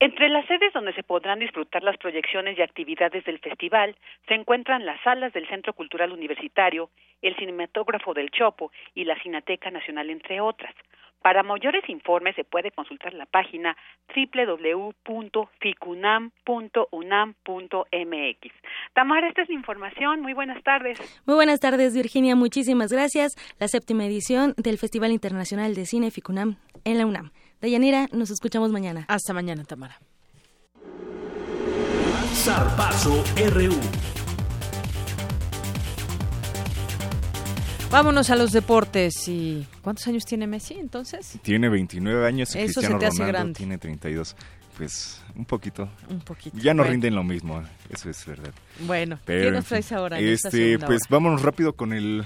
Entre las sedes donde se podrán disfrutar las proyecciones y actividades del festival se encuentran las salas del Centro Cultural Universitario, el Cinematógrafo del Chopo y la Cineteca Nacional, entre otras. Para mayores informes se puede consultar la página www.ficunam.unam.mx. Tamara, esta es la información. Muy buenas tardes. Muy buenas tardes, Virginia. Muchísimas gracias. La séptima edición del Festival Internacional de Cine Ficunam en la UNAM. Dayanira, nos escuchamos mañana. Hasta mañana, Tamara. Zarpazo RU. Vámonos a los deportes. ¿Y cuántos años tiene Messi entonces? Tiene 29 años y Eso Cristiano se te hace Ronaldo grande. tiene 32. Pues un poquito. Un poquito. Ya no Bueno. rinden lo mismo, eso es verdad. Bueno, Pero, ¿qué nos traes ahora en Este, pues hora? vámonos rápido con el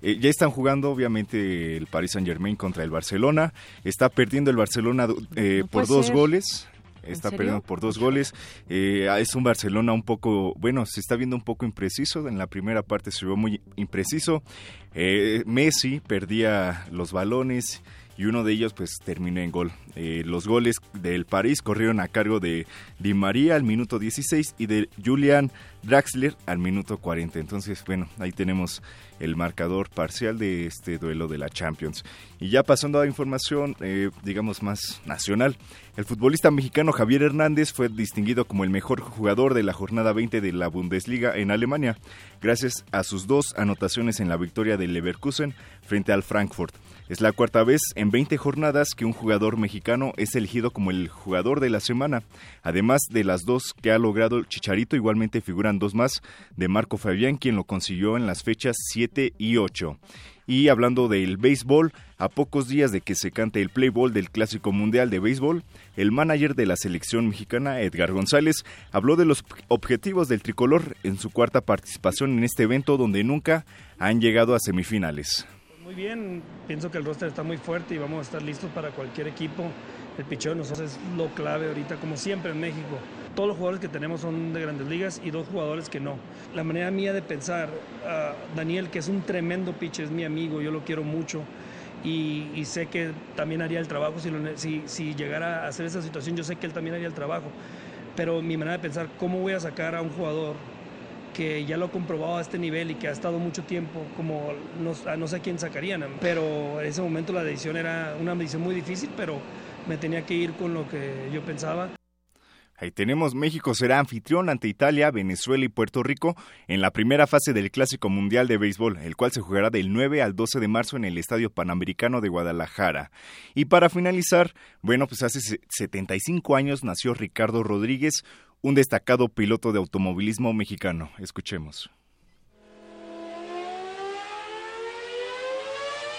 eh, ya están jugando obviamente el Paris Saint Germain contra el Barcelona. Está perdiendo el Barcelona eh, No por dos ser. goles. ¿En Está perdiendo por dos goles. Eh, es un Barcelona un poco, bueno, se está viendo un poco impreciso. En la primera parte se vio muy impreciso. Eh, Messi perdía los balones y uno de ellos pues terminó en gol. Eh, los goles del París corrieron a cargo de Di María al minuto 16 y de Julian Draxler al minuto 40. Entonces, bueno, ahí tenemos el marcador parcial de este duelo de la Champions. Y ya pasando a información, eh, digamos, más nacional, el futbolista mexicano Javier Hernández fue distinguido como el mejor jugador de la jornada 20 de la Bundesliga en Alemania, gracias a sus dos anotaciones en la victoria del Leverkusen frente al Frankfurt. Es la cuarta vez en 20 jornadas que un jugador mexicano es elegido como el jugador de la semana. Además de las dos que ha logrado el Chicharito, igualmente figuran dos más de Marco Fabián, quien lo consiguió en las fechas 7 y 8. Y hablando del béisbol, a pocos días de que se cante el play ball del Clásico Mundial de Béisbol, el manager de la selección mexicana, Edgar González, habló de los objetivos del tricolor en su cuarta participación en este evento donde nunca han llegado a semifinales. Muy bien, pienso que el roster está muy fuerte y vamos a estar listos para cualquier equipo. El picheo de nosotros es lo clave ahorita, como siempre en México. Todos los jugadores que tenemos son de grandes ligas y dos jugadores que no. La manera mía de pensar, ah, Daniel, que es un tremendo pitcher, es mi amigo, yo lo quiero mucho y, y sé que también haría el trabajo si, lo si, si llegara a hacer esa situación, yo sé que él también haría el trabajo. Pero mi manera de pensar, ¿cómo voy a sacar a un jugador que ya lo ha comprobado a este nivel y que ha estado mucho tiempo, como no, a no sé quién sacarían, pero en ese momento la decisión era una decisión muy difícil, pero me tenía que ir con lo que yo pensaba. Ahí tenemos México será anfitrión ante Italia, Venezuela y Puerto Rico en la primera fase del Clásico Mundial de Béisbol, el cual se jugará del 9 al 12 de marzo en el Estadio Panamericano de Guadalajara. Y para finalizar, bueno, pues hace se- 75 años nació Ricardo Rodríguez, un destacado piloto de automovilismo mexicano. Escuchemos.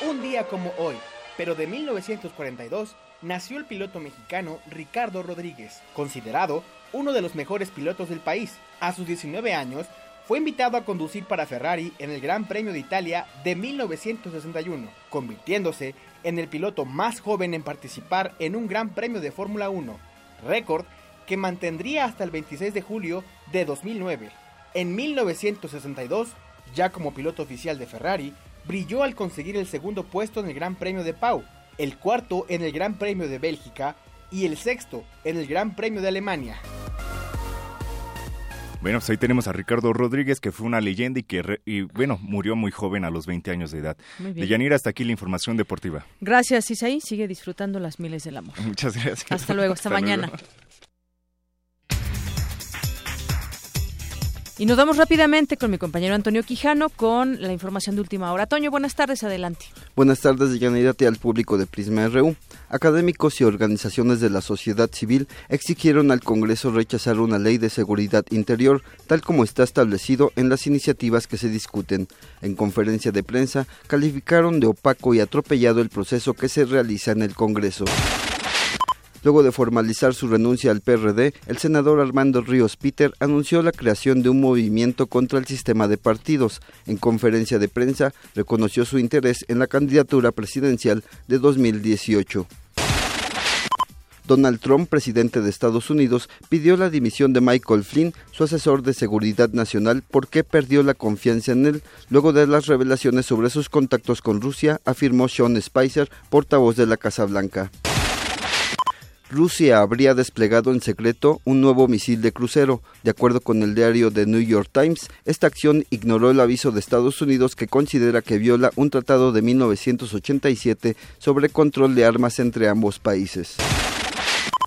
Un día como hoy, pero de 1942, nació el piloto mexicano Ricardo Rodríguez, considerado uno de los mejores pilotos del país. A sus 19 años, fue invitado a conducir para Ferrari en el Gran Premio de Italia de 1961, convirtiéndose en el piloto más joven en participar en un Gran Premio de Fórmula 1, récord que mantendría hasta el 26 de julio de 2009. En 1962, ya como piloto oficial de Ferrari, brilló al conseguir el segundo puesto en el Gran Premio de Pau, el cuarto en el Gran Premio de Bélgica y el sexto en el Gran Premio de Alemania. Bueno, pues ahí tenemos a Ricardo Rodríguez, que fue una leyenda y que, re- y, bueno, murió muy joven a los 20 años de edad. De Yanira, hasta aquí la información deportiva. Gracias, Isaí. Sigue disfrutando las miles del amor. Muchas gracias. Hasta luego, hasta, mañana. luego. Y nos vamos rápidamente con mi compañero Antonio Quijano con la información de última hora. Toño, buenas tardes, adelante. Buenas tardes, Yanirate, al público de Prisma RU. Académicos y organizaciones de la sociedad civil exigieron al Congreso rechazar una ley de seguridad interior, tal como está establecido en las iniciativas que se discuten. En conferencia de prensa, calificaron de opaco y atropellado el proceso que se realiza en el Congreso. Luego de formalizar su renuncia al PRD, el senador Armando Ríos Peter anunció la creación de un movimiento contra el sistema de partidos. En conferencia de prensa, reconoció su interés en la candidatura presidencial de 2018. Donald Trump, presidente de Estados Unidos, pidió la dimisión de Michael Flynn, su asesor de seguridad nacional, porque perdió la confianza en él luego de las revelaciones sobre sus contactos con Rusia, afirmó Sean Spicer, portavoz de la Casa Blanca. Rusia habría desplegado en secreto un nuevo misil de crucero. De acuerdo con el diario The New York Times, esta acción ignoró el aviso de Estados Unidos que considera que viola un tratado de 1987 sobre control de armas entre ambos países.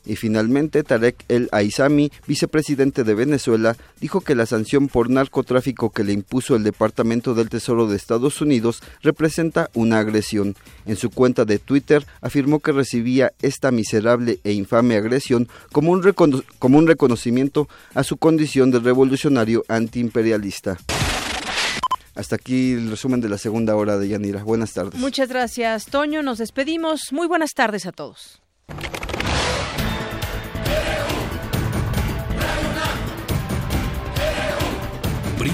Y finalmente, Tarek El Aizami, vicepresidente de Venezuela, dijo que la sanción por narcotráfico que le impuso el Departamento del Tesoro de Estados Unidos representa una agresión. En su cuenta de Twitter afirmó que recibía esta miserable e infame agresión como un, reconocimiento a su condición de revolucionario antiimperialista. Hasta aquí el resumen de la segunda hora de Yanira. Buenas tardes. Muchas gracias, Toño. Nos despedimos. Muy buenas tardes a todos.